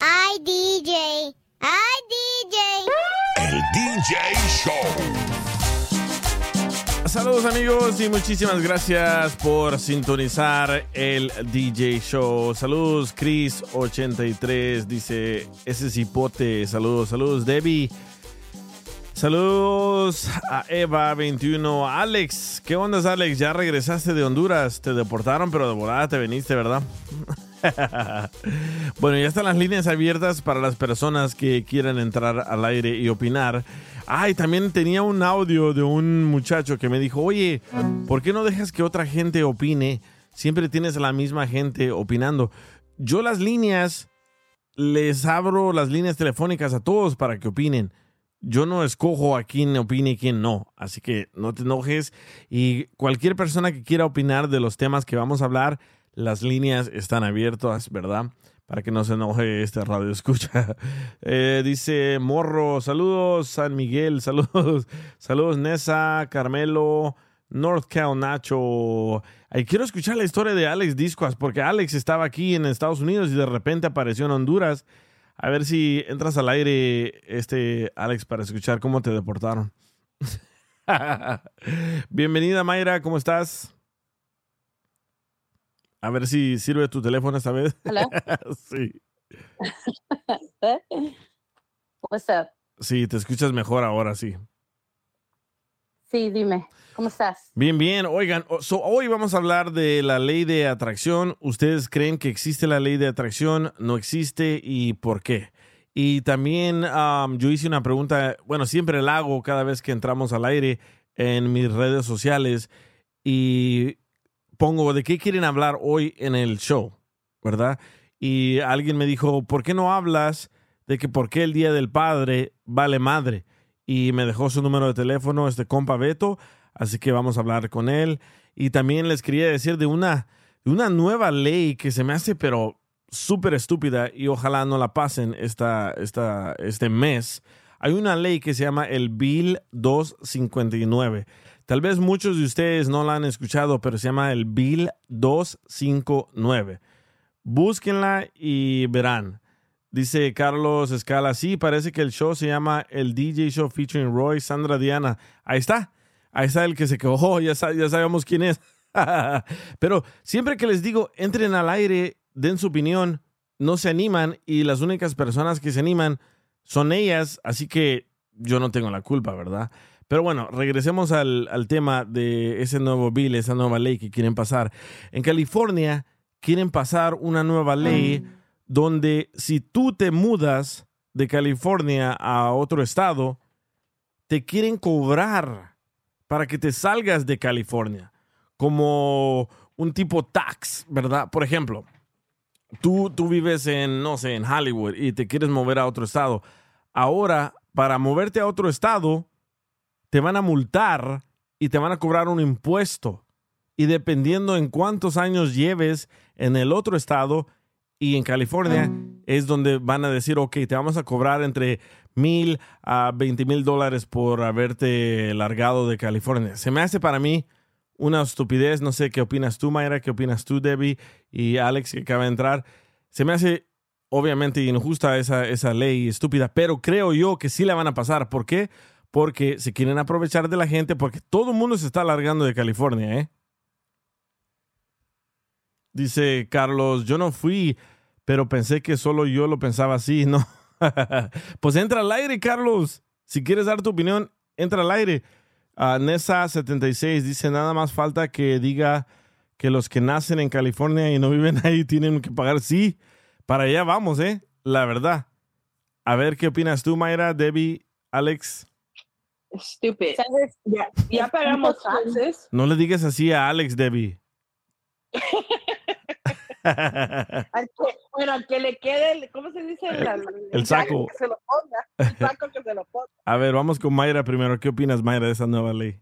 Ay, DJ. Ay, DJ. El DJ Show. Saludos amigos y muchísimas gracias por sintonizar el DJ Show. Saludos Chris83, dice ese cipote. Saludos, saludos Debbie. Saludos a Eva21. Alex, ¿qué onda Alex? Ya regresaste de Honduras. Te deportaron, pero de volada te veniste, ¿verdad? bueno, ya están las líneas abiertas para las personas que quieran entrar al aire y opinar. Ay, también tenía un audio de un muchacho que me dijo, oye, ¿por qué no dejas que otra gente opine? Siempre tienes la misma gente opinando. Yo las líneas, les abro las líneas telefónicas a todos para que opinen. Yo no escojo a quién opine y quién no. Así que no te enojes. Y cualquier persona que quiera opinar de los temas que vamos a hablar, las líneas están abiertas, ¿verdad? Para que no se enoje este radio escucha. Eh, dice Morro, saludos San Miguel, saludos, saludos Nessa, Carmelo, North Cal Nacho. quiero escuchar la historia de Alex Discos, porque Alex estaba aquí en Estados Unidos y de repente apareció en Honduras. A ver si entras al aire, este Alex, para escuchar cómo te deportaron. Bienvenida Mayra, ¿cómo estás? A ver si sirve tu teléfono esta vez. Hola. sí. What's up? Sí, te escuchas mejor ahora, sí. Sí, dime. ¿Cómo estás? Bien, bien. Oigan, hoy vamos a hablar de la ley de atracción. ¿Ustedes creen que existe la ley de atracción? ¿No existe? ¿Y por qué? Y también yo hice una pregunta, bueno, siempre la hago cada vez que entramos al aire en mis redes sociales y pongo de qué quieren hablar hoy en el show, ¿verdad? Y alguien me dijo, ¿por qué no hablas de que por qué el Día del Padre vale madre? Y me dejó su número de teléfono, este compa Beto, así que vamos a hablar con él. Y también les quería decir de una, una nueva ley que se me hace, pero súper estúpida y ojalá no la pasen esta, esta, este mes. Hay una ley que se llama el Bill 259 Tal vez muchos de ustedes no la han escuchado, pero se llama el Bill 259. Búsquenla y verán. Dice Carlos Escala, sí, parece que el show se llama el DJ Show featuring Roy, Sandra Diana. Ahí está, ahí está el que se quejó, ya, ya sabemos quién es. Pero siempre que les digo, entren al aire, den su opinión, no se animan y las únicas personas que se animan son ellas, así que yo no tengo la culpa, ¿verdad? Pero bueno, regresemos al, tema de ese nuevo bill, esa nueva ley que quieren pasar. En California quieren pasar una nueva ley donde si tú te mudas de California a otro estado, te quieren cobrar para que te salgas de California, como un tipo tax, ¿verdad? Por ejemplo, tú, tú vives en, no sé, en Hollywood y te quieres mover a otro estado. Ahora, para moverte a otro estado, te van a multar y te van a cobrar un impuesto. Y dependiendo en cuántos años lleves en el otro estado y en California, es donde van a decir, ok, te vamos a cobrar entre mil a veinte mil dólares por haberte largado de California. Se me hace para mí una estupidez. No sé qué opinas tú, Mayra, qué opinas tú, Debbie, y Alex, que acaba de entrar. Se me hace obviamente injusta esa, esa ley estúpida, pero creo yo que sí la van a pasar. ¿Por qué? porque se quieren aprovechar de la gente, porque todo el mundo se está largando de California, ¿eh? Dice Carlos, yo no fui, pero pensé que solo yo lo pensaba así, ¿no? pues entra al aire, Carlos. Si quieres dar tu opinión, entra al aire. Ah, Nessa76 dice, nada más falta que diga que los que nacen en California y no viven ahí tienen que pagar. Sí, para allá vamos, ¿eh? La verdad. A ver, ¿qué opinas tú, Mayra, Debbie, Alex? Stupid. ¿Sabes? Ya, ya pagamos taxes. No le digas así a Alex, Debbie. Al que- bueno, al que le quede, el, ¿cómo se dice? El, El saco. Que se lo ponga. El saco que se lo ponga. A ver, vamos con Mayra primero. ¿Qué opinas, Mayra, de esa nueva ley?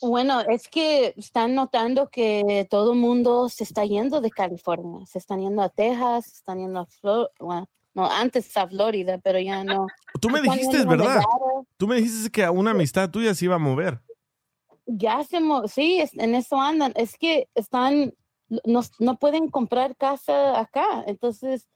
Bueno, es que están notando que todo el mundo se está yendo de California. Se están yendo a Texas, se están yendo a Florida. Bueno, no, antes a Florida, pero ya no. Tú me dijiste, ¿verdad? Tú me dijiste que a una amistad tuya se iba a mover. Ya se mo- sí, es- en eso andan. Es que están, no, no pueden comprar casa acá. Entonces,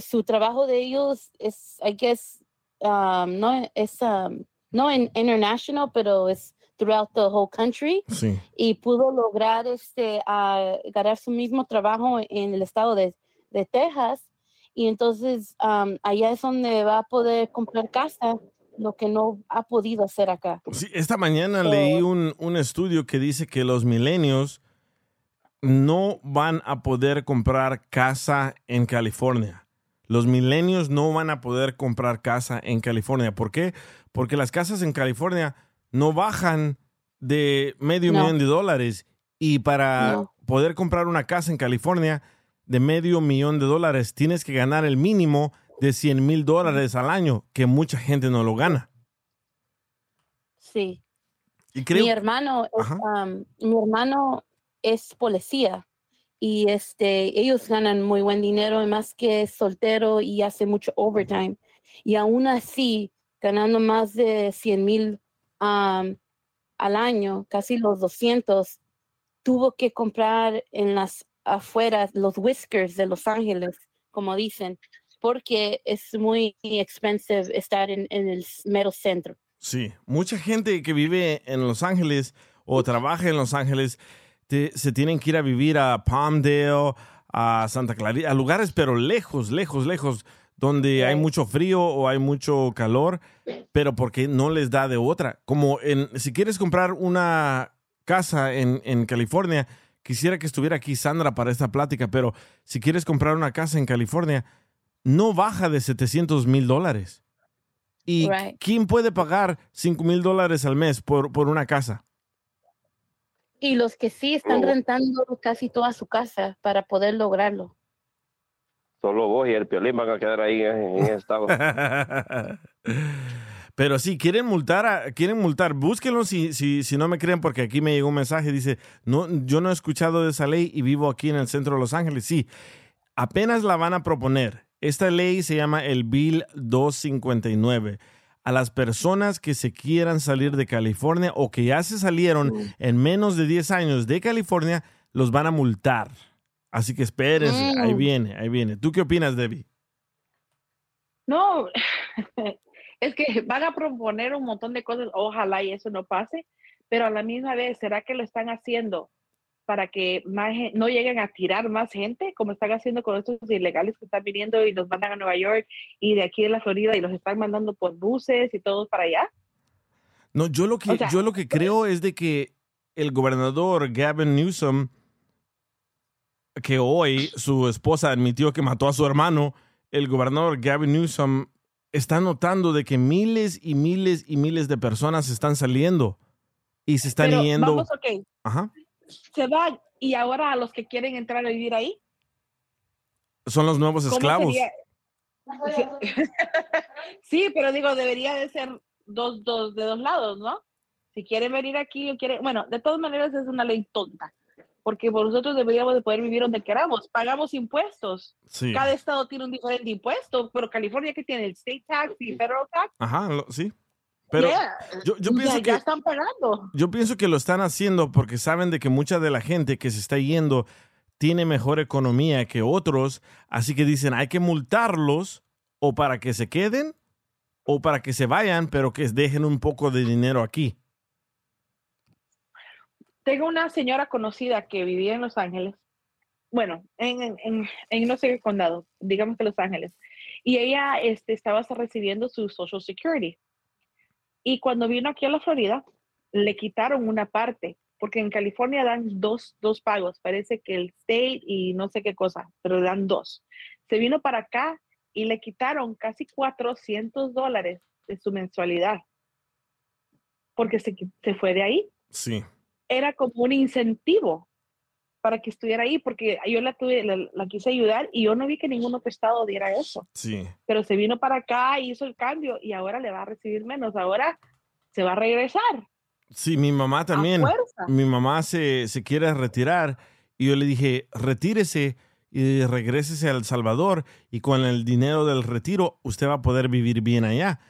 su trabajo de ellos es, I guess, um, no es, um, no en international, pero es throughout the whole country. Sí. Y pudo lograr este, a ganar su mismo trabajo en el estado de, de Texas. Y entonces, am, allá es donde va a poder comprar casa, lo que no ha podido hacer acá. Sí, esta mañana So- leí un, un estudio que dice que los milenios no van a poder comprar casa en California. Los milenios no van a poder comprar casa en California. ¿Por qué? Porque las casas en California no bajan de medio No. millón de dólares. Y para No. poder comprar una casa en California de medio millón de dólares, tienes que ganar el mínimo de 100 mil dólares al año, que mucha gente no lo gana. Sí. Y creo, Mi hermano, es, am, mi hermano es policía y este, ellos ganan muy buen dinero, y más que es soltero y hace mucho overtime. Y aún así, ganando más de 100 mil am, al año, casi los 200, tuvo que comprar en las afueras los whiskers de Los Ángeles, como dicen, porque es muy expensive estar en, en el mero centro. Sí, mucha gente que vive en Los Ángeles o trabaja en Los Ángeles te- se tienen que ir a vivir a Palmdale, a Santa Clarita, a lugares pero lejos, lejos, lejos, donde hay mucho frío o hay mucho calor, pero porque no les da de otra. Como en, si quieres comprar una casa en, en California, quisiera que estuviera aquí Sandra para esta plática, pero si quieres comprar una casa en California, no baja de 700 mil dólares. ¿Y Right. quién puede pagar 5 mil dólares al mes por, por una casa? Y los que sí están rentando casi toda su casa para poder lograrlo. Solo vos y el Piolín van a quedar ahí en, en ese estado. Pero sí, quieren multar, a- quieren multar. Búsquenlo si, si, si no me creen, porque aquí me llegó un mensaje, dice, no, yo no he escuchado de esa ley y vivo aquí en el centro de Los Ángeles. Sí, apenas la van a proponer. Esta ley se llama el Bill 259. A las personas que se quieran salir de California o que ya se salieron en menos de 10 años de California, los van a multar. Así que espérense, ahí Mm. viene, ahí viene. ¿Tú qué opinas, Debbie? No, es que van a proponer un montón de cosas, ojalá y eso no pase, pero a la misma vez, ¿será que lo están haciendo para que más no lleguen a tirar más gente, como están haciendo con estos ilegales que están viniendo y los mandan a Nueva York y de aquí de la Florida y los están mandando por buses y todos para allá? No, yo lo que, O sea, yo lo que creo es de que el gobernador Gavin Newsom, que hoy su esposa admitió que mató a su hermano, el gobernador Gavin Newsom está notando de que miles y miles y miles de personas están saliendo y se están Pero yendo. vamos, Ajá. se van y ahora a los que quieren entrar a vivir ahí, Son los nuevos ¿cómo esclavos. sería? Sí, pero digo, debería de ser dos, dos, de dos lados, ¿no? Si quieren venir aquí o quieren, bueno, de todas maneras es una ley tonta, porque por nosotros deberíamos de poder vivir donde queramos, pagamos impuestos, Sí. cada estado tiene un diferente impuesto, pero California que tiene el state tax y federal tax, Ajá, lo- sí. Pero yeah, yo, yo ya- pienso ya que están pagando. Yo pienso que lo están haciendo porque saben de que mucha de la gente que se está yendo tiene mejor economía que otros, así que dicen hay que multarlos o para que se queden o para que se vayan, pero que dejen un poco de dinero aquí. Tengo una señora conocida que vivía en Los Ángeles, bueno, en, no sé qué condado, digamos que Los Ángeles, y ella este, estaba recibiendo su Social Security. Y cuando vino aquí a la Florida, le quitaron una parte, porque en California dan dos, pagos, parece que el state y no sé qué cosa, pero dan dos. Se vino para acá y le quitaron casi 400 dólares de su mensualidad, porque se fue de ahí. Sí. Era como un incentivo para que estuviera ahí, porque yo la, tuve, la, la quise ayudar y yo no vi que ningún otro estado diera eso Sí. pero se vino para acá y hizo el cambio y ahora le va a recibir menos. Ahora se va a regresar. Sí, mi mamá también. Mi mamá se, se quiere retirar y yo le dije, retírese y regrésese a El Salvador y con el dinero del retiro usted va a poder vivir bien allá.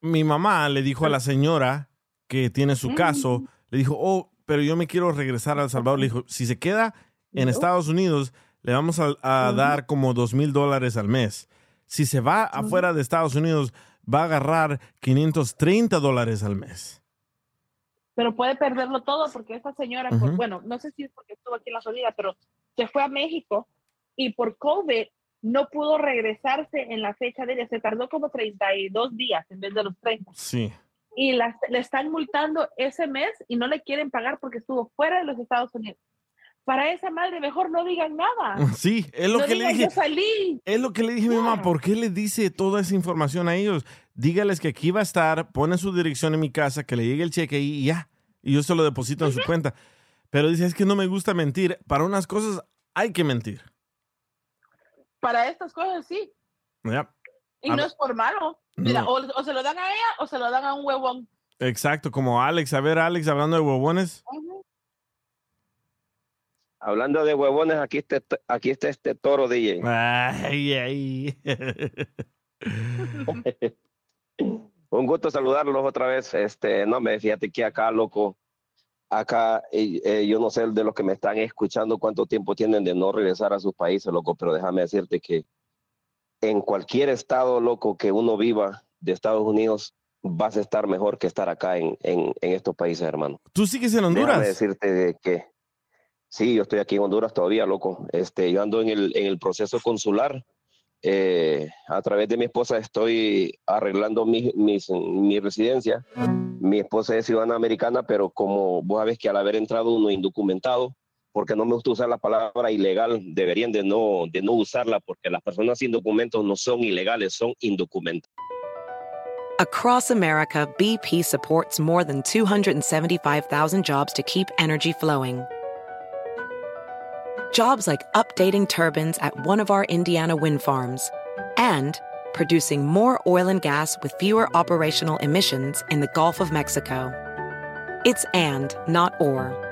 Mi mamá le dijo a la señora que tiene su caso, le dijo, oh, pero yo me quiero regresar a El Salvador. Le dijo, si se queda en Estados Unidos, le vamos a, a dar como dos mil dólares al mes. Si se va afuera de Estados Unidos, va a agarrar 530 dólares al mes. Pero puede perderlo todo porque esa señora, por- Ujú. bueno, no sé si es porque estuvo aquí en la Florida, pero se fue a México y por COVID no pudo regresarse en la fecha de ella. Se tardó como 32 días en vez de los 30. Sí. Y la- le están multando ese mes y no le quieren pagar porque estuvo fuera de los Estados Unidos. Para esa madre, mejor no digan nada. Sí, es lo No que le dije. Yo salí. Es lo que le dije a mi mamá, ¿por qué le dice toda esa información a ellos? Dígales que aquí va a estar, pone su dirección en mi casa, que le llegue el cheque y ya. Y yo se lo deposito en su cuenta. Pero dice, es que no me gusta mentir. Para unas cosas hay que mentir. Para estas cosas sí. Ya. Y A no es por malo. Mira, No. o, o se lo dan a ella o se lo dan a un huevón. Exacto, como Alex. A ver, Alex, hablando de huevones. Hablando de huevones, aquí está, aquí está este toro DJ. Ay, ay. Un gusto saludarlos otra vez. Este, no me fíjate que acá, loco, acá eh, eh, yo no sé de los que me están escuchando cuánto tiempo tienen de no regresar a sus países, loco, pero déjame decirte que en cualquier estado, loco, que uno viva de Estados Unidos, vas a estar mejor que estar acá en, en, en estos países, hermano. ¿Tú sigues en Déjame Honduras? decirte de que sí, yo estoy aquí en Honduras todavía, loco. Este, yo ando en el, en el proceso consular. Eh, a través de mi esposa estoy arreglando mi, mis- mi residencia. Mi esposa es ciudadana americana, pero como vos sabés que al haber entrado uno indocumentado, porque no me gusta usar la palabra ilegal, deberían de no, de no usarla, porque las personas sin documentos no son ilegales, son. Across America, BP supports more than 275,000 jobs to keep energy flowing. Jobs like updating turbines at one of our Indiana wind farms and producing more oil and gas with fewer operational emissions in the Gulf of Mexico. It's and, not or.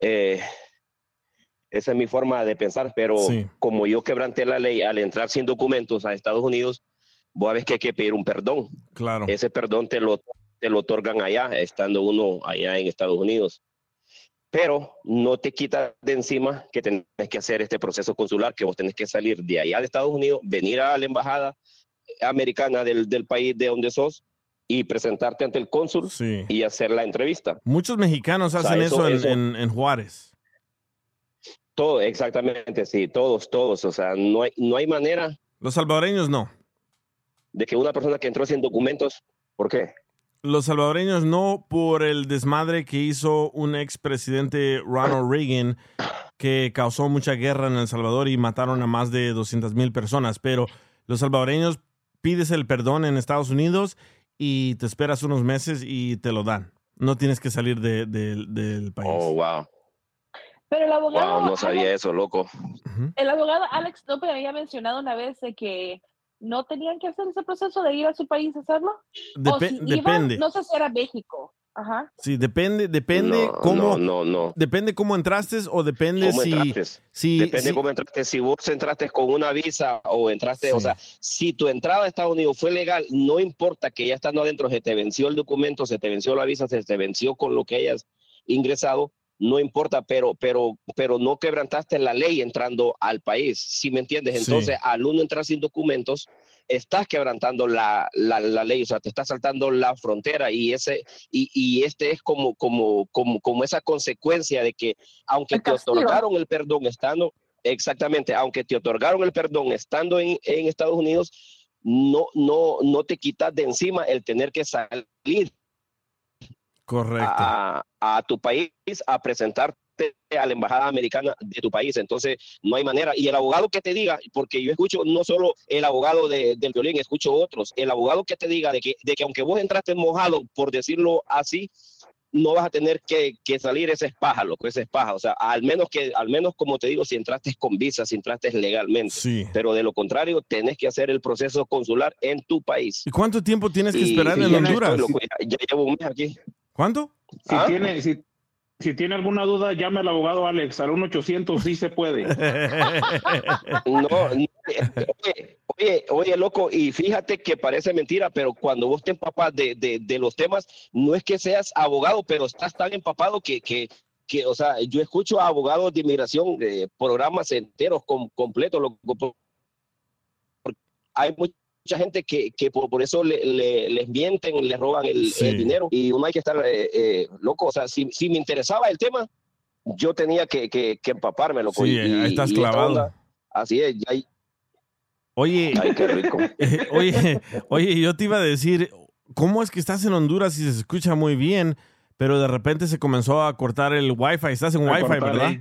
Eh, esa es mi forma de pensar, pero Sí. como yo quebranté la ley al entrar sin documentos a Estados Unidos, vos sabés que hay que pedir un perdón. Claro. Ese perdón te lo, te lo otorgan allá, estando uno allá en Estados Unidos. Pero no te quita de encima que tenés que hacer este proceso consular, que vos tenés que salir de allá de Estados Unidos, venir a la embajada americana del, del país de donde sos y presentarte ante el cónsul Sí. y hacer la entrevista. Muchos mexicanos O sea, hacen eso- eso, en- eso- en- en Juárez. Todo, exactamente, sí, todos, todos. O sea, no hay, no hay manera Los salvadoreños no. de que una persona que entró sin documentos, ¿por qué? Los salvadoreños no por el desmadre que hizo un expresidente Ronald Reagan que causó mucha guerra en El Salvador y mataron a más de 200 mil personas. Pero los salvadoreños pides el perdón en Estados Unidos y te esperas unos meses y te lo dan. No tienes que salir de- de- del país. Oh, wow. Pero el abogado, Wow, no sabía Alex, eso, loco. El abogado Alex López había mencionado una vez de que no tenían que hacer ese proceso de ir a su país a hacerlo. o iban, depende. no sé si era México. Ajá. Sí, depende, depende No, cómo, no, no, no. depende cómo entraste o depende ¿Cómo si, entraste? si, Depende si- cómo entraste. Si vos entraste con una visa o entraste, o sea, si tu entrada a Estados Unidos fue legal, no importa que ya estando adentro se te venció el documento, se te venció la visa, se te venció con lo que hayas ingresado, no importa, pero, pero, pero no quebrantaste la ley entrando al país, ¿sí me entiendes? Sí. Entonces, al uno entrar sin documentos, estás quebrantando la, la, la ley, o sea, te estás saltando la frontera y ese y, y este es como, como, como, como esa consecuencia de que aunque te otorgaron el perdón estando, exactamente, aunque te otorgaron el perdón estando en, en Estados Unidos, no, no, no te quitas de encima el tener que salir correcto. a, a tu país a presentarte a la embajada americana de tu país. Entonces, no hay manera. Y el abogado que te diga, porque yo escucho no solo el abogado de- del violín, escucho otros, el abogado que te diga de que, de que aunque vos entraste mojado, por decirlo así, no vas a tener que, que salir ese es paja, loco, ese es paja. O sea, al menos que, al menos como te digo, si entraste con visa, si entraste legalmente. Sí. Pero de lo contrario, tenés que hacer el proceso consular en tu país. ¿Y cuánto tiempo tienes que esperar y en ya Honduras? estoy, loco, ya- ya llevo un mes aquí. ¿Cuánto? Si, ¿Ah? tiene, si, si tiene alguna duda, llame al abogado Alex al 1-800, sí se puede. No, oye, oye, loco, y fíjate que parece mentira, pero cuando vos te empapas de, de, de los temas, no es que seas abogado, pero estás tan empapado que, que, que o sea, yo escucho a abogados de inmigración, de programas enteros, com- completos, loco, hay mucha gente que, que por, por eso le, le- les mienten, les roban el, Sí. el dinero, y uno hay que estar eh, eh, loco, o sea, si, si me interesaba el tema, yo tenía que, que, que empaparme, loco. Sí, y- ahí y- estás y clavado. onda, así es, ya, Oye, Ay, qué rico. eh, oye, oye, yo te iba a decir, ¿cómo es que estás en Honduras y se escucha muy bien, pero de repente se comenzó a cortar el wifi? Estás en wifi, ¿verdad?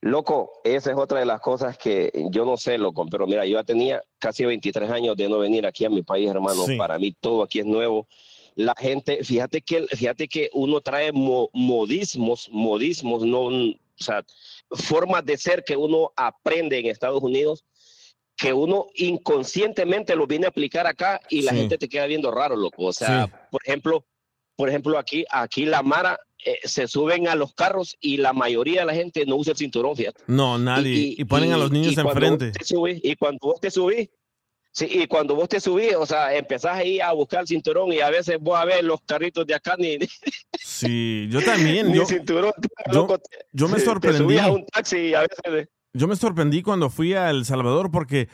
Loco, esa es otra de las cosas que yo no sé, loco, pero mira, yo ya tenía casi 23 años de no venir aquí a mi país, hermano. Sí. Para mí todo aquí es nuevo. La gente, fíjate que, fíjate que uno trae mo- modismos, modismos, no, o sea, formas de ser que uno aprende en Estados Unidos, que uno inconscientemente lo viene a aplicar acá y la Sí. gente te queda viendo raro, loco. O sea, Sí. por ejemplo, por ejemplo, aquí, aquí la Mara eh, se suben a los carros y la mayoría de la gente no usa el cinturón, fíjate. No, nadie. Y, ponen a los niños y enfrente. te subís- y cuando vos te subís, sí, y cuando vos te subís, o sea, empezás ahí a buscar el cinturón y a veces vos a ver los carritos de acá ni, Sí, yo también. Yo, cinturón. yo- te- yo me te sorprendí. subías a un taxi y a veces... yo me sorprendí cuando fui a El Salvador porque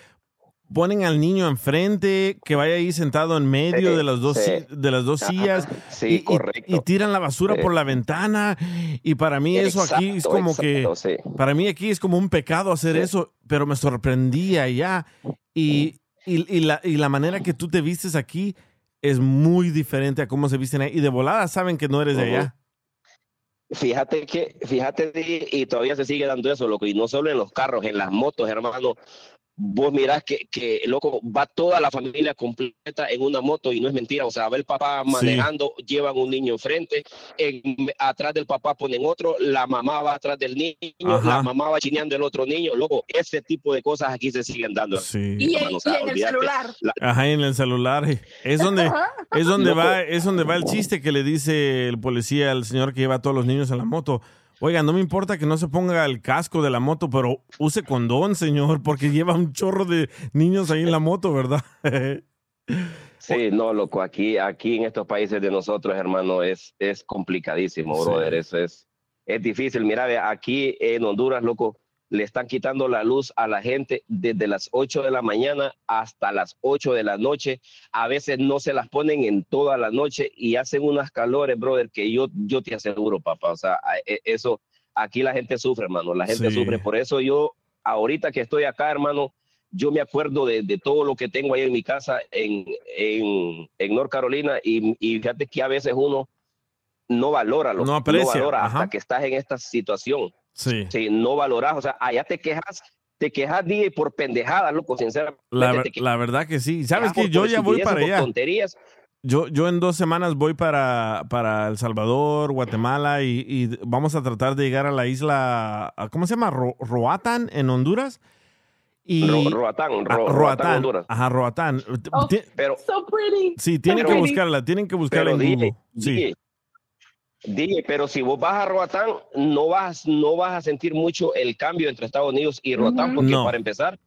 ponen al niño enfrente, que vaya ahí sentado en medio Sí, de las dos, sí. de las dos Ajá, sillas. sí, y, correcto. y tiran la basura por la ventana. Y para mí eso aquí es Exacto, como que... exacto, sí. Para mí aquí es como un pecado hacer eso, pero me sorprendía ya. Y, y, y la, y la manera que tú te vistes aquí es muy diferente a cómo se visten ahí. Y de volada saben que no eres de Ujú. allá. Fíjate que, fíjate, y todavía se sigue dando eso, loco, y no solo en los carros, en las motos, hermano. Vos mirás que, que, loco, va toda la familia completa en una moto y no es mentira. O sea, va el papá manejando, llevan un niño enfrente, en, atrás del papá ponen otro, la mamá va atrás del niño, Ajá. la mamá va chineando el otro niño. Loco, ese tipo de cosas aquí se siguen dando. Sí. Y, en- o sea, y en el celular. La- Ajá, en el celular. Es donde, es donde Loco. va, es donde va el chiste que le dice el policía al señor que lleva a todos los niños en la moto. Oiga, no me importa que no se ponga el casco de la moto, pero use condón, señor, porque lleva un chorro de niños ahí en la moto, ¿verdad? Sí, no, loco, aquí, aquí en estos países de nosotros, hermano, es, es complicadísimo, Sí. brother, eso es, es difícil. Mira, aquí en Honduras, loco, le están quitando la luz a la gente desde las 8 de la mañana hasta las 8 de la noche. A veces no se las ponen en toda la noche y hacen unas calores, brother, que yo, yo te aseguro, papá. O sea, e- eso, aquí la gente sufre, hermano, la gente Sí. sufre. Por eso yo, ahorita que estoy acá, hermano, yo me acuerdo de, de todo lo que tengo ahí en mi casa en, en, en North Carolina y, y fíjate que a veces uno no valora lo No aprecia, valora ajá. hasta que estás en esta situación. Sí. Sí, no valoras, o sea, allá te quejas, te quejas día y por pendejadas, loco, sinceramente. La, ver- verdad que sí. ¿Sabes que Yo ya voy para allá. tonterías. Yo, yo en dos semanas voy para, para El Salvador, Guatemala y, y vamos a tratar de llegar a la isla, ¿a- ¿cómo se llama? Ro- Roatán en Honduras. Y, Ro- Roatán, Ah, Ro- Roatán, Roatán. Honduras. Ajá, Roatán. Oh, Pero, so pretty. Sí, tienen Pero- que buscarla, tienen que buscarla en Google. Sí. DJ, pero si vos vas a Roatán, no vas, no vas a sentir mucho el cambio entre Estados Unidos y Roatán, porque No. para empezar,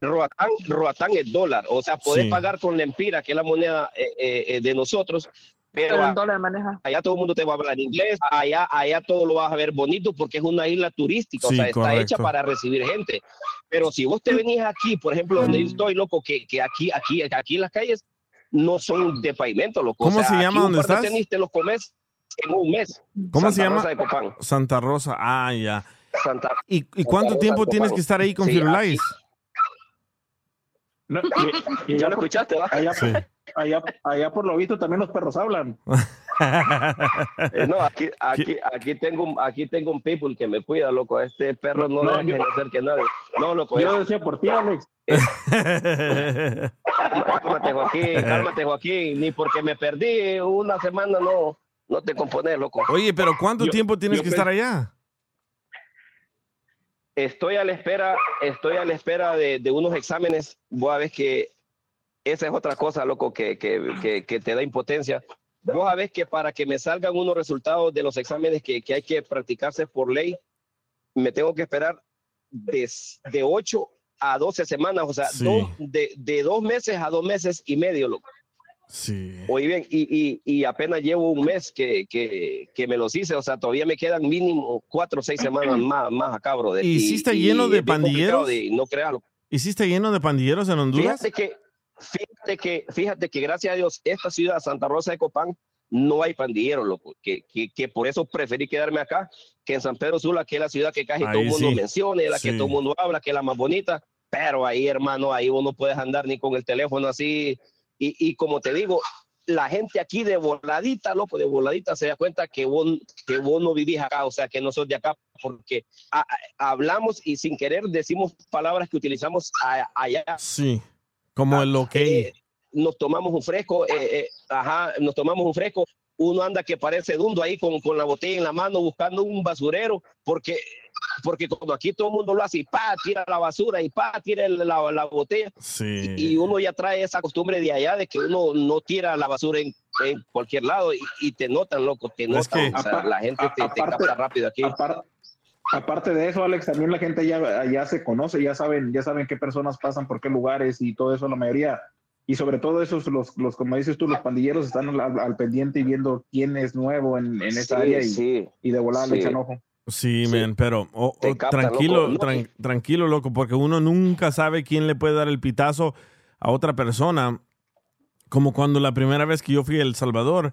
Roatán, Roatán es dólar, o sea, podés Sí. pagar con la empira, que es la moneda eh, eh, eh, de nosotros, pero Pero a- en dólar maneja. allá todo el mundo te va a hablar inglés, allá, allá todo lo vas a ver bonito porque es una isla turística, Sí, o sea, está correcto. hecha para recibir gente. Pero si vos te venís aquí, por ejemplo, donde yo estoy, loco, que, que aquí, aquí, aquí las calles no son de pavimento, loco. O ¿Cómo sea, se llama donde estás? tenis te los comes en un mes. ¿Cómo se llama? Rosa de Copán. Santa Rosa. Ah, ya. Santa, ¿Y, y cuánto tiempo tienes que estar ahí con Sí, Firulais? No, y- y ¿Ya lo escuchaste, va? Allá, Sí. allá, allá por lo visto también los perros hablan. Eh, no, aquí, aquí, aquí tengo, un- aquí tengo un people que me cuida, loco. Este perro no, No, deja que yo- le acerque nadie. No, loco. Yo decía por ti, Alex. Cálmate, Joaquín, cálmate, Joaquín. Ni porque me perdí una semana, no, no te compones, loco. Oye, pero ¿cuánto Yo- tiempo tienes que estar allá? Estoy a la espera, estoy a la espera de, de unos exámenes. Vos sabés que esa es otra cosa, loco, que, que, que, que te da impotencia. Vos sabés que para que me salgan unos resultados de los exámenes que, que hay que practicarse por ley, me tengo que esperar de, de 8 a 12 semanas, o sea, Sí. dos- de, de dos meses a dos meses y medio, loco. Sí. Oye, bien, y, y, y apenas llevo un mes que, que, que me los hice, o sea, todavía me quedan mínimo cuatro o seis semanas más, más acá, brother. ¿Y está lleno de pandilleros? de no crearlo. ¿Y si está lleno de pandilleros en Honduras? Fíjate que, fíjate que, fíjate que gracias a Dios, esta ciudad, Santa Rosa de Copán, no hay pandilleros, loco, que, que, que por eso preferí quedarme acá, que en San Pedro Sula, que es la ciudad que casi todo el mundo sí. menciona, y la que todo el mundo habla, que es la más bonita, pero ahí, hermano, ahí vos no puedes andar ni con el teléfono así, y, y como te digo, la gente aquí de voladita, loco, de voladita se da cuenta que vos, que vos no vivís acá, o sea, que no sos de acá, porque a- a- hablamos y sin querer decimos palabras que utilizamos a- allá Sí. Como el ok. eh, nos tomamos un fresco, eh, eh, ajá, nos tomamos un fresco, uno anda que parece dundo ahí con, con la botella en la mano buscando un basurero, porque, porque cuando aquí todo el mundo lo hace y pa, tira la basura y pa, tira la, la botella, Sí. y uno ya trae esa costumbre de allá de que uno no tira la basura en, en cualquier lado y, y te notan, loco, te notan, que- o sea, la gente te, te aparte- capta rápido aquí. Apar- aparte de eso, Alex, también la gente ya, ya se conoce, ya saben, ya saben qué personas pasan por qué lugares y todo eso, la mayoría. Y sobre todo esos, los, los como dices tú, los pandilleros están al, al pendiente y viendo quién es nuevo en, en esa Sí, área y, sí. y de volada le Sí. echan ojo. Sí, men, pero oh, oh, tranquilo, loco. Tran- tranquilo, loco, porque uno nunca sabe quién le puede dar el pitazo a otra persona. Como cuando la primera vez que yo fui a El Salvador,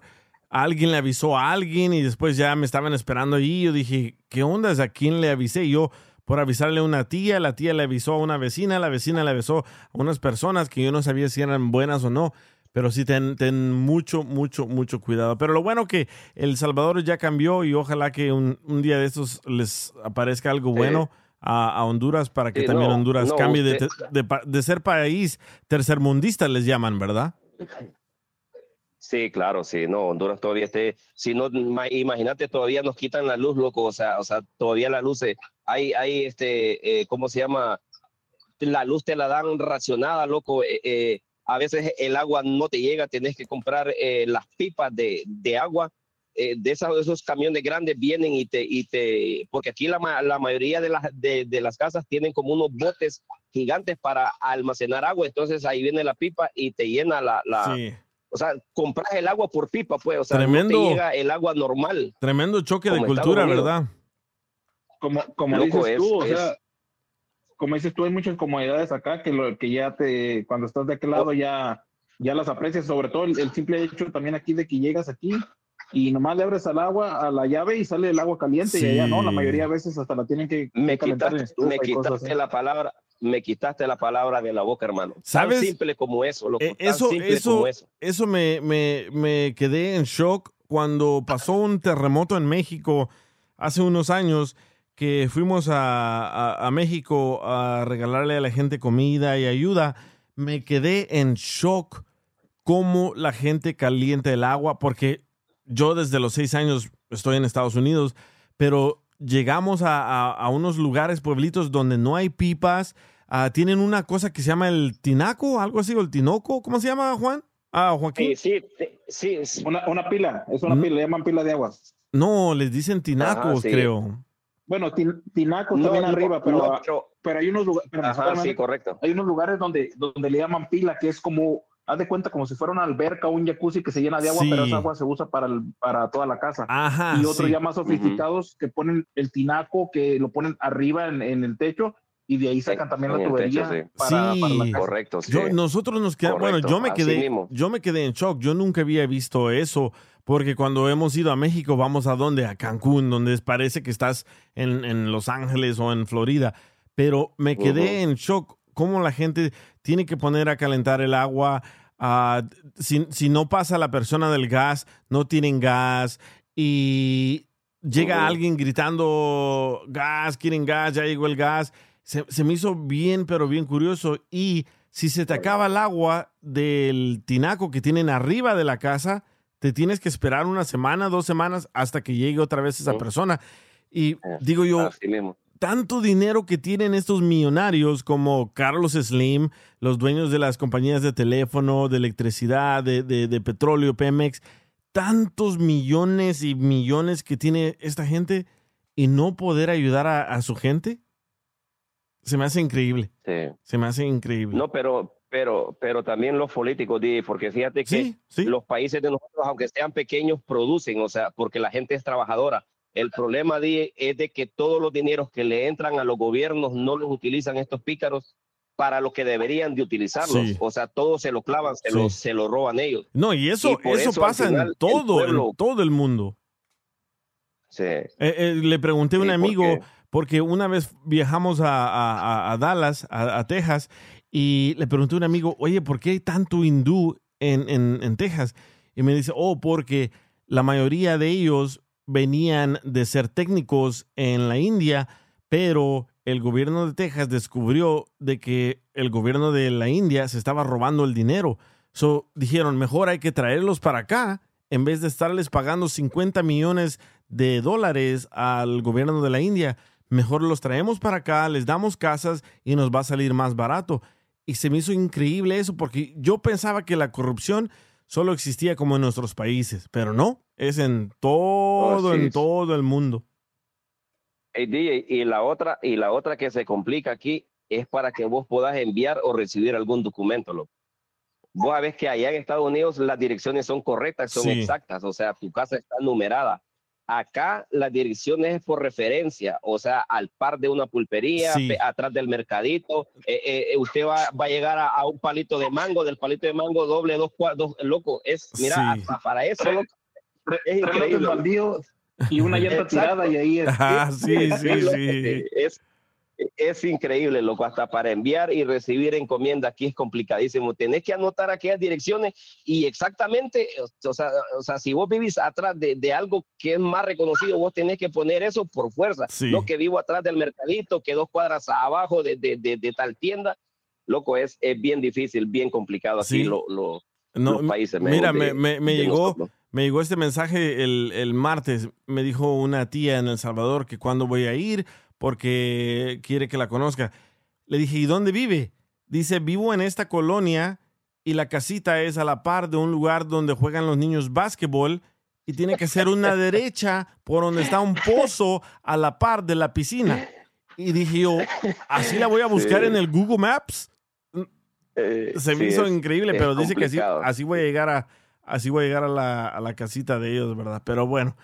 alguien le avisó a alguien y después ya me estaban esperando ahí. Yo dije, ¿qué onda? ¿A quién le avisé? Yo, por avisarle a una tía, la tía le avisó a una vecina, la vecina le avisó a unas personas que yo no sabía si eran buenas o no. Pero sí, ten, ten mucho, mucho, mucho cuidado. Pero lo bueno que El Salvador ya cambió y ojalá que un, un día de estos les aparezca algo bueno a, a Honduras para que Sí, también no, Honduras no, cambie de, de ser país tercermundista, les llaman, ¿verdad? Sí, claro, sí, no, Honduras todavía esté, si no, ma- imagínate, todavía nos quitan la luz, loco, o sea, o sea, todavía la luz, eh, hay, hay, este, eh, ¿cómo se llama? La luz te la dan racionada, loco, eh, eh, a veces el agua no te llega, tenés que comprar eh, las pipas de, de agua, de esos, esos camiones grandes vienen y te, y te, porque aquí la, la mayoría de las, de, de las casas tienen como unos botes gigantes para almacenar agua, entonces ahí viene la pipa y te llena la, la, Sí. o sea, compras el agua por pipa, pues, o sea, Tremendo. no te llega el agua normal. Tremendo choque de cultura. ¿verdad? Como, como Loco, dices es- tú, o es- sea, como dices tú, hay muchas comodidades acá que, lo, que ya te, cuando estás de aquel lado ya, ya las aprecias, sobre todo el, el simple hecho también aquí de que llegas aquí y nomás le abres al agua, a la llave y sale el agua caliente y allá no, la Sí. mayoría de veces hasta la tienen que, Me calentar en quitaste, estufa me quitaste la palabra, me quitaste la palabra de la boca, hermano. ¿Sabes? Tan simple como eso, loco. Eh, tan eso, simple eso, como eso. eso me, me, me quedé en shock cuando pasó un terremoto en México hace unos años que fuimos a, a- a México a regalarle a la gente comida y ayuda. Me quedé en shock cómo la gente calienta el agua, porque yo desde los seis años estoy en Estados Unidos, pero llegamos a, a- unos lugares, pueblitos donde no hay pipas, ah, tienen una cosa que se llama el tinaco, algo así, o el tinoco. ¿Cómo se llama, Juan? Ah, Joaquín. Sí, sí, sí. Una, una pila, es una Mm. pila, le llaman pila de agua. No, les dicen tinacos, sí. creo. Bueno, tin- tinaco No, también no, arriba, pero, no, pero- pero hay unos lugares, Ajá, sí, correcto. hay unos lugares donde, donde le llaman pila, que es como, haz de cuenta como si fuera una alberca o un jacuzzi que se llena de agua, Sí. pero esa agua se usa para, el- para toda la casa. Ajá. y otros sí. ya más sofisticados que ponen el tinaco, que lo ponen arriba en, en el techo y de ahí sacan también en la tubería techo, sí. para, Sí. para la casa. Correcto, sí. Yo- nosotros nos quedamos, bueno, yo me así quedé, mismo. yo me quedé en shock. Yo nunca había visto eso, porque cuando hemos ido a México, vamos a dónde? A Cancún, donde parece que estás en, en Los Ángeles o en Florida. Pero me quedé en shock cómo la gente tiene que poner a calentar el agua. si, si no pasa la persona del gas, no tienen gas. Y llega alguien gritando, gas, quieren gas, ya llegó el gas. Se, se me hizo bien, pero bien curioso. Y si se te acaba el agua del tinaco que tienen arriba de la casa, te tienes que esperar una semana, dos semanas hasta que llegue otra vez esa persona. Y digo yo, tanto dinero que tienen estos millonarios como Carlos Slim, los dueños de las compañías de teléfono, de electricidad, de, de- de petróleo, Pemex, tantos millones y millones que tiene esta gente y no poder ayudar a, a su gente, se me hace increíble. Sí. Se me hace increíble. No, pero, pero, pero también los políticos, porque fíjate que Sí, sí. los países de nosotros, aunque sean pequeños, producen, o sea, porque la gente es trabajadora. El problema, Di, es de que todos los dineros que le entran a los gobiernos no los utilizan estos pícaros para lo que deberían de utilizarlos. Sí. O sea, todo se lo clavan, se, lo, se lo roban ellos. No, y eso, Y eso, pasa final, en el todo, pueblo- en todo el mundo. Sí. Eh, eh, le pregunté a un Sí, amigo, porque- porque una vez viajamos a, Dallas, a, Texas, y le pregunté a un amigo, oye, ¿por qué hay tanto hindú en Texas? Y me dice, oh, porque la mayoría de ellos venían de ser técnicos en la India, pero el gobierno de Texas descubrió de que el gobierno de la India se estaba robando el dinero. So, dijeron, mejor hay que traerlos para acá en vez de estarles pagando 50 millones de dólares al gobierno de la India. Mejor los traemos para acá, les damos casas y nos va a salir más barato. Y se me hizo increíble eso porque yo pensaba que la corrupción solo existía como en nuestros países, pero no, es en todo, en todo el mundo. Hey, DJ, y la otra, y la otra que se complica aquí es para que vos puedas enviar o recibir algún documento. loco. Vos sabés que allá en Estados Unidos las direcciones son correctas, son Sí. exactas, o sea, tu casa está numerada. Acá las direcciones es por referencia, o sea, al par de una pulpería, Sí. pe- atrás del mercadito. eh, eh, usted va, va a llegar a, a un palito de mango, del palito de mango doble, dos cuadros, loco. Es, mira, Sí. hasta para eso, loco, es increíble. y una llanta Exacto. tirada y ahí es. Ah, sí, sí, sí. Es, es increíble, loco. Hasta para enviar y recibir encomienda aquí es complicadísimo. Tenés que anotar aquellas direcciones y exactamente, o sea, o sea si vos vivís atrás de, de algo que es más reconocido, vos tenés que poner eso por fuerza. Sí. No que vivo atrás del mercadito, que dos cuadras abajo de, de, de, tal tienda. Loco, es, es bien difícil, bien complicado aquí Sí. lo, lo- No, los países. mira, me, me- me llegó, nosotros. me llegó este mensaje el, el martes. Me dijo una tía en El Salvador que cuándo voy a ir porque quiere que la conozca. Le dije, ¿y dónde vive? Dice, vivo en esta colonia y la casita es a la par de un lugar donde juegan los niños básquetbol y tiene que ser una derecha por donde está un pozo a la par de la piscina. Y dije yo, ¿así la voy a buscar Sí. en el Google Maps? Eh, Se me sí, hizo es- increíble, es pero dice que así, así voy a llegar a así voy a llegar a la, a la casita de ellos, ¿verdad? Pero bueno.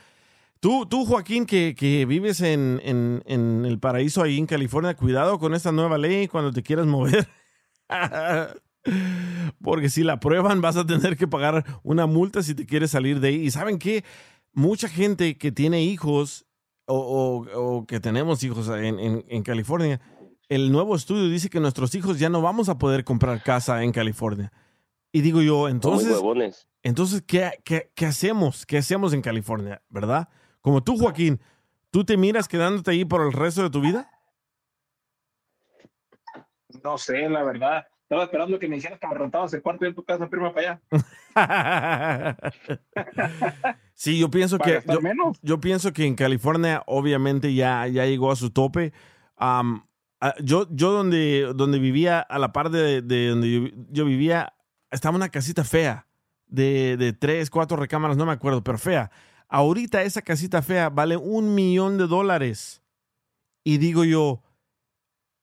Tú, tú Joaquín, que, que vives en, en- en el paraíso ahí en California, cuidado con esta nueva ley cuando te quieras mover. Porque si la prueban vas a tener que pagar una multa si te quieres salir de ahí. Y saben qué? Mucha gente que tiene hijos o, o- o que tenemos hijos en, en- en California, el nuevo estudio dice que nuestros hijos ya no vamos a poder comprar casa en California. Y digo yo, entonces, entonces ¿qué, qué, qué hacemos? ¿Qué hacemos en California? ¿Verdad? Como tú, Joaquín, ¿tú te miras quedándote ahí por el resto de tu vida? No sé, la verdad. Estaba esperando que me dijeras que me rentabas el cuarto de tu casa, prima, para allá. sí, yo pienso que yo, menos. yo pienso que en California obviamente ya, ya llegó a su tope. Ah, yo, yo donde, donde vivía, a la par de, de donde yo, yo vivía, estaba una casita fea, de, de tres, cuatro recámaras, no me acuerdo, pero fea. Ahorita esa casita fea vale un millón de dólares. Y digo yo,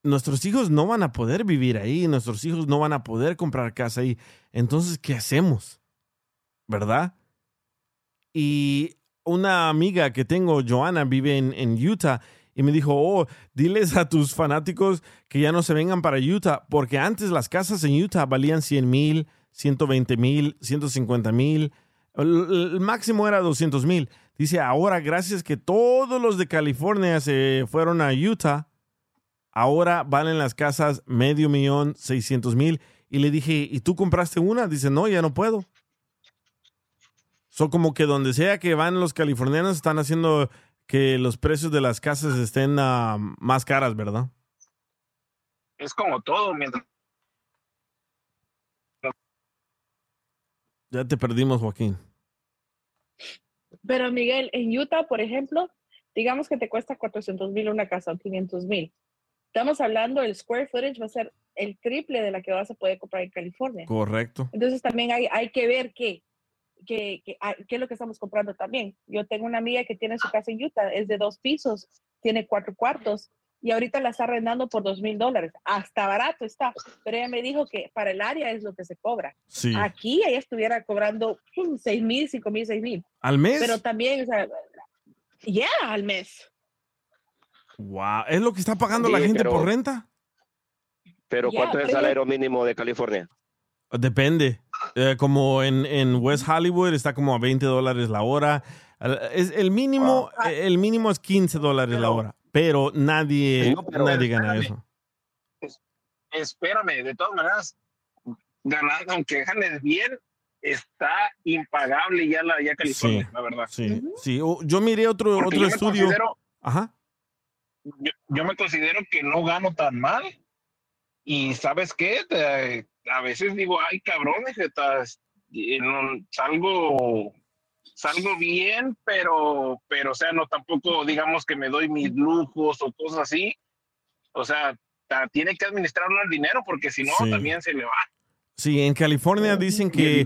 nuestros hijos no van a poder vivir ahí, nuestros hijos no van a poder comprar casa ahí. Entonces, ¿qué hacemos? ¿Verdad? Y una amiga que tengo, Joana, vive en, en Utah y me dijo, oh, diles a tus fanáticos que ya no se vengan para Utah, porque antes las casas en Utah valían 100 mil, 120 mil, 150 mil, el, máximo era 200 mil. Dice, ahora gracias que todos los de California se fueron a Utah, ahora valen las casas medio millón, 600 mil. Y le dije, ¿y tú compraste una? Dice, no, ya no puedo. Son como que donde sea que van los californianos están haciendo que los precios de las casas estén ah, más caras, ¿verdad? Es como todo, mientras Ya te perdimos, Joaquín. Pero Miguel, en Utah, por ejemplo, digamos que te cuesta 400 mil una casa o 500 mil. Estamos hablando, el square footage va a ser el triple de la que vas a poder comprar en California. Correcto. Entonces también hay, hay que ver qué, qué, qué, ah, qué es lo que estamos comprando también. Yo tengo una amiga que tiene su casa en Utah, es de dos pisos, tiene cuatro cuartos y ahorita la está arrendando por dos mil dólares. Hasta barato está, pero ella me dijo que para el área es lo que se cobra. Sí. Aquí ella estuviera cobrando pum, seis mil, cinco mil, seis mil. ¿Al mes? Pero también, o sea, ya al mes. Wow. ¿Es lo que está pagando la gente pero- por renta? Pero ¿cuánto es el salario mínimo de California? Depende. Eh, como en, en West Hollywood está como a 20 dólares la hora. Es, el, mínimo, eh, el mínimo es 15 dólares la hora. Pero nadie, No, pero nadie gana eso. espérame, de todas maneras, ganar, aunque ganes bien, está impagable ya la ya California, Sí. la verdad. Sí, sí. O- Yo miré otro, Porque otro yo estudio. Ajá. yo, yo me considero que no gano tan mal. Y sabes qué, Te- a veces digo, ay cabrón, salgo, salgo bien, pero, pero, o sea, no tampoco digamos que me doy mis lujos o cosas así. O sea, tiene que administrar uno el dinero porque si no, Sí. también se le va. Sí, en California dicen que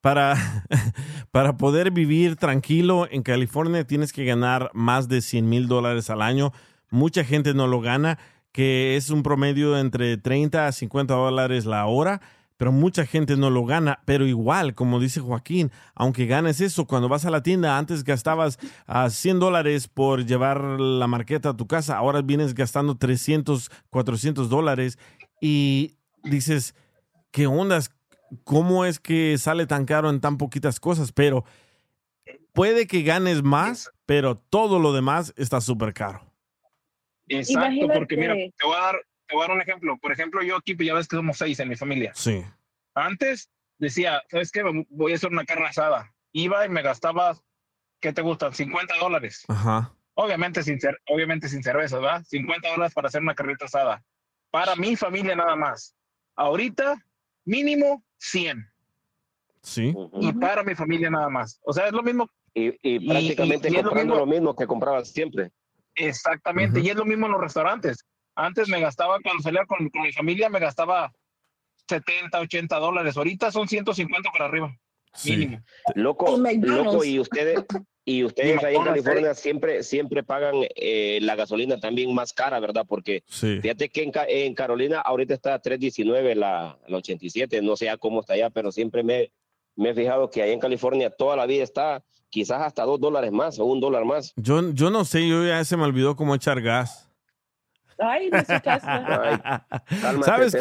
para, para poder vivir tranquilo en California tienes que ganar más de 100 mil dólares al año. Mucha gente no lo gana, que es un promedio entre 30 a 50 dólares la hora, pero mucha gente no lo gana. Pero igual, como dice Joaquín, aunque ganes eso, cuando vas a la tienda, antes gastabas a 100 dólares por llevar la marqueta a tu casa, ahora vienes gastando 300, 400 dólares y dices, ¿qué ondas? ¿Cómo es que sale tan caro en tan poquitas cosas? Pero puede que ganes más, pero todo lo demás está súper caro. Exacto, Imagínate. porque mira, te voy, a dar, te voy a dar un ejemplo. Por ejemplo, yo aquí, pues ya ves que somos seis en mi familia. Sí. Antes decía, ¿sabes qué? Voy a hacer una carne asada. Iba y me gastaba, ¿qué te gustan? 50 dólares. Ajá. Obviamente sin, cer- obviamente sin cerveza, ¿verdad? 50 dólares para hacer una carnita asada. Para mi familia nada más. Ahorita, mínimo 100. Sí. Y para mi familia nada más. O sea, es lo mismo. Y, y prácticamente y lo comprando mismo. lo mismo que comprabas siempre. Exactamente. Ujú. Y es lo mismo en los restaurantes. Antes me gastaba, cuando salía con, con mi familia, me gastaba 70, 80 dólares. Ahorita son 150 para arriba. Sí. Mínimo. Loco, McDonald's. loco, y ustedes, y ustedes Y ahí en McDonald's, California siempre, siempre pagan eh, la gasolina también más cara, ¿verdad? Porque Sí. fíjate que en, en Carolina ahorita está a 3.19 la, la 87, no sé a cómo está allá, pero siempre me, me he fijado que ahí en California toda la vida está quizás hasta dos dólares más o un dólar más. Yo, yo no sé, yo ya se me olvidó cómo echar gas. Ay, no sé, Tesla. Cálmate, ¿Sabes.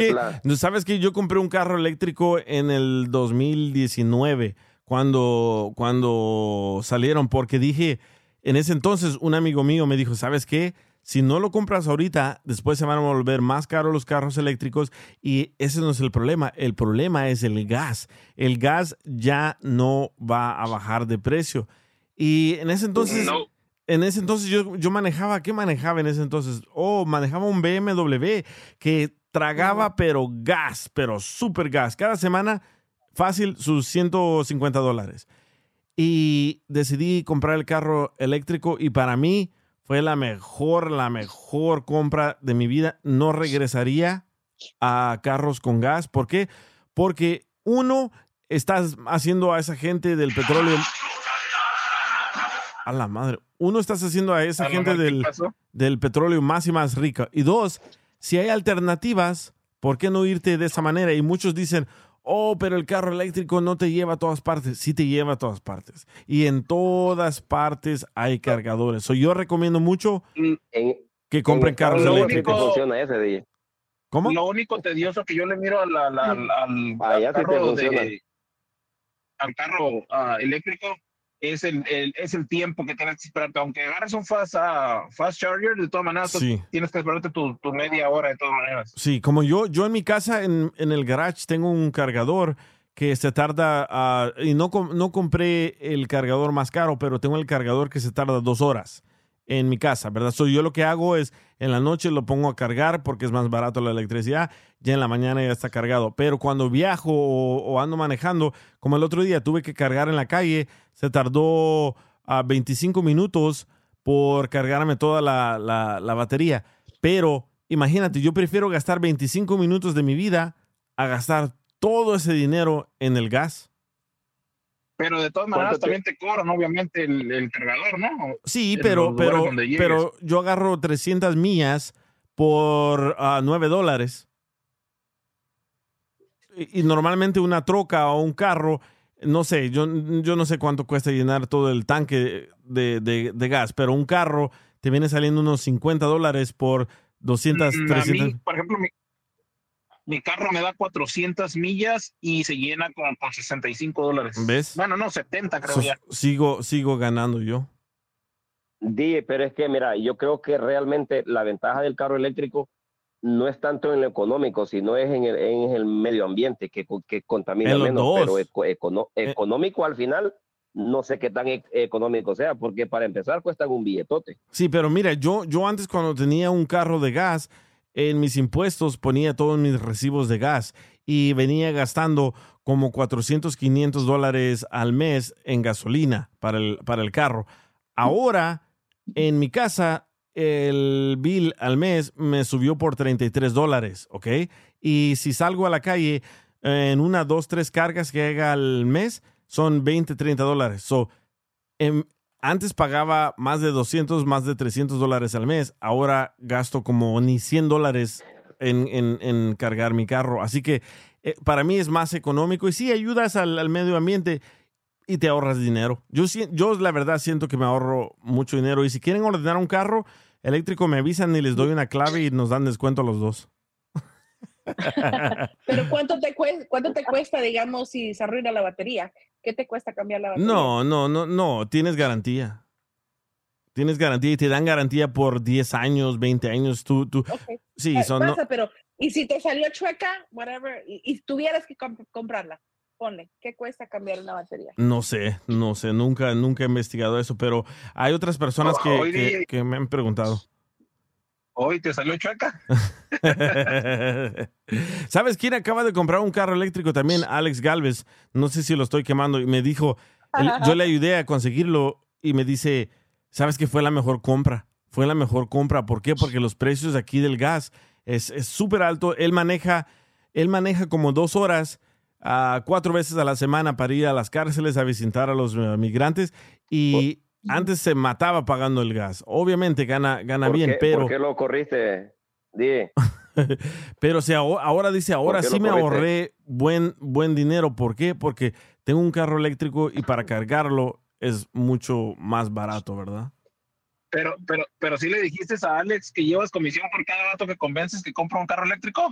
¿Sabes qué? Yo compré un carro eléctrico en el 2019 cuando, cuando salieron porque dije, en ese entonces un amigo mío me dijo, ¿sabes qué? Si no lo compras ahorita, después se van a volver más caros los carros eléctricos y ese no es el problema. El problema es el gas. El gas ya no va a bajar de precio. Y en ese entonces... No. En ese entonces yo, yo manejaba, ¿qué manejaba en ese entonces? Oh, manejaba un BMW que tragaba pero gas, pero súper gas. Cada semana fácil sus 150 dólares. Y decidí comprar el carro eléctrico y para mí Fue la mejor, la mejor compra de mi vida. No regresaría a carros con gas. ¿Por qué? Porque uno, estás haciendo a esa gente del petróleo. A la madre. Uno, estás haciendo a esa A gente madre, ¿qué del, del petróleo más y más rica. Y dos, si hay alternativas, ¿por qué no irte de esa manera? Y muchos dicen, oh, pero el carro eléctrico no te lleva a todas partes. Sí te lleva a todas partes. Y en todas partes hay cargadores. So, yo recomiendo mucho que compren carros eléctricos. que funciona ese, DJ. ¿Cómo? Lo único tedioso que yo le miro carro, de- al carro ah, eléctrico es el, el- es el tiempo que tienes que esperarte. Aunque agarres un fast, ah, fast charger, de todas maneras Sí. tienes que esperarte tu, tu media hora de todas maneras. Sí, como yo, yo en mi casa, en, en el garage, tengo un cargador que se tarda, ah, y no, no compré el cargador más caro, pero tengo el cargador que se tarda dos horas en mi casa, ¿verdad? So, yo lo que hago es, en la noche lo pongo a cargar porque es más barato la electricidad, ya en la mañana ya está cargado. Pero cuando viajo o, ando manejando, como el otro día tuve que cargar en la calle, se tardó a 25 minutos por cargarme toda la, la- la batería. Pero imagínate, yo prefiero gastar 25 minutos de mi vida a gastar todo ese dinero en el gas. Pero de todas maneras también te cobran, obviamente, el, el cargador, ¿no? Sí, pero, pero, pero yo agarro 300 millas por ah, 9 dólares. Y, y normalmente una troca o un carro, no sé, yo, yo no sé cuánto cuesta llenar todo el tanque de, de- de gas, pero un carro te viene saliendo unos 50 dólares por 200, Mm, 300. A mí, por ejemplo, mi, mi carro me da 400 millas y se llena con, con 65 dólares. ¿Ves? Bueno, no, 70 creo So- ya. sigo, sigo ganando yo. DJ, pero es que, mira, yo creo que realmente la ventaja del carro eléctrico no es tanto en lo económico, sino es en el, en el medio ambiente, que, que contamina En menos. dos. Pero eco- econo- Eh. económico al final, no sé qué tan e- económico sea, porque para empezar cuestan un billetote. Sí, pero mira, yo, yo antes cuando tenía un carro de gas, en mis impuestos ponía todos mis recibos de gas y venía gastando como 400, 500 dólares al mes en gasolina para el, para el carro. Ahora, en mi casa, el bill al mes me subió por 33 dólares, ¿ok? Y si salgo a la calle en una, dos, tres cargas que haga al mes, son 20, 30 dólares. So, em, antes pagaba más de 200, más de 300 dólares al mes. Ahora gasto como ni 100 dólares en, en- cargar mi carro. Así que eh, para mí es más económico y sí ayudas al, al medio ambiente y te ahorras dinero. Yo, yo la verdad siento que me ahorro mucho dinero y si quieren ordenar un carro eléctrico me avisan y les doy una clave y nos dan descuento a los dos. Pero ¿cuánto te, cuesta, ¿cuánto te cuesta, digamos, si se arruina la batería? ¿Qué te cuesta cambiar la batería? No, no, no, no, tienes garantía. Tienes garantía y te dan garantía por 10 años, 20 años. Tú, tú, Ok. sí, Eh, son, no- pasa, pero, ¿y si te salió chueca, whatever, y, y tuvieras que comp- comprarla? Ponle, ¿qué cuesta cambiar una batería? No sé, no sé, nunca, nunca he investigado eso, pero hay otras personas que- que me han preguntado. Hoy te salió chueca. ¿Sabes quién acaba de comprar un carro eléctrico también? Alex Galvez. No sé si lo estoy quemando. Y me dijo, él- yo le ayudé a conseguirlo y me dice, ¿sabes que fue la mejor compra? Fue la mejor compra. ¿Por qué? Porque los precios aquí del gas es súper alto. Él maneja, él maneja como dos horas a cuatro veces a la semana para ir a las cárceles a visitar a los eh, migrantes y antes se mataba pagando el gas. Obviamente gana, gana ¿Por bien, qué, pero... ¿Por qué lo corriste, DJ? Pero si aho- ahora dice, ahora sí me ahorré buen, buen dinero. ¿Por qué? Porque tengo un carro eléctrico y para cargarlo es mucho más barato, ¿verdad? Pero, pero, pero sí le dijiste a Alex que llevas comisión por cada vato que convences que compra un carro eléctrico.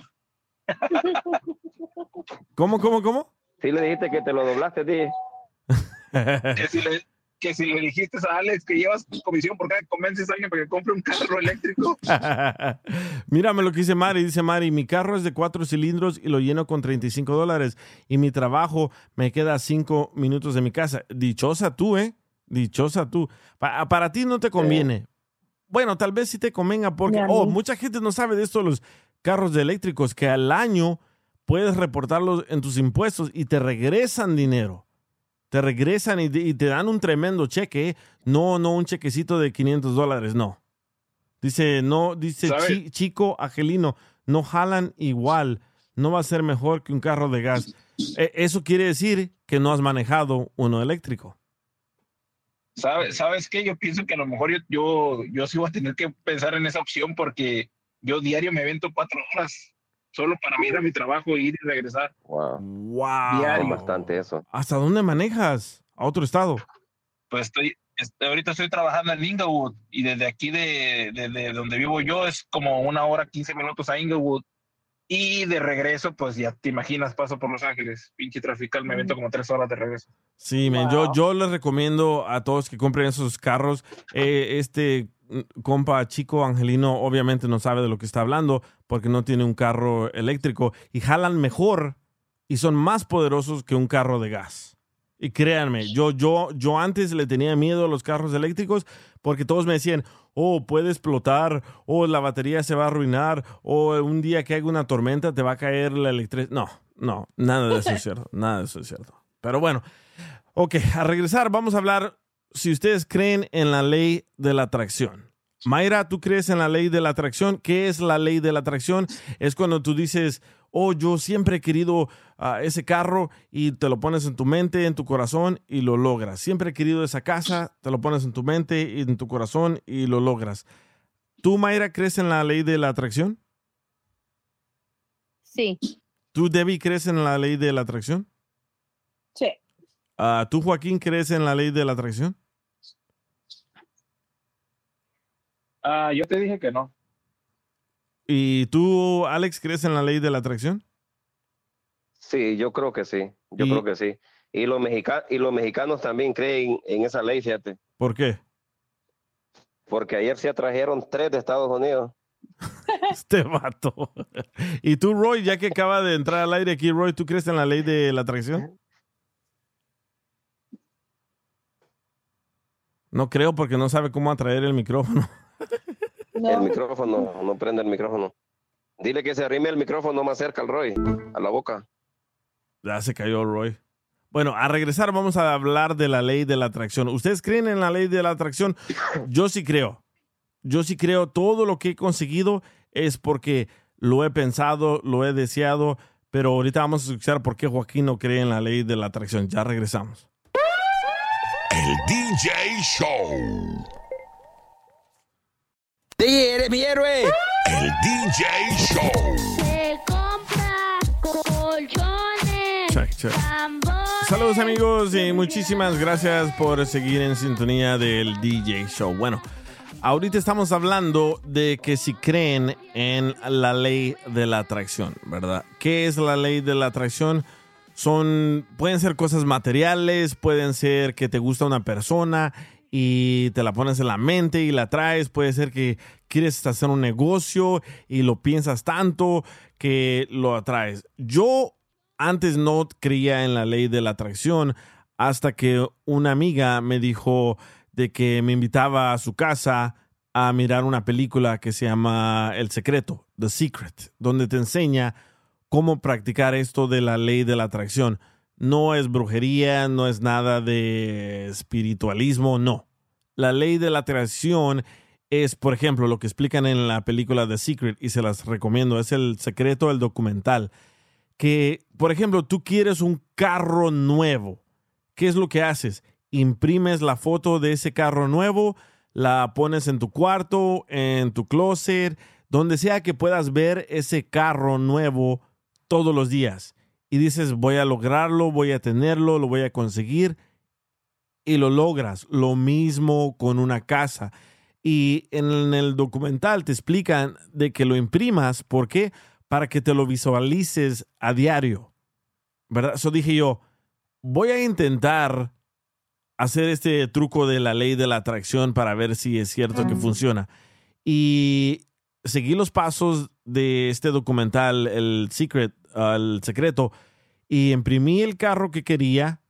¿Cómo, cómo, cómo? Sí le dijiste que te lo doblaste. Que si le, que si le dijiste a Alex que llevas comisión por cada que convences a alguien para que compre un carro eléctrico. Mírame lo que dice Mari. Dice Mari, mi carro es de cuatro cilindros y lo lleno con 35 dólares. Y mi trabajo me queda a cinco minutos de mi casa. Dichosa tú, ¿eh? Dichosa tú. Pa- para ti no te conviene. Bueno, tal vez sí te convenga porque, oh, mucha gente no sabe de esto los carros de eléctricos, que al año puedes reportarlos en tus impuestos y te regresan dinero. Te regresan y, y te dan un tremendo cheque. No, no un chequecito de 500 dólares, no. Dice, no, dice Chico Angelino, no jalan igual, no va a ser mejor que un carro de gas. E- eso quiere decir que no has manejado uno eléctrico. ¿Sabe- ¿Sabes qué? Yo pienso que a lo mejor yo, yo, yo sí voy a tener que pensar en esa opción porque yo diario me vento cuatro horas solo para ir a mi trabajo, ir y regresar. Wow. Wow. Diario. Bastante eso. ¿Hasta dónde manejas? ¿A otro estado? Pues estoy, est- ahorita estoy trabajando en Inglewood y desde aquí de, de- de donde vivo yo es como una hora, 15 minutos a Inglewood. Y de regreso, pues ya te imaginas, paso por Los Ángeles. Pinche trafical, me vento como tres horas de regreso. Sí, men, yo, yo les recomiendo a todos que compren esos carros. Eh, este mm, compa chico Angelino obviamente no sabe de lo que está hablando porque no tiene un carro eléctrico y jalan mejor y son más poderosos que un carro de gas. Y créanme, yo, yo, yo antes le tenía miedo a los carros eléctricos porque todos me decían, oh, puede explotar, o la batería se va a arruinar, o un día que haya una tormenta te va a caer la electricidad. No, no, nada de eso es cierto, nada de eso es cierto. Pero bueno, ok, a regresar vamos a hablar si ustedes creen en la ley de la atracción. Mayra, ¿tú crees en la ley de la atracción? ¿Qué es la ley de la atracción? Es cuando tú dices, oh, yo siempre he querido ah, ese carro y te lo pones en tu mente, en tu corazón y lo logras. Siempre he querido esa casa, te lo pones en tu mente y en tu corazón y lo logras. ¿Tú, Mayra, crees en la ley de la atracción? Sí, ¿Tú, Debbie, crees en la ley de la atracción? Sí. Ah, ¿Tú, Joaquín, crees en la ley de la atracción? Ah, yo te dije que no. ¿Y tú, Alex, crees en la ley de la atracción? Sí, yo creo que sí. Yo Y- creo que sí. Y los, mexica- y los mexicanos también creen en esa ley, fíjate. ¿Por qué? Porque ayer se atrajeron tres de Estados Unidos. Este vato. ¿Y tú, Roy, ya que acaba de entrar al aire aquí, Roy, ¿tú crees en la ley de la atracción? No creo porque no sabe cómo atraer el micrófono. El micrófono, no prende el micrófono. Dile que se arrime el micrófono más cerca al Roy, a la boca. Ya se cayó Roy. Bueno, a regresar vamos a hablar de la ley de la atracción. ¿Ustedes creen en la ley de la atracción? Yo sí creo. Yo sí creo. Todo lo que he conseguido es porque lo he pensado, lo he deseado. Pero ahorita vamos a escuchar por qué Joaquín no cree en la ley de la atracción. Ya regresamos. El DJ Show. DJ, eres mi héroe. El DJ Show. Se compra colchones, Check, check. Saludos amigos y muchísimas gracias por seguir en sintonía del DJ Show. Bueno, ahorita estamos hablando de que si creen en la ley de la atracción, ¿verdad? ¿Qué es la ley de la atracción? Son, pueden ser cosas materiales, pueden ser que te gusta una persona y te la pones en la mente y la traes, puede ser que quieres hacer un negocio y lo piensas tanto que lo atraes. Yo antes no creía en la ley de la atracción hasta que una amiga me dijo de que me invitaba a su casa a mirar una película que se llama El Secreto, The Secret, donde te enseña cómo practicar esto de la ley de la atracción. No es brujería, no es nada de espiritualismo, no. La ley de la atracción es, por ejemplo, lo que explican en la película The Secret y se las recomiendo, es el secreto del documental que, por ejemplo, tú quieres un carro nuevo. ¿Qué es lo que haces? Imprimes la foto de ese carro nuevo, la pones en tu cuarto, en tu closet, donde sea que puedas ver ese carro nuevo todos los días. Y dices, voy a lograrlo, voy a tenerlo, lo voy a conseguir. Y lo logras. Lo mismo con una casa. Y en el documental te explican de que lo imprimas. ¿Por qué? Para que te lo visualices a diario. ¿Verdad? Eso dije yo, voy a intentar hacer este truco de la ley de la atracción para ver si es cierto que funciona. Y seguí los pasos de este documental, el secret, el secreto, y imprimí el carro que quería,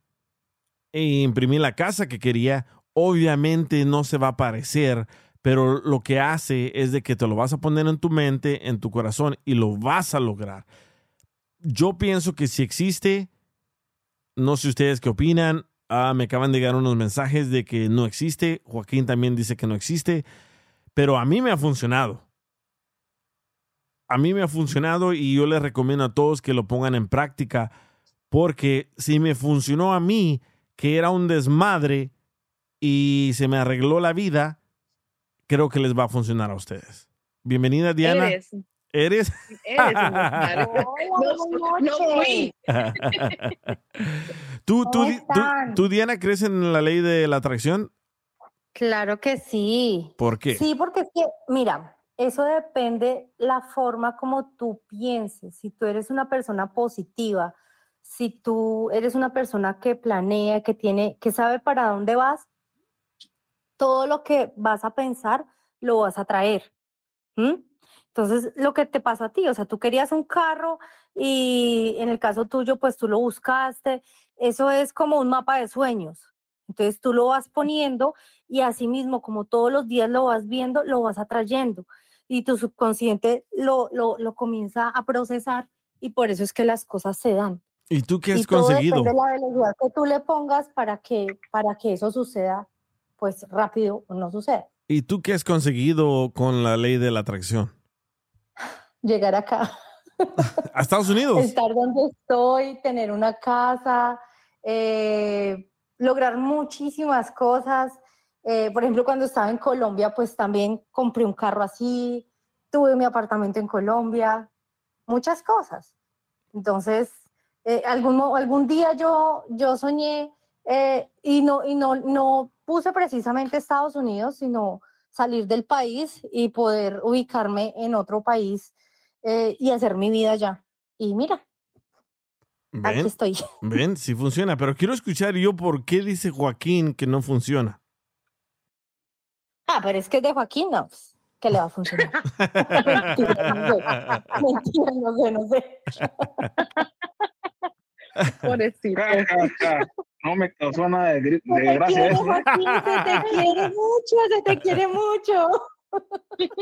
e imprimí la casa que quería. Obviamente no se va a parecer, pero lo que hace es de que te lo vas a poner en tu mente, en tu corazón, y lo vas a lograr. Yo pienso que si existe, no sé ustedes qué opinan, Ah, me acaban de llegar unos mensajes de que no existe. Joaquín también dice que no existe. pero a mí me ha funcionado. A mí me ha funcionado y yo les recomiendo a todos que lo pongan en práctica porque si me funcionó a mí, que era un desmadre y se me arregló la vida, creo que les va a funcionar a ustedes. Bienvenida, Diana. Eres. ¿Eres? Eres un desmadre. No, no fui. ¿Tú, tú, tú, Diana, crees en la ley de la atracción? Claro que sí. ¿Por qué? Sí, porque es que, mira, eso depende la forma como tú pienses. Si tú eres una persona positiva, si tú eres una persona que planea, que tiene, que sabe para dónde vas, todo lo que vas a pensar lo vas a traer. Entonces, lo que te pasó a ti, o sea, tú querías un carro y en el caso tuyo, pues tú lo buscaste. Eso es como un mapa de sueños. Entonces tú lo vas poniendo y así mismo, como todos los días lo vas viendo, lo vas atrayendo. Y tu subconsciente lo, lo, lo comienza a procesar y por eso es que las cosas se dan. ¿Y tú qué y has todo conseguido? depende de la velocidad que tú le pongas para que, para que eso suceda, pues rápido o no suceda. ¿Y tú qué has conseguido con la ley de la atracción? Llegar acá. ¿A Estados Unidos? estar donde estoy, tener una casa, eh, lograr muchísimas cosas. Eh, por ejemplo, cuando estaba en Colombia, pues también compré un carro así, tuve mi apartamento en Colombia, muchas cosas. Entonces, eh, algún, algún día yo, yo soñé eh, y, no, y no, no puse precisamente Estados Unidos, sino salir del país y poder ubicarme en otro país eh, y hacer mi vida allá. Y mira, aquí ¿Ven? estoy. ¿Ven? Sí funciona. Pero quiero escuchar yo por qué dice Joaquín que no funciona. Ah, pero es que es de Joaquín, no, pues, que le va a funcionar. Mentira, no sé. Mentira, no sé, no sé. Pobrecito. No me causó nada de, de te gracia eso. Joaquín, se te quiere mucho, se te quiere mucho.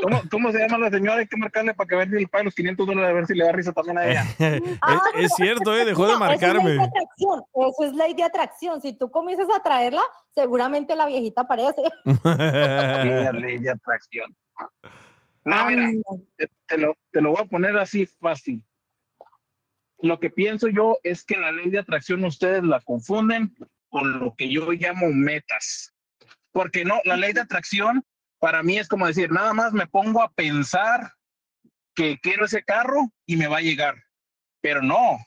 ¿Cómo, ¿Cómo se llama la señora? Hay que marcarle para que ver si le pague los 500 dólares, a ver si le da risa también a ella. Ah, es, es cierto, ¿eh? Dejó de No, Eso es ley de marcarme. atracción, eso es ley de atracción. Si tú comienzas a traerla, seguramente la viejita aparece. La ley de atracción. No, mira, te, te lo, te lo voy a poner así fácil. Lo que pienso yo es que la ley de atracción ustedes la confunden con lo que yo llamo metas. Porque no, la ley de atracción para mí es como decir, nada más me pongo a pensar que quiero ese carro y me va a llegar. Pero no,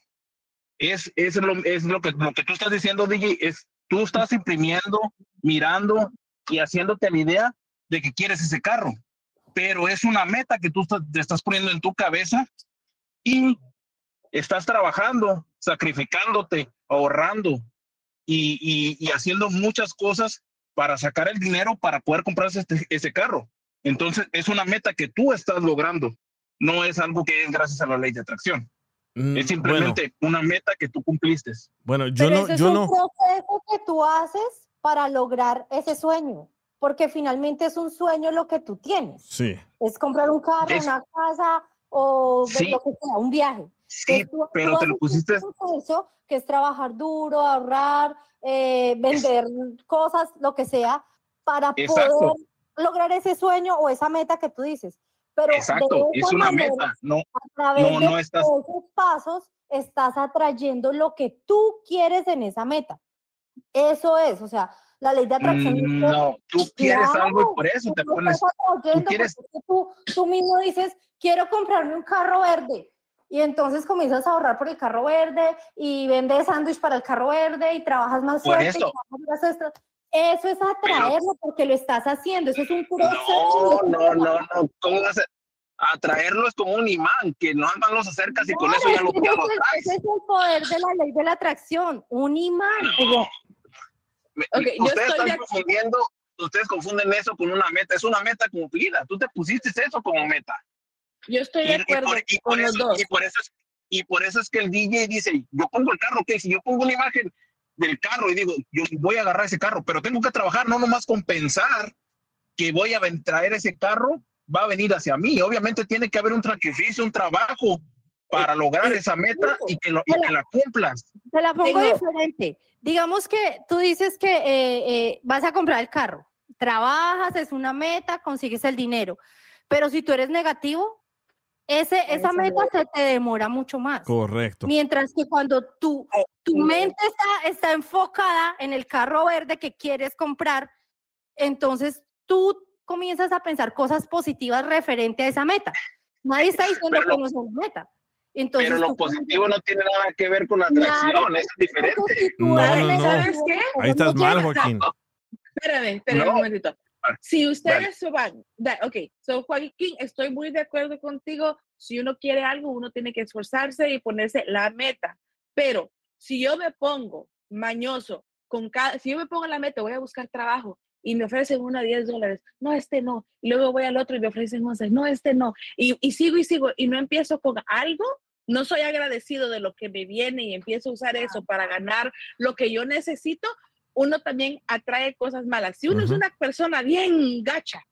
es, es, lo, es lo, que, lo que tú estás diciendo, DJ, es tú estás imprimiendo, mirando y haciéndote la idea de que quieres ese carro. Pero es una meta que tú te estás poniendo en tu cabeza y estás trabajando, sacrificándote, ahorrando y, y- y haciendo muchas cosas para sacar el dinero para poder comprarse este- ese carro. Entonces, es una meta que tú estás logrando. No es algo que es gracias a la ley de atracción. Mm, Es simplemente una meta que tú cumpliste. Bueno, yo Pero no, ese es yo un no. proceso que tú haces para lograr ese sueño, porque finalmente es un sueño lo que tú tienes. Sí. Es comprar un carro, Es- una casa o Sí. lo que sea, un viaje. Sí, tú- pero tú te lo pusiste. un proceso que es trabajar duro, ahorrar, eh, vender cosas, lo que sea, para Exacto. poder lograr ese sueño o esa meta que tú dices. Pero de Exacto, es una manera, meta. No, a través no, de no estás. esos pasos estás atrayendo lo que tú quieres en esa meta. Eso es, o sea, la ley de atracción. Mm, no, tú quieres claro, algo y por eso te tú pones. atrayendo, quieres- tú, tú mismo dices, quiero comprarme un carro verde. Y entonces comienzas a ahorrar por el carro verde y vendes sándwich para el carro verde y trabajas más Por fuerte. eso. Eso es atraerlo porque lo estás haciendo. Eso es un proceso. No, no, no, no. ¿Cómo vas a atraerlo? Es como un imán que no más los acercas y con eso ya lo, ya ese lo es el- traes. ese es el poder de la ley de la atracción, un imán. Me- Ok, yo ustedes están confundiendo, ustedes confunden eso con una meta. Es una meta cumplida. Tú te pusiste eso como meta. Yo estoy Y, de y acuerdo por, y por con los eso, dos. y por eso es, y por eso es que el DJ dice, yo pongo el carro, que si yo pongo una imagen del carro y digo, yo voy a agarrar ese carro, pero tengo que trabajar, no nomás con pensar que voy a traer ese carro, va a venir hacia mí. Obviamente tiene que haber un sacrificio, un trabajo para lograr esa meta y que, lo, y que la cumplas. Te la pongo Tengo- diferente. Digamos que tú dices que eh, eh, vas a comprar el carro, trabajas, es una meta, consigues el dinero. Pero si tú eres negativo, ese, esa Esa meta se te demora mucho más. Correcto. Mientras que cuando tu, tu mente está, está enfocada en el carro verde que quieres comprar, entonces tú comienzas a pensar cosas positivas referente a esa meta. Nadie está diciendo Pero que no es una meta. Entonces, Pero lo tú positivo no tiene nada que ver con la atracción, es diferente. tú No, no, no. ¿Sabes qué? Ahí estás mal. Joaquín. Espérame, espérame No. un momentito. Si Dale. ustedes se van, da- ok, so Joaquín, estoy muy de acuerdo contigo. Si uno quiere algo, uno tiene que esforzarse y ponerse la meta. Pero si yo me pongo mañoso, con cada, si yo me pongo la meta, voy a buscar trabajo y me ofrecen uno a 10 dólares, no, este no. Y luego voy al otro y me ofrecen 11, no, este no. Y, y sigo y sigo y no empiezo con algo, no soy agradecido de lo que me viene y empiezo a usar eso para ganar lo que yo necesito, uno también atrae cosas malas. Si uno es una persona bien gacha,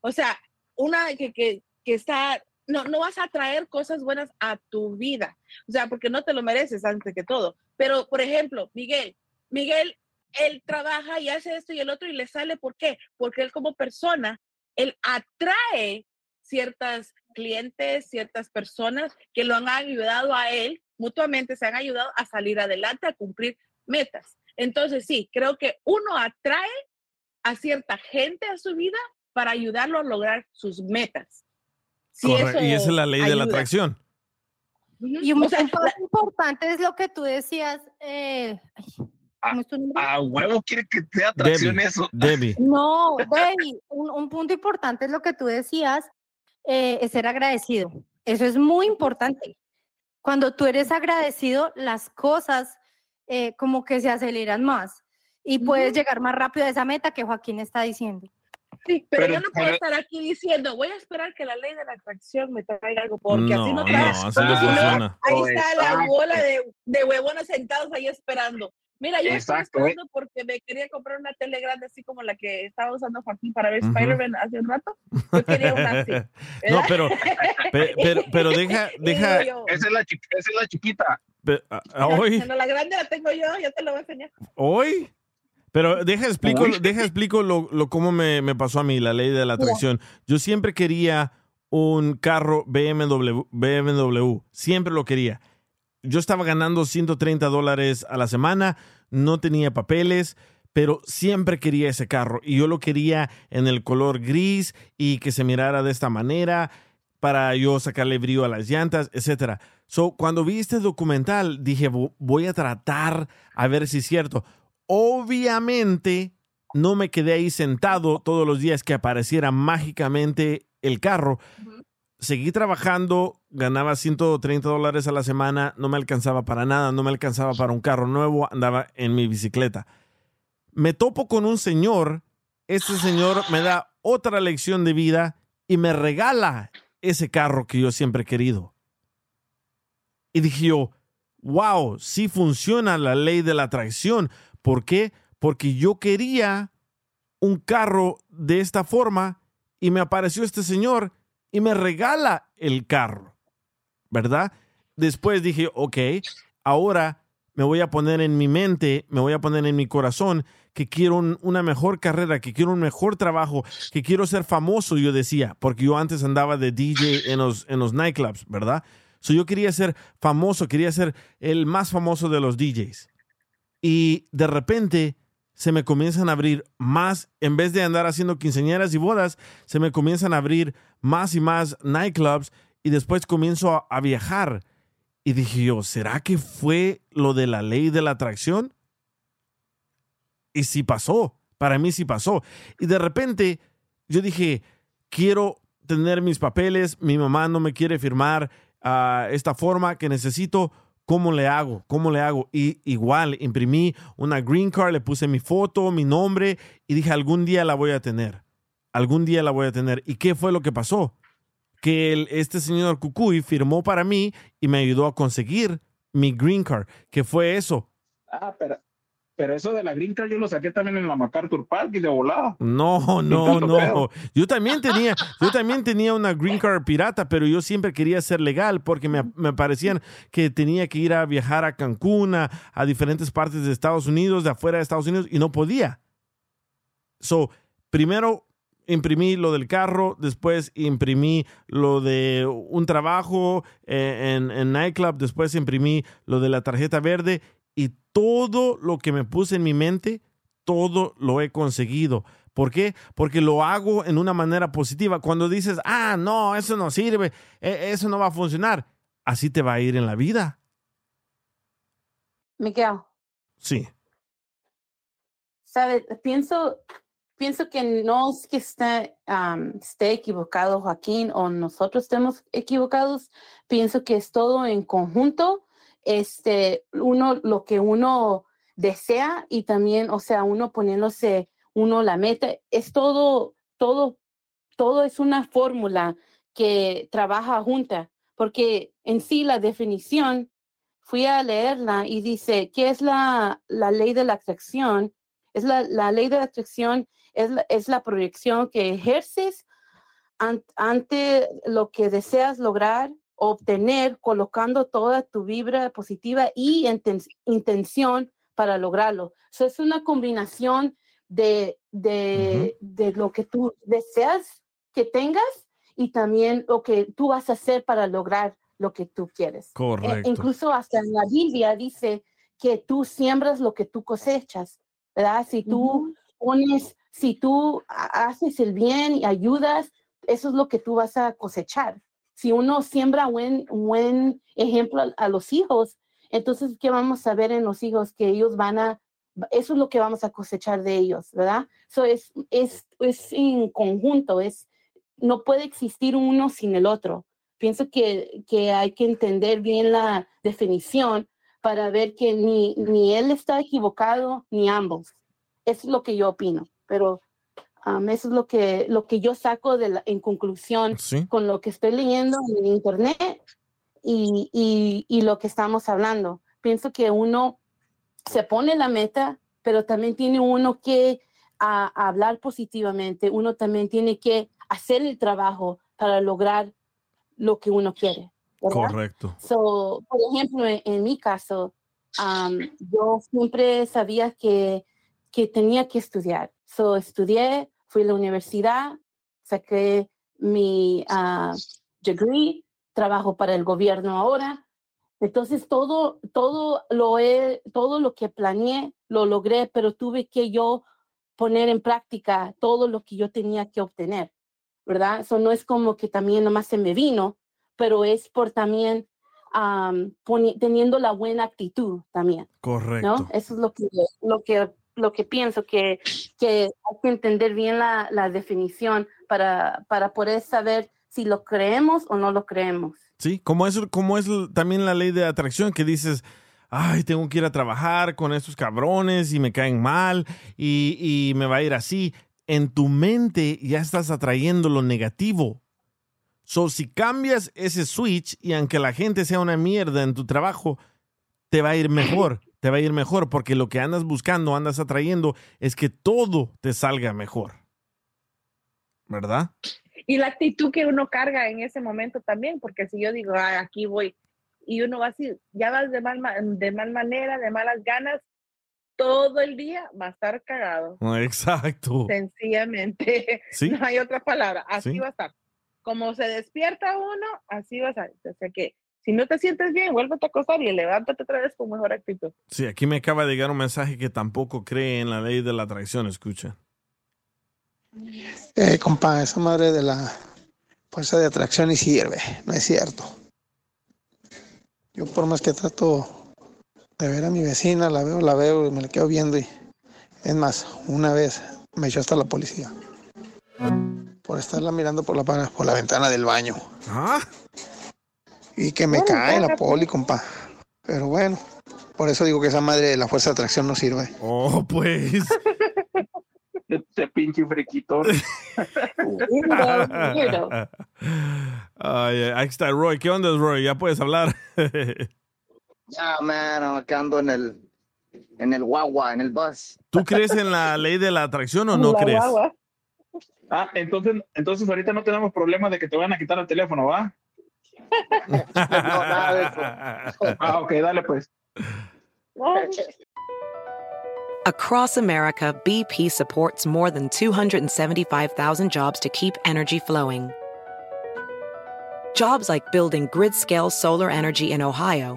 o sea, una que, que, que está, no, no vas a traer cosas buenas a tu vida, o sea, porque no te lo mereces antes que todo. Pero, por ejemplo, Miguel, Miguel, él trabaja y hace esto y el otro y le sale, ¿por qué? Porque él como persona, él atrae ciertas clientes, ciertas personas que lo han ayudado a él, mutuamente se han ayudado a salir adelante, a cumplir metas. Entonces, sí, creo que uno atrae a cierta gente a su vida para ayudarlo a lograr sus metas. Si Correcto. Y esa es la ley de la atracción. Y un, O sea, paso importante es lo que tú decías. eh, ay, ¿cómo es tu nombre? A huevo quiere que sea atracción Debbie. eso. Debbie. No, Debbie, un, un punto importante es lo que tú decías, eh, es ser agradecido. Eso es muy importante. Cuando tú eres agradecido, las cosas eh, como que se aceleran más y puedes Ujú. llegar más rápido a esa meta que Joaquín está diciendo. Sí, pero, Pero- yo no puedo pero- estar aquí diciendo, voy a esperar que la ley de la atracción me traiga algo, porque así No, no trae. no, así no Si no, funciona. ahí está la Exacto. bola de, de huevones sentados ahí esperando. Mira, yo estoy Exacto, ¿eh? esperando porque me quería comprar una tele grande así como la que estaba usando Joaquín para ver Ujú. Spider-Man hace un rato. Yo quería una así. No, ¿verdad? pero, pe- pero, pero deja, deja, Esa es la, esa es la chiquita. Pe- a- a- hoy, "No, la grande la tengo yo, ya te la voy a enseñar. hoy, pero deja explico, deja explico lo, lo cómo me, me pasó a mí la ley de la atracción. Yo siempre quería un carro BMW, BMW, siempre lo quería. Yo estaba ganando 130 dólares a la semana, no tenía papeles, pero siempre quería ese carro y yo lo quería en el color gris y que se mirara de esta manera para yo sacarle brillo a las llantas, etcétera. So, cuando vi este documental, dije, "Vo- voy a tratar a ver si es cierto. Obviamente, no me quedé ahí sentado todos los días que apareciera mágicamente el carro. Seguí trabajando, ganaba 130 dólares a la semana, no me alcanzaba para nada, no me alcanzaba para un carro nuevo, andaba en mi bicicleta. Me topo con un señor, este señor me da otra lección de vida y me regala ese carro que yo siempre he querido. Y dije yo, wow, sí funciona la ley de la atracción. ¿Por qué? Porque yo quería un carro de esta forma y me apareció este señor y me regala el carro, ¿verdad? Después dije, ok, ahora me voy a poner en mi mente, me voy a poner en mi corazón que quiero un- una mejor carrera, que quiero un mejor trabajo, que quiero ser famoso, yo decía, porque yo antes andaba de DJ en los, en los nightclubs, ¿verdad? So yo quería ser famoso, quería ser el más famoso de los DJs. Y de repente se me comienzan a abrir más, en vez de andar haciendo quinceañeras y bodas, se me comienzan a abrir más y más nightclubs y después comienzo a, a viajar. Y dije yo, ¿será que fue lo de la ley de la atracción? Y sí pasó, para mí sí pasó. Y de repente yo dije, quiero tener mis papeles, mi mamá no me quiere firmar a esta forma que necesito, ¿cómo le hago? ¿Cómo le hago? Y igual imprimí una green card, le puse mi foto, mi nombre y dije, algún día la voy a tener. Algún día la voy a tener. ¿Y qué fue lo que pasó? Que este señor Cucuy firmó para mí y me ayudó a conseguir mi green card, que fue eso. Ah, pero, pero eso de la green card yo lo saqué también en la MacArthur Park y de volada. No, no, no. pedo. Yo también tenía, yo también tenía una green card pirata, pero yo siempre quería ser legal porque me, me parecían que tenía que ir a viajar a Cancún, a, a diferentes partes de Estados Unidos, de afuera de Estados Unidos, y no podía. So, primero imprimí lo del carro, después imprimí lo de un trabajo eh, en, en nightclub, después imprimí lo de la tarjeta verde y todo lo que me puse en mi mente, todo lo he conseguido. ¿Por qué? Porque lo hago en una manera positiva. Cuando dices, ah, no, eso no sirve, e- eso no va a funcionar, así te va a ir en la vida. Miguel, Sí. ¿sabes? Pienso, pienso que no es que esté, esté equivocado Joaquín o nosotros estemos equivocados. Pienso que es todo en conjunto. Este, uno, lo que uno desea y también, o sea, uno poniéndose uno la meta, es todo, todo, todo es una fórmula que trabaja junta, porque en sí la definición, fui a leerla y dice, ¿qué es la, la ley de la atracción? Es la, la ley de la atracción, es la, es la proyección que ejerces an- ante lo que deseas lograr, obtener, colocando toda tu vibra positiva y inten- intención para lograrlo. So, es una combinación de, de, de lo que tú deseas que tengas y también lo que tú vas a hacer para lograr lo que tú quieres. E- Correcto. incluso hasta en la Biblia dice que tú siembras lo que tú cosechas, ¿verdad? Si tú pones, si tú ha- haces el bien y ayudas, eso es lo que tú vas a cosechar. Si uno siembra buen, buen ejemplo a, los hijos, entonces, ¿qué vamos a ver en los hijos? Que ellos van a, eso es lo que vamos a cosechar de ellos, ¿verdad? So es, es, es en conjunto, es, no puede existir uno sin el otro. Pienso que, que hay que entender bien la definición para ver que ni, ni él está equivocado ni ambos. Eso es lo que yo opino, pero um, eso es lo que, lo que yo saco de la- en conclusión con lo que estoy leyendo en internet y, y, y lo que estamos hablando. Pienso que uno se pone la meta, pero también tiene uno que a- hablar positivamente, uno también tiene que hacer el trabajo para lograr lo que uno quiere. ¿verdad? Correcto. So, por ejemplo, en, en mi caso, am, yo siempre sabía que, que tenía que estudiar. So, estudié, fui a la universidad, saqué mi ah, degree, trabajo para el gobierno ahora. Entonces, todo, todo, lo he, todo lo que planeé lo logré, pero tuve que yo poner en práctica todo lo que yo tenía que obtener, ¿verdad? Eso no es como que también nomás se me vino, pero es por también am, poni- teniendo la buena actitud también. Correcto. ¿no? Eso es lo que, lo que, lo que pienso, que, que hay que entender bien la, la definición para, para poder saber si lo creemos o no lo creemos. Sí, como es, como es también la ley de atracción que dices, ay, tengo que ir a trabajar con estos cabrones y me caen mal y, y me va a ir así. En tu mente ya estás atrayendo lo negativo. So, si cambias ese switch y aunque la gente sea una mierda en tu trabajo, te va a ir mejor, te va a ir mejor porque lo que andas buscando, andas atrayendo es que todo te salga mejor. ¿Verdad? Y la actitud que uno carga en ese momento también, porque si yo digo, "Ay, aquí voy, y uno va así, ya vas de mal, ma- de mal manera, de malas ganas, todo el día va a estar cagado. Exacto. Sencillamente. Sí. No hay otra palabra. Así Sí. va a estar. Como se despierta uno, así va a estar. O sea que si no te sientes bien, vuélvete a acostar y levántate otra vez con mejor actitud. Sí, aquí me acaba de llegar un mensaje que tampoco cree en la ley de la atracción, escucha. Eh, compa, esa madre de la fuerza de atracción y sirve, no es cierto. Yo por más que trato de ver a mi vecina, la veo, la veo y me la quedo viendo y es más, una vez me echó hasta la policía por estarla mirando por la, por la ventana del baño. Y que me Bueno, cae la poli, compa. Pero bueno, por eso digo que esa madre de la fuerza de atracción no sirve. Oh, pues. Este pinche friquito. Ay, ay, ahí está Roy. ¿Qué onda, Roy? Ya puedes hablar. Ya, man, acá ando en el, en el guagua, en el bus. ¿Tú crees en la ley de la atracción o no crees? Ah, entonces, entonces ahorita no tenemos problema de que te van a quitar el teléfono, ¿va? Ah, ok, dale pues. Across America, BP supports more than 275,000 jobs to keep energy flowing. Jobs like building grid scale solar energy in Ohio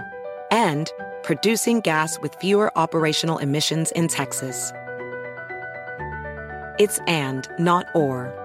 and producing gas with fewer operational emissions in Texas. It's and, not or.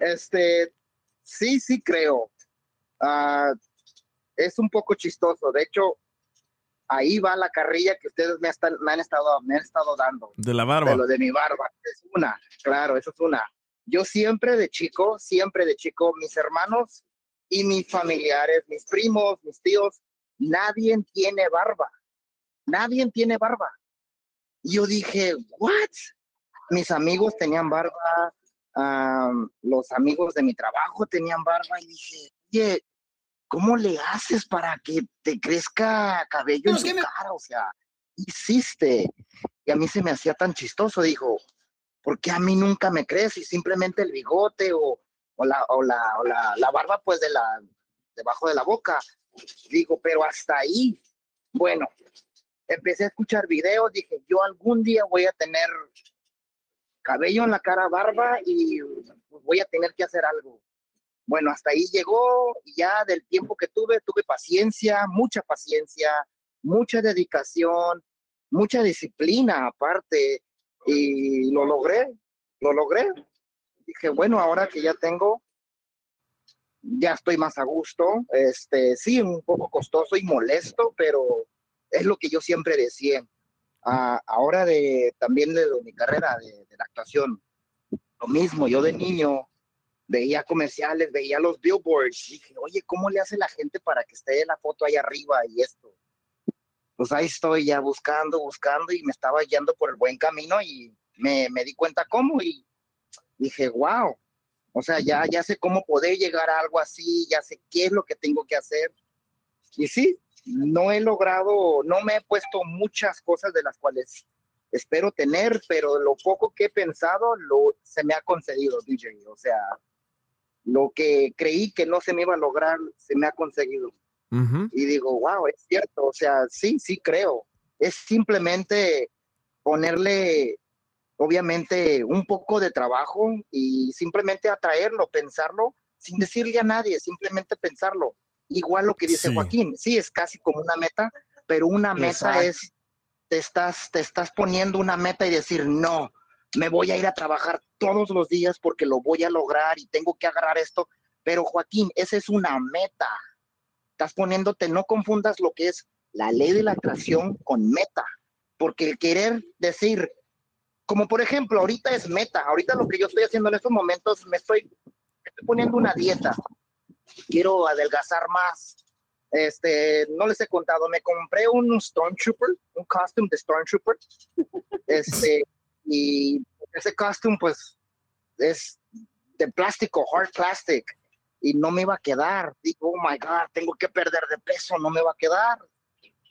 Este, sí, sí creo. Ah, es un poco chistoso. De hecho, ahí va la carrilla que ustedes me, están, me han, estado, me han estado dando. De la barba. De lo de mi barba. Es una, claro, eso es una. Yo siempre de chico, siempre de chico, mis hermanos y mis familiares, mis primos, mis tíos, nadie tiene barba. Nadie tiene barba. Y yo dije, ¿what? Mis amigos tenían barba, am, los amigos de mi trabajo tenían barba y dije, oye, ¿cómo le haces para que te crezca cabello en tu cara? O sea, hiciste. Y a mí se me hacía tan chistoso, dijo, ¿por qué a mí nunca me crece? Y simplemente el bigote o, o, la, o, la, o la, la barba pues de la, debajo de la boca. Digo, pero hasta ahí, bueno, empecé a escuchar videos, dije, yo algún día voy a tener cabello en la cara, barba y voy a tener que hacer algo. Bueno, hasta ahí llegó y ya del tiempo que tuve, tuve paciencia, mucha paciencia, mucha dedicación, mucha disciplina aparte y lo logré, lo logré. Dije, bueno, ahora que ya tengo, ya estoy más a gusto. Este, sí, un poco costoso y molesto, pero es lo que yo siempre decía. Ah, ahora de también de, mi carrera de, de la actuación, lo mismo, yo de niño veía comerciales, veía los billboards, dije, oye, ¿cómo le hace la gente para que esté la foto ahí arriba y esto? Pues ahí estoy ya buscando, buscando y me estaba yendo por el buen camino y me, me di cuenta cómo y dije, wow, o sea, ya, ya sé cómo poder llegar a algo así, ya sé qué es lo que tengo que hacer. Y sí, no he logrado, no me he puesto muchas cosas de las cuales espero tener, pero lo poco que he pensado lo, se me ha concedido, DJ. O sea, lo que creí que no se me iba a lograr, se me ha conseguido. Y digo, wow, es cierto, o sea, sí, sí creo. Es simplemente ponerle, obviamente, un poco de trabajo y simplemente atraerlo, pensarlo, sin decirle a nadie, simplemente pensarlo. Igual lo que dice Sí. Joaquín, sí, es casi como una meta, pero una meta Exacto. es, te estás, te estás poniendo una meta y decir, no, me voy a ir a trabajar todos los días porque lo voy a lograr y tengo que agarrar esto. Pero Joaquín, esa es una meta. Estás poniéndote, no confundas lo que es la ley de la atracción con meta, porque el querer decir, como por ejemplo, ahorita es meta, ahorita lo que yo estoy haciendo en estos momentos, me estoy, me estoy poniendo una dieta, quiero adelgazar más. Este, no les he contado, me compré un Stormtrooper, un costume de Stormtrooper. Este, y ese costume, pues, es de plástico, hard plastic, y no me iba a quedar. Digo, oh my God, tengo que perder de peso, no me va a quedar.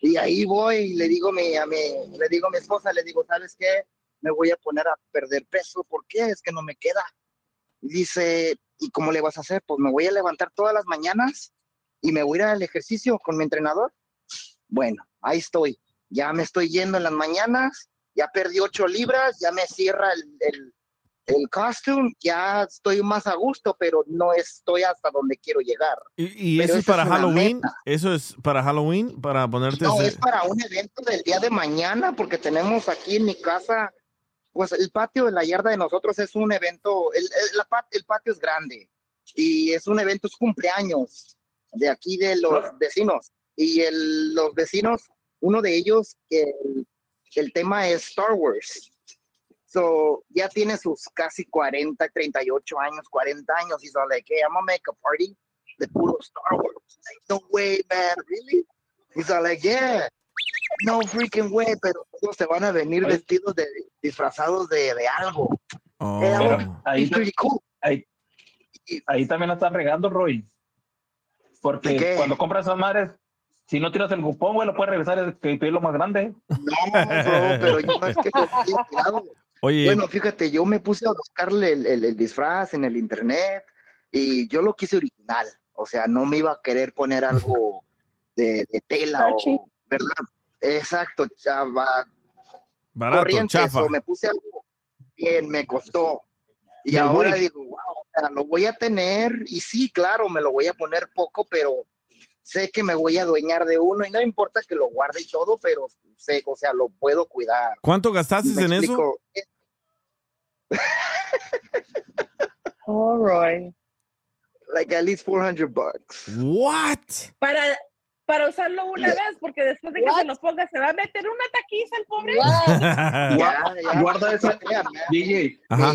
Y ahí voy y le digo a mi, a mi- le digo a mi esposa, le digo, ¿sabes qué? Me voy a poner a perder peso, ¿por qué? Es que no me queda. Y dice, ¿y cómo le vas a hacer? Pues me voy a levantar todas las mañanas y me voy a ir al ejercicio con mi entrenador. Bueno, ahí estoy. Ya me estoy yendo en las mañanas, ya perdí ocho libras, ya me cierra el, el, el costume, ya estoy más a gusto, pero no estoy hasta donde quiero llegar. ¿Y, eso es para es Halloween? ¿Eso es para Halloween? ¿Para ponerte No, ese- es para un evento del día de mañana, porque tenemos aquí en mi casa, pues el patio de la yarda de nosotros es un evento, el, el- la el patio es grande y es un evento, es cumpleaños de aquí de los vecinos. Y el- los vecinos, uno de ellos, el, el tema es Star Wars. So, ya tiene sus casi 40, 38 años, 40 años. He's all like, hey, I'm gonna make a party de puro Star Wars. Like, no way, man, really? He's all like, yeah. No freaking way, pero todos se van a venir vestidos de disfrazados de, de algo. Oh. Eh, ahí, it's pretty cool. ahí, ahí también la están regando, Roy. ¿De Porque qué? cuando compras esas madres, si no tiras el cupón, güey, lo puedes regresar y pedir lo más grande. No, bro, pero yo no es que lo. Oye, Bueno, fíjate, yo me puse a buscarle el, el- el disfraz en el internet y yo lo quise original. O sea, no me iba a querer poner algo de, de tela o, ¿verdad? Exacto, chava. barato, corriente, chafa. so me puse algo bien, me costó. Y Me ahora voy. digo, wow, o sea, lo voy a tener y sí, claro, me lo voy a poner poco, pero sé que me voy a adueñar de uno y no importa que lo guarde y todo, pero sé, o sea, lo puedo cuidar. ¿Cuánto gastaste ¿Me en eso? explico? Oh, Roy. Like at least 400 bucks. What? Para, para usarlo una vez, porque después de que se lo ponga, se va a meter una taquiza el pobre. Ya. Guarda esa, DJ. Ajá.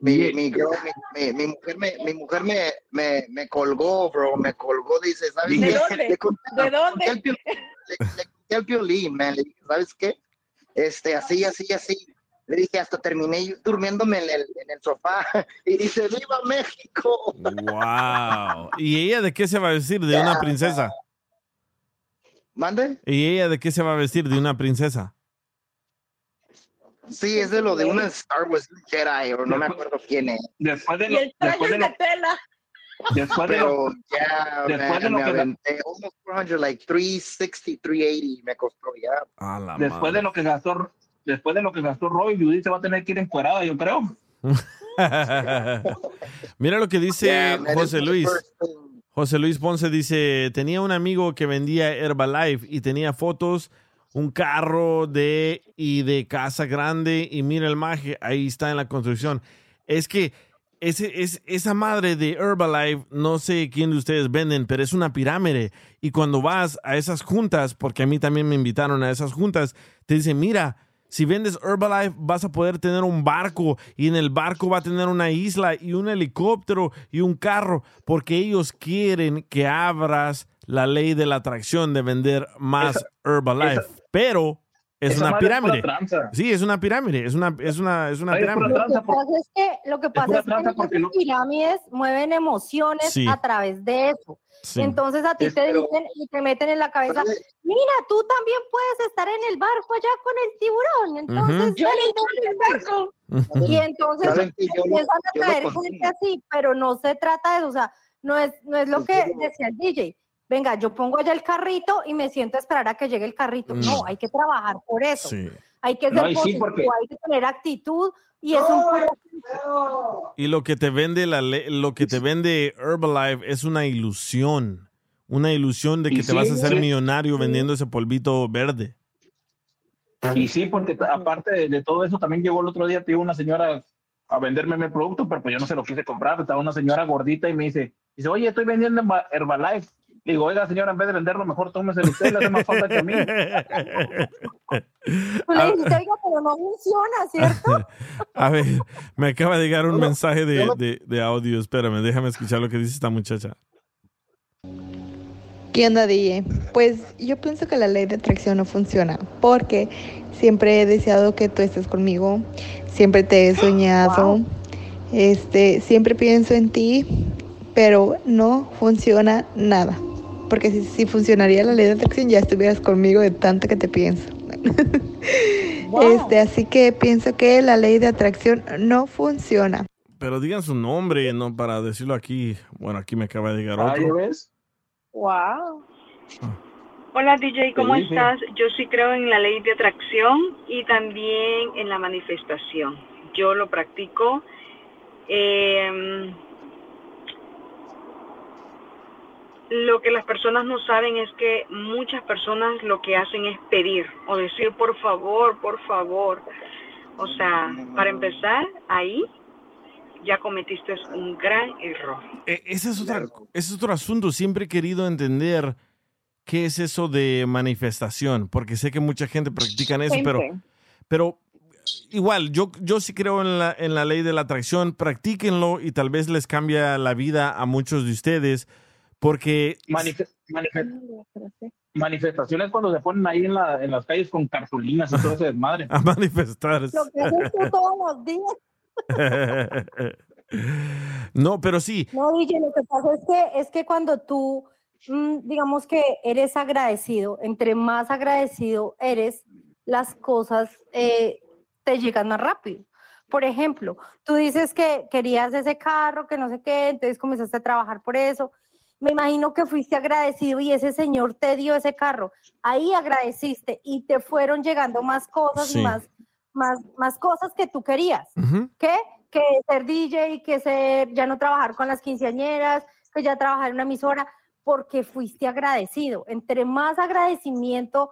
Mi, mi, girl, mi, mi- mi mujer, me, mi mujer me, me, me colgó, bro, me colgó, dice, ¿sabes ¿De qué? dónde? Le conté- ¿De le dónde? Le, le conté al Piolín, man, le dije, ¿sabes qué? Este, así, así, así. Le dije, hasta terminé yo durmiéndome en el, en el sofá. Y dice, ¡Viva México! Wow. ¿Y ella de qué se va a vestir? ¿De una princesa? ¿Mande? ¿Y ella de qué se va a vestir? ¿De una princesa? Sí, es de lo de una Star Wars Jedi, o no me acuerdo quién es. Después de Y lo, el traje después de es lo, de tela. después de lo, Pero ya, después me, de lo me que- aventé almost 400, like 360, 380 me costó ya. A la después madre. de lo que gastó, después de lo que gastó Roy, Judy se va a tener que ir encuerada, yo creo. Mira lo que dice Yeah, José Luis. José Luis Ponce dice, tenía un amigo que vendía Herbalife y tenía fotos, un carro de y de casa grande y mira el maje, ahí está en la construcción. Es que ese, es, esa madre de Herbalife, no sé quién de ustedes venden, pero es una pirámide. Y cuando vas a esas juntas, porque a mí también me invitaron a esas juntas, te dicen, mira, si vendes Herbalife vas a poder tener un barco y en el barco va a tener una isla y un helicóptero y un carro porque ellos quieren que abras la ley de la atracción de vender más Esa- Herbalife. esa- Pero es esa una es pirámide. tranza. Sí, es una pirámide, es una, es una, es una Ay, es pirámide. Lo que pasa es que, lo que pasa es que porque no- pirámides mueven emociones Sí. a través de eso. Sí. Entonces a ti Es- te pero- dicen y te meten en la cabeza, Pero- mira, tú también puedes estar en el barco allá con el tiburón. Entonces, Yo le doy el barco. y entonces. Yo empiezan a yo traer gente así, pero no se trata de eso, o sea, no es, no es lo Yo que decía el DJ. Venga, yo pongo allá el carrito y me siento a esperar a que llegue el carrito. No, No. hay que trabajar por eso. Sí. Hay que ser No, sí, positivo, porque- hay que tener actitud y es un Y lo que te vende la lo que te vende Herbalife es una ilusión. Una ilusión de Y que te sí, vas a hacer sí. millonario vendiendo ese polvito verde. Y sí, porque aparte de, de todo eso, también llegó el otro día, tío, una señora a venderme mi producto, pero pues yo no se lo quise comprar. Estaba una señora gordita y me dice, dice, oye, estoy vendiendo Herba- Herbalife. Digo, oiga, señora, en vez de venderlo, mejor tómeselo usted, le hace más falta que a mí. Tú le dijiste, oiga, pero no funciona, ¿cierto? A ver, me acaba de llegar un mensaje de, de- de audio. Espérame, déjame escuchar lo que dice esta muchacha. ¿Qué onda, DJ? Pues yo pienso que la ley de atracción no funciona porque siempre he deseado que tú estés conmigo, siempre te he soñado, este, siempre pienso en ti, pero no funciona nada. Porque si, si funcionaría la ley de atracción ya estuvieras conmigo de tanto que te pienso. Este, así que pienso que la ley de atracción no funciona. Pero digan su nombre, no para decirlo aquí. Bueno, aquí me acaba de llegar Ah, ¿ya otro. ves? Wow. Hola DJ, ¿cómo Sí, sí. estás? Yo sí creo en la ley de atracción y también en la manifestación. Yo lo practico. Eh, lo que las personas no saben es que muchas personas lo que hacen es pedir o decir por favor, por favor. O sea, para empezar, ahí ya cometiste un gran error. E- ese, es otra- ese es otro asunto. Siempre he querido entender qué es eso de manifestación, porque sé que mucha gente practica eso, pero, pero igual, yo, yo sí creo en la, en la ley de la atracción, practíquenlo y tal vez les cambia la vida a muchos de ustedes, porque... Manife- manifestaciones cuando se ponen ahí en, la, en las calles con cartulinas y todo ese desmadre. a manifestarse. Lo que haces tú todos los días. no, pero sí, No, DJ, lo que pasa es que, es que cuando tú, mm, digamos que eres agradecido, entre más agradecido eres, las cosas eh, te llegan más rápido. Por ejemplo, tú dices que querías ese carro, que no sé qué, entonces comenzaste a trabajar por eso. Me imagino que fuiste agradecido y ese señor te dio ese carro. Ahí agradeciste y te fueron llegando más cosas Sí. más, más, más cosas que tú querías. ¿Qué? Que ser DJ, que ser, ya no trabajar con las quinceañeras, que ya trabajar en una emisora, porque fuiste agradecido. Entre más agradecimiento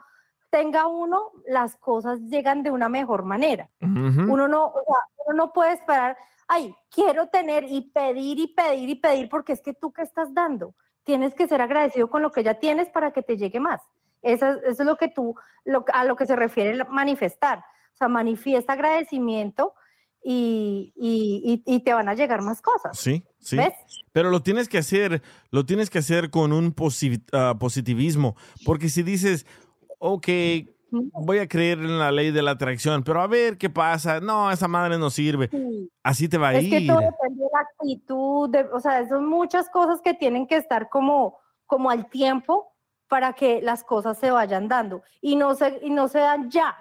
tenga uno, las cosas llegan de una mejor manera. Uno no, o sea, uno no puede esperar, ay, quiero tener y pedir y pedir y pedir, porque es que tú qué estás dando. Tienes que ser agradecido con lo que ya tienes para que te llegue más. Eso es, eso es lo que tú, lo, a lo que se refiere manifestar. O sea, manifiesta agradecimiento y, y, y- y te van a llegar más cosas. Sí, sí. ¿Ves? Pero lo tienes que hacer, lo tienes que hacer con un ah, positivismo, porque si dices, ok, voy a creer en la ley de la atracción, pero a ver qué pasa, no, esa madre no sirve, así te va a Es que ir. todo depende de la actitud, de- o sea, son muchas cosas que tienen que estar como, como al tiempo para que las cosas se vayan dando y no se, y no se dan ya.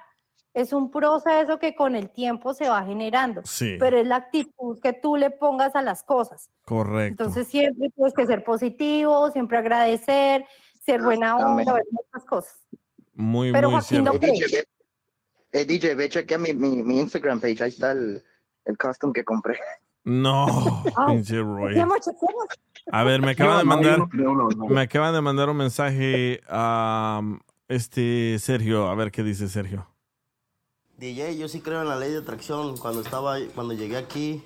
Es un proceso que con el tiempo se va generando, Sí. pero es la actitud que tú le pongas a las cosas. Correcto. Entonces siempre tienes que ser positivo, siempre agradecer, ser buena onda, ver muchas cosas. Muy, pero muy Joaquín no cierto. Eh, DJ, ve, eh, DJ, ve, chequea mi, mi, mi Instagram page, ahí está el, el costume que compré. No, Ah, pinche Roy. A ver, me acaban de mandar, me acaban de mandar un mensaje a este Sergio, a ver qué dice Sergio. DJ, yo sí creo en la ley de atracción. Cuando estaba, cuando llegué aquí,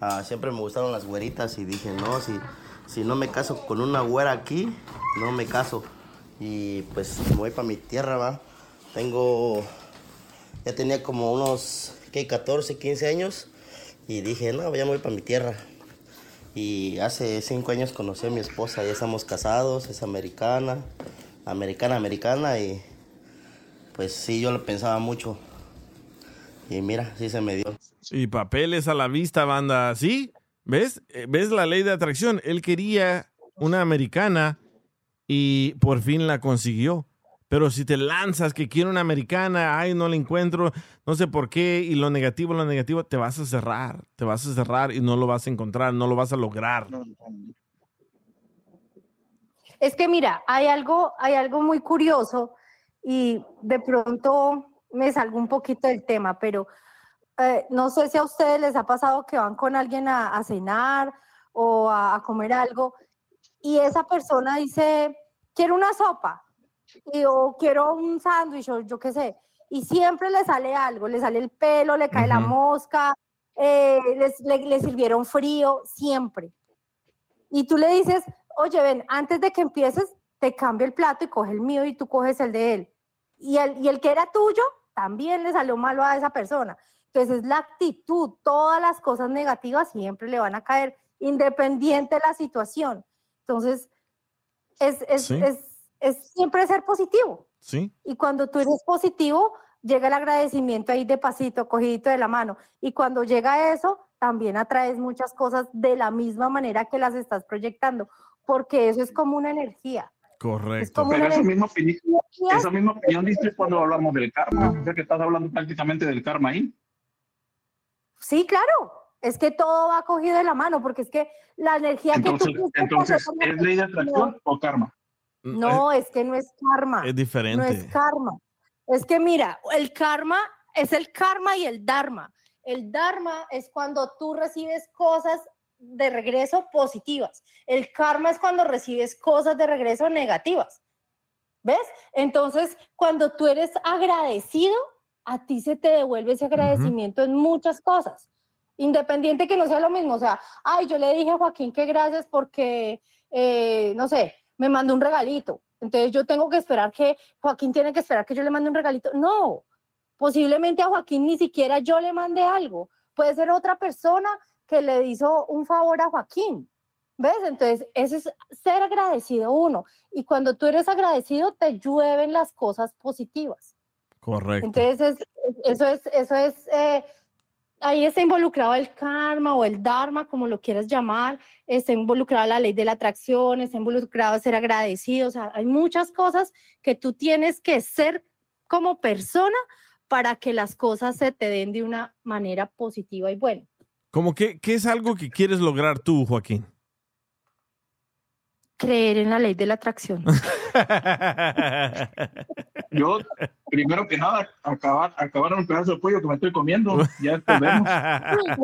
ah, siempre me gustaron las güeritas y dije, no, si, si no me caso con una güera aquí, no me caso. Y pues me voy para mi tierra, va. Tengo, ya tenía como unos, ¿qué? 14, 15 años. Y dije, no, ya me voy para mi tierra. Y hace cinco años conocí a mi esposa, ya estamos casados, es americana, americana, americana, y pues sí, yo lo pensaba mucho. Y mira, sí se me dio. Y papeles a la vista, banda. ¿Sí? ¿Ves? Eh, ¿Ves la ley de atracción? Él quería una americana y por fin la consiguió. Pero si te lanzas que quiero una americana, ay, no la encuentro, no sé por qué, y lo negativo, lo negativo, te vas a cerrar, te vas a cerrar y no lo vas a encontrar, no lo vas a lograr. Es que mira, hay algo, hay algo muy curioso y de pronto me salgo un poquito del tema, pero eh, no sé si a ustedes les ha pasado que van con alguien a, a cenar o a, a comer algo y esa persona dice, quiero una sopa y, o quiero un sándwich o yo qué sé, y siempre le sale algo, le sale el pelo, le cae la mosca, eh, les- le, le sirvieron frío, siempre. Y tú le dices, oye, ven, antes de que empieces, te cambio el plato y coge el mío y tú coges el de él. Y el, y el que era tuyo, también le salió malo a esa persona. Entonces es la actitud, todas las cosas negativas siempre le van a caer, independiente de la situación. Entonces, es, es, Sí. es, es siempre ser positivo. ¿Sí? Y cuando tú eres positivo, llega el agradecimiento ahí de pasito, cogidito de la mano. Y cuando llega eso, también atraes muchas cosas de la misma manera que las estás proyectando, porque eso es como una energía. Correcto. Pero esa misma, opinión, esa misma opinión dices cuando hablamos del karma. O sea que estás hablando prácticamente del karma ahí. Sí, claro. Es que todo va cogido de la mano, porque es que la energía Entonces, que tú entonces ¿es ley de atracción o karma? No, es que no es karma. Es diferente. No es karma. Es que mira, el karma es el karma y el dharma. El dharma es cuando tú recibes cosas de regreso positivas. El karma es cuando recibes cosas de regreso negativas. ¿Ves? Entonces, cuando tú eres agradecido, a ti se te devuelve ese agradecimiento en muchas cosas. Independiente que no sea lo mismo. O sea, ay, yo le dije a Joaquín que gracias porque, eh, no sé, me mandó un regalito. Entonces yo tengo que esperar que, Joaquín tiene que esperar que yo le mande un regalito. No, Posiblemente a Joaquín ni siquiera yo le mandé algo. Puede ser otra persona que le hizo un favor a Joaquín. ¿Ves? Entonces, ese es ser agradecido uno. Y cuando tú eres agradecido, te llueven las cosas positivas. Correcto. Entonces, es- eso es, eso es, eh, ahí está involucrado el karma o el dharma, como lo quieras llamar, está involucrada la ley de la atracción, está involucrado ser agradecido, o sea, hay muchas cosas que tú tienes que ser como persona para que las cosas se te den de una manera positiva y buena. Como que, ¿qué es algo que quieres lograr tú, Joaquín? Creer en la ley de la atracción. Yo, primero que nada, acabar, acabar un pedazo de pollo que me estoy comiendo. Ya vemos.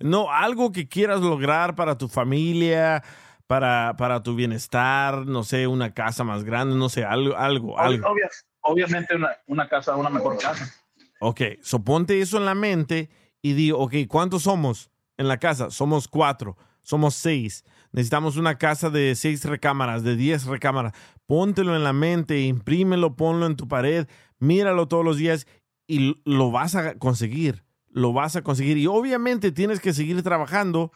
no, algo que quieras lograr para tu familia, para, para tu bienestar, no sé, una casa más grande, no sé, algo, algo, algo. Obvia- obviamente una, una casa, una mejor casa. Ok, so ponte eso en la mente y di, ok, ¿cuántos somos en la casa? Somos cuatro, somos seis. Necesitamos una casa de seis recámaras, de diez recámaras. Póntelo en la mente, imprímelo, ponlo en tu pared, míralo todos los días y lo vas a conseguir. Lo vas a conseguir. Y obviamente tienes que seguir trabajando.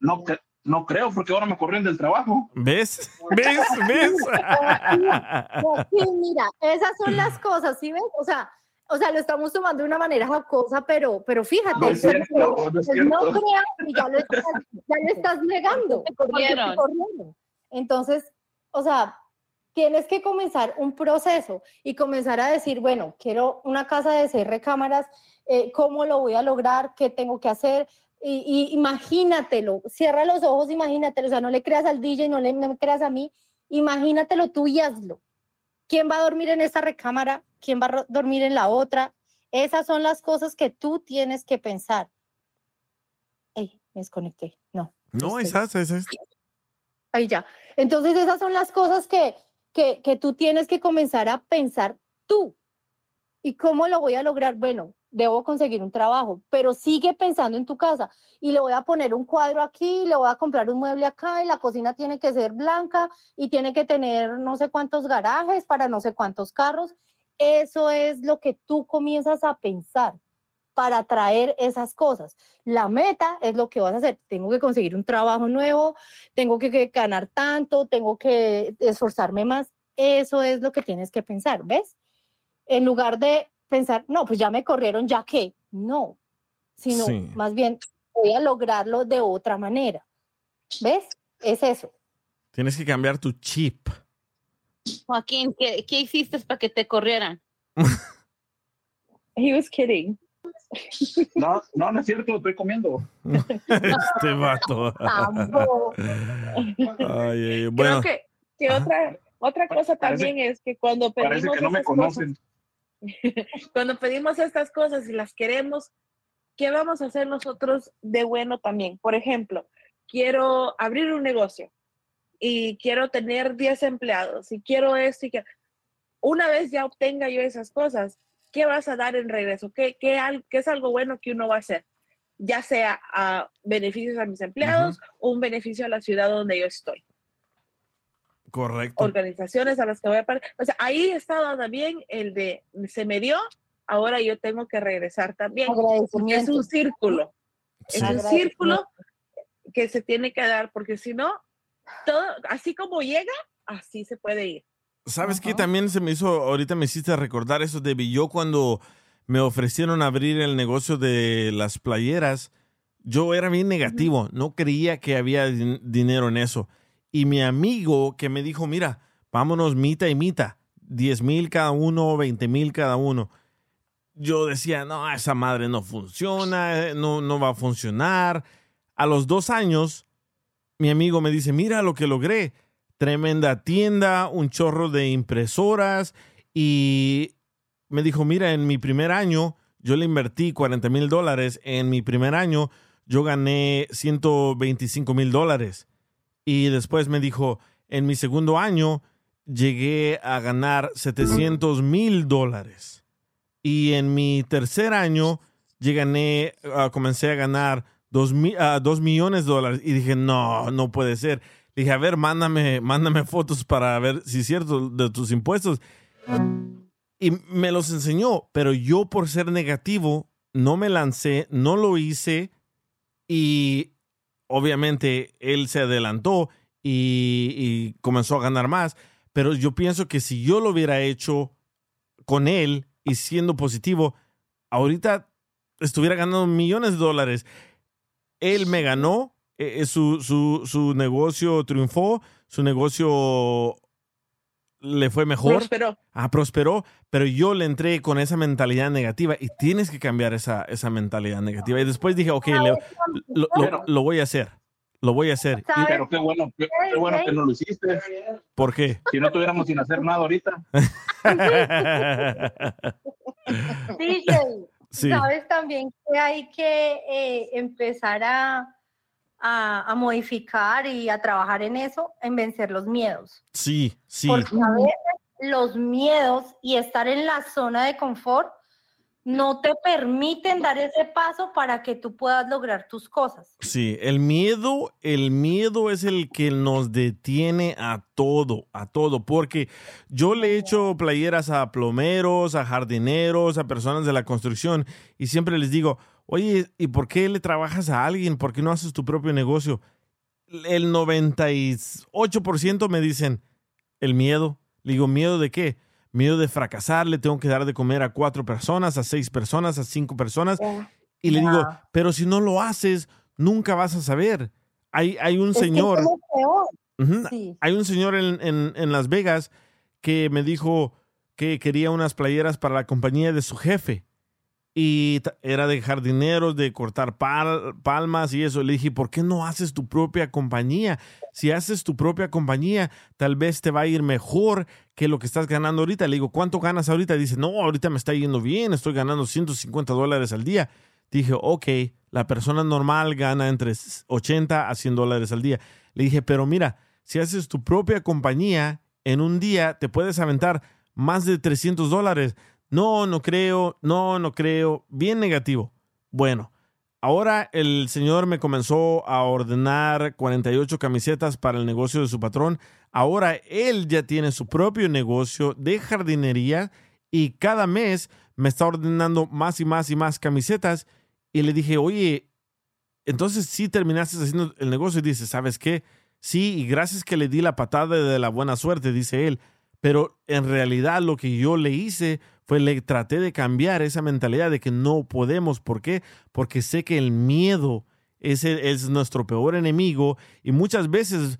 No, cre- no creo, porque ahora me corrieron del trabajo. ¿Ves? ¿Ves? ¿Ves? Sí, mira, esas son las cosas, ¿sí ves? O sea, o sea, lo estamos tomando de una manera jocosa, pero, pero fíjate, No es cierto, no es pues no creas y ya lo estás, ya lo estás negando. Entonces, o sea, tienes que comenzar un proceso y comenzar a decir, bueno, quiero una casa de seis recámaras, eh, ¿cómo lo voy a lograr? ¿Qué tengo que hacer? Y, y imagínatelo, cierra los ojos, imagínatelo, o sea, no le creas al DJ, no le no creas a mí, imagínatelo tú y hazlo. ¿Quién va a dormir en esta recámara? ¿Quién va a dormir en la otra? Esas son las cosas que tú tienes que pensar. Ey, me desconecté. No. No, Este, esas, esas. Ahí ya. Entonces esas son las cosas que, que, que tú tienes que comenzar a pensar tú. ¿Y cómo lo voy a lograr? Bueno, debo conseguir un trabajo, pero sigue pensando en tu casa y le voy a poner un cuadro aquí, le voy a comprar un mueble acá y la cocina tiene que ser blanca y tiene que tener no sé cuántos garajes para no sé cuántos carros. Eso es lo que tú comienzas a pensar para traer esas cosas. La meta es lo que vas a hacer. Tengo que conseguir un trabajo nuevo, tengo que, ganar tanto, tengo que esforzarme más. Eso es lo que tienes que pensar, ¿ves? En lugar de pensar, no, pues ya me corrieron, ya que, no, sino Sí. más bien voy a lograrlo de otra manera. ¿Ves? Es eso. Tienes que cambiar tu chip. Joaquín, ¿qué, qué hiciste para que te corrieran? He was kidding. No, no, no es cierto, estoy comiendo. este vato. Ay, bueno, Creo que, que otra, otra cosa parece- también es que cuando Parece pedimos que no me esas cosas- conocen. cuando pedimos estas cosas y las queremos, ¿qué vamos a hacer nosotros de bueno también? Por ejemplo, quiero abrir un negocio y quiero tener 10 empleados y quiero esto y que una vez ya obtenga yo esas cosas, ¿qué vas a dar en regreso? ¿Qué, qué, qué es algo bueno que uno va a hacer? Ya sea a beneficios a mis empleados o un beneficio a la ciudad donde yo estoy correcto. organizaciones a las que voy a. O sea, ahí está también el de se me dio, ahora yo tengo que regresar también. Porque es un círculo. Es un círculo que se tiene que dar, porque si no, todo, así como llega, así se puede ir. ¿Sabes qué? También se me hizo, ahorita me hiciste recordar eso de yo cuando me ofrecieron abrir el negocio de las playeras, yo era bien negativo, no creía que había din- dinero en eso. Y mi amigo que me dijo, mira, vámonos mitad y mitad, 10 mil cada uno, 20 mil cada uno. Yo decía, no, esa madre no funciona, eh, no, no va a funcionar. A los dos años, mi amigo me dice, mira lo que logré. Tremenda tienda, un chorro de impresoras y me dijo, mira, en mi primer año yo le invertí 40 mil dólares. En mi primer año yo gané 125 mil dólares. Y después me dijo, en mi segundo año llegué a ganar 700 mil dólares. Y en mi tercer año llegué, ah, comencé a ganar 2 millones de dólares. Y dije, no, no puede ser. Dije, a ver, mándame, mándame fotos para ver si es cierto de tus impuestos. y me los enseñó, pero yo por ser negativo no me lancé, no lo hice y obviamente él se adelantó y, comenzó a ganar más, pero yo pienso que si yo lo hubiera hecho con él y siendo positivo, ahorita estuviera ganando millones de dólares. Él me ganó, eh, eh, su, su, su negocio triunfó, su negocio le fue mejor. Prosperó. Ah, prosperó, pero yo le entré con esa mentalidad negativa y tienes que cambiar esa, esa mentalidad negativa. Y después dije, ok, le- lo, lo- lo voy a hacer, lo voy a hacer. Y- Pero qué bueno, qué, qué bueno que no lo hiciste. ¿Por qué? Si no estuviéramos sin hacer nada ahorita. DJ, Sí. sabes también que hay que eh, empezar a, a, a modificar y a trabajar en eso, en vencer los miedos. Sí, sí. Porque a veces los miedos y estar en la zona de confort no te permiten dar ese paso para que tú puedas lograr tus cosas. Sí, el miedo, el miedo es el que nos detiene a todo, a todo, porque yo le he hecho playeras a plomeros, a jardineros, a personas de la construcción y siempre les digo, oye, ¿y por qué le trabajas a alguien? ¿Por qué no haces tu propio negocio? El 98% me dicen, el miedo. Le digo, ¿miedo de qué? Miedo de fracasar, le tengo que dar de comer a cuatro personas, a seis personas, a cinco personas. Y le digo, pero si no lo haces, nunca vas a saber. Hay, hay un Es señor, Sí. hay un señor en, en- en Las Vegas que me dijo que quería unas playeras para la compañía de su jefe. Y era de jardineros, de cortar pal- palmas y eso. Le dije, ¿por qué no haces tu propia compañía? Si haces tu propia compañía, tal vez te va a ir mejor que lo que estás ganando ahorita. Le digo, ¿cuánto ganas ahorita? Dice, no, ahorita me está yendo bien, estoy ganando 150 dólares al día. Dije, ok, la persona normal gana entre 80 a 100 dólares al día. Le dije, pero mira, si haces tu propia compañía, en un día te puedes aventar más de 300 dólares. No, no creo, no, no creo. Bien negativo. Bueno, ahora el señor me comenzó a ordenar 48 camisetas para el negocio de su patrón. Ahora él ya tiene su propio negocio de jardinería y cada mes me está ordenando más y más y más camisetas. Y le dije, oye, entonces sí terminaste haciendo el negocio y dice, ¿sabes qué? Sí, y gracias que le di la patada de la buena suerte, dice él. Pero en realidad lo que yo le hice fue le traté de cambiar esa mentalidad de que no podemos. ¿Por qué? Porque sé que el miedo es, es nuestro peor enemigo y muchas veces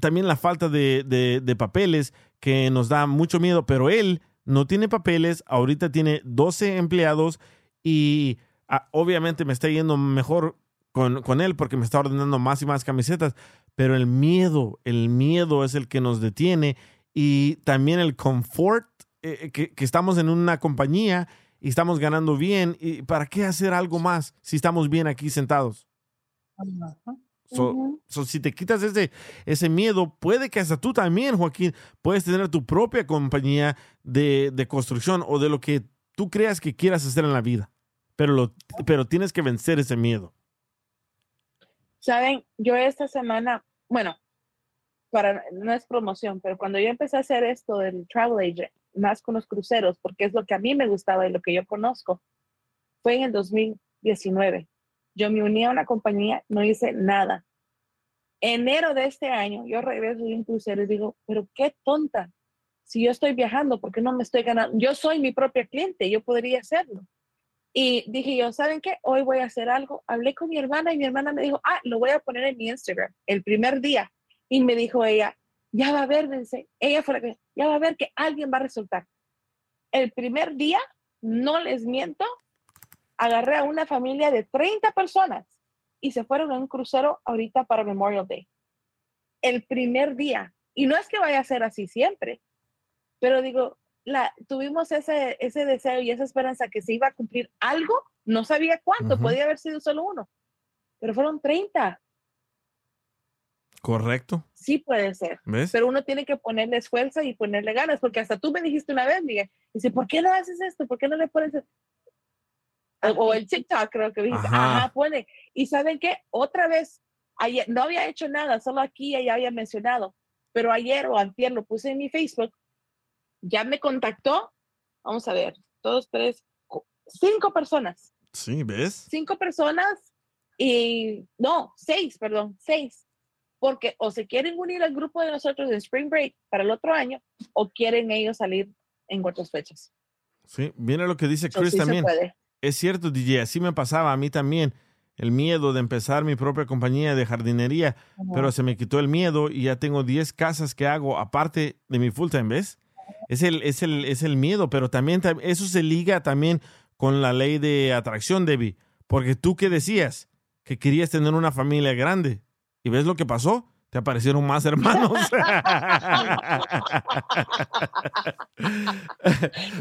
también la falta de, de- de papeles que nos da mucho miedo, pero él no tiene papeles, ahorita tiene 12 empleados y ah, obviamente me está yendo mejor con, con él porque me está ordenando más y más camisetas, pero el miedo, el miedo es el que nos detiene y también el confort, eh, que, que estamos en una compañía y estamos ganando bien, ¿y para qué hacer algo más si estamos bien aquí sentados? So, so, si te quitas ese, ese miedo, puede que hasta tú también, Joaquín, puedes tener tu propia compañía de, de construcción o de lo que tú creas que quieras hacer en la vida. Pero, lo, pero tienes que vencer ese miedo. Saben, yo esta semana, bueno, para, no es promoción, pero cuando yo empecé a hacer esto del travel agent, más con los cruceros, porque es lo que a mí me gustaba y lo que yo conozco, fue en el 2019. Yo me uní a una compañía, no hice nada. Enero de este año, yo regreso de un crucero y digo, pero qué tonta. Si yo estoy viajando, ¿por qué no me estoy ganando? Yo soy mi propia cliente, yo podría hacerlo. Y dije yo, ¿saben qué? Hoy voy a hacer algo. Hablé con mi hermana y mi hermana me dijo, ah, lo voy a poner en mi Instagram el primer día. Y me dijo ella, ya va a ver, dice, ella fue la que, ya va a ver que alguien va a resultar. El primer día, no les miento, agarré a una familia de 30 personas y se fueron a un crucero ahorita para Memorial Day. El primer día. Y no es que vaya a ser así siempre, pero digo, la, tuvimos ese, ese deseo y esa esperanza que se iba a cumplir algo, no sabía cuánto, Ujú. podía haber sido solo uno, pero fueron 30. Correcto. Sí puede ser. ¿Ves? Pero uno tiene que ponerle esfuerzo y ponerle ganas, porque hasta tú me dijiste una vez, Miguel, dice, ¿por qué no haces esto? ¿Por qué no le pones el-?" o, el TikTok creo que dijiste, Ajá. ajá, pone. Y ¿saben qué? Otra vez, ayer, no había hecho nada, solo aquí ya había mencionado, pero ayer o antier lo puse en mi Facebook, ya me contactó vamos a ver, dos, tres, cinco personas. Sí, ¿ves? Cinco personas y, no, seis, perdón, seis. Porque o se quieren unir al grupo de nosotros de Spring Break para el otro año o quieren ellos salir en otras fechas. Sí, mira lo que dice Chris sí también. Es cierto, DJ, así me pasaba a mí también. El miedo de empezar mi propia compañía de jardinería, pero se me quitó el miedo y ya tengo 10 casas que hago aparte de mi full time, ¿ves? Es el, es el, es el miedo, pero también tam- eso se liga también con la ley de atracción, Debbie. Porque tú que decías que querías tener una familia grande y ves lo que pasó, te aparecieron más hermanos.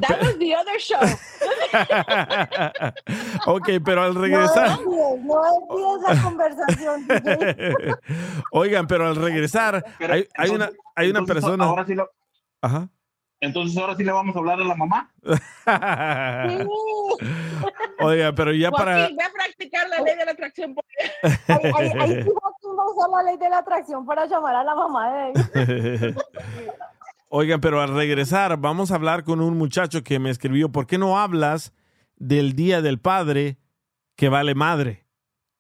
That was the other show. ok, pero al regresar. No, no la conversación. Oigan, pero al regresar, Pero hay, hay una, hay una entonces, persona. Ahora sí, lo- Ajá. entonces ahora sí le vamos a hablar a la mamá. Oiga, pero ya para. Ve a practicar la ley de la atracción. por- Ahí, ahí, ahí sí Joaquín va a usar la ley de la atracción para llamar a la mamá de. Oigan, pero al regresar, vamos a hablar con un muchacho que me escribió: ¿Por qué no hablas del Día del Padre que vale madre?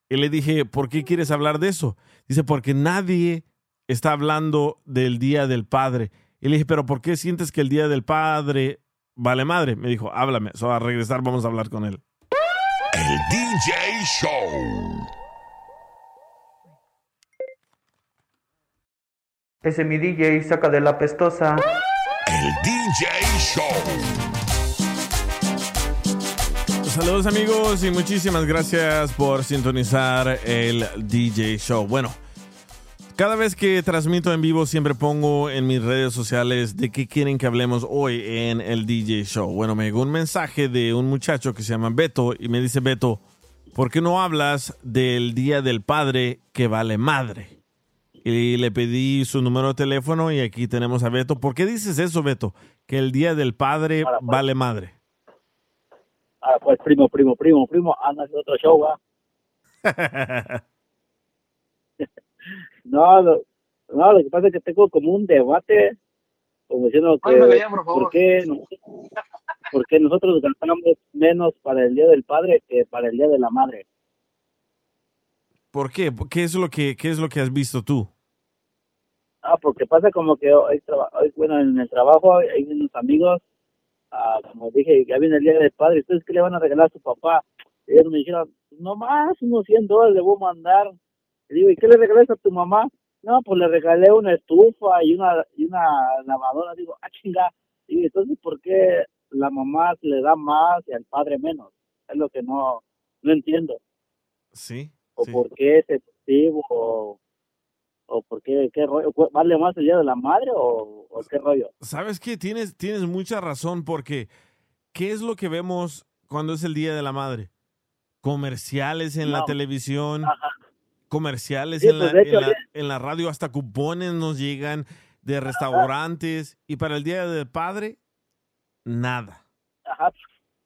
Y le dije: ¿Por qué quieres hablar de eso? Dice: Porque nadie está hablando del Día del Padre. Y le dije: ¿Pero por qué sientes que el Día del Padre vale madre? Me dijo: Háblame. So, al regresar, vamos a hablar con él. El DJ Show. Ese mi DJ saca de la pestosa. El DJ Show. Saludos amigos y muchísimas gracias por sintonizar el DJ Show. Bueno, cada vez que transmito en vivo siempre pongo en mis redes sociales de qué quieren que hablemos hoy en el DJ Show. Bueno, me llegó un mensaje de un muchacho que se llama Beto y me dice Beto, ¿por qué no hablas del Día del Padre que vale madre? Y le pedí su número de teléfono y aquí tenemos a Beto. ¿Por qué dices eso, Beto? Que el Día del Padre vale madre. Ah, pues primo, primo, primo, primo, anda otro show, ¿va? no, lo, no, lo que pasa es que tengo como un debate, como diciendo que, por favor. ¿por qué, no- por qué nosotros gastamos menos para el Día del Padre que para el Día de la Madre? ¿Por qué? ¿Qué es lo que, qué es lo que has visto tú? Ah, porque pasa como que hoy, hoy, bueno, en el trabajo hay unos amigos, ah, como dije, ya viene el Día del Padre, ¿ustedes qué le van a regalar a su papá? Y ellos me dijeron, no más, unos 100 dólares le voy a mandar. Le digo, ¿y qué le regalaste a tu mamá? No, pues le regalé una estufa y una, y una lavadora. Digo, ah, chinga. Y entonces, ¿por qué la mamá se le da más y al padre menos? Es lo que no, no entiendo. Sí. O por qué es excesivo, o, o por qué, qué rollo. ¿Vale más el día de la madre o, o qué rollo? ¿Sabes qué? Tienes, tienes mucha razón porque ¿qué es lo que vemos cuando es el Día de la Madre? Comerciales en la televisión, comerciales Sí, en, pues, la, hecho, en, la, ya- en la radio, hasta cupones nos llegan de restaurantes y para el Día del Padre, nada. Ajá.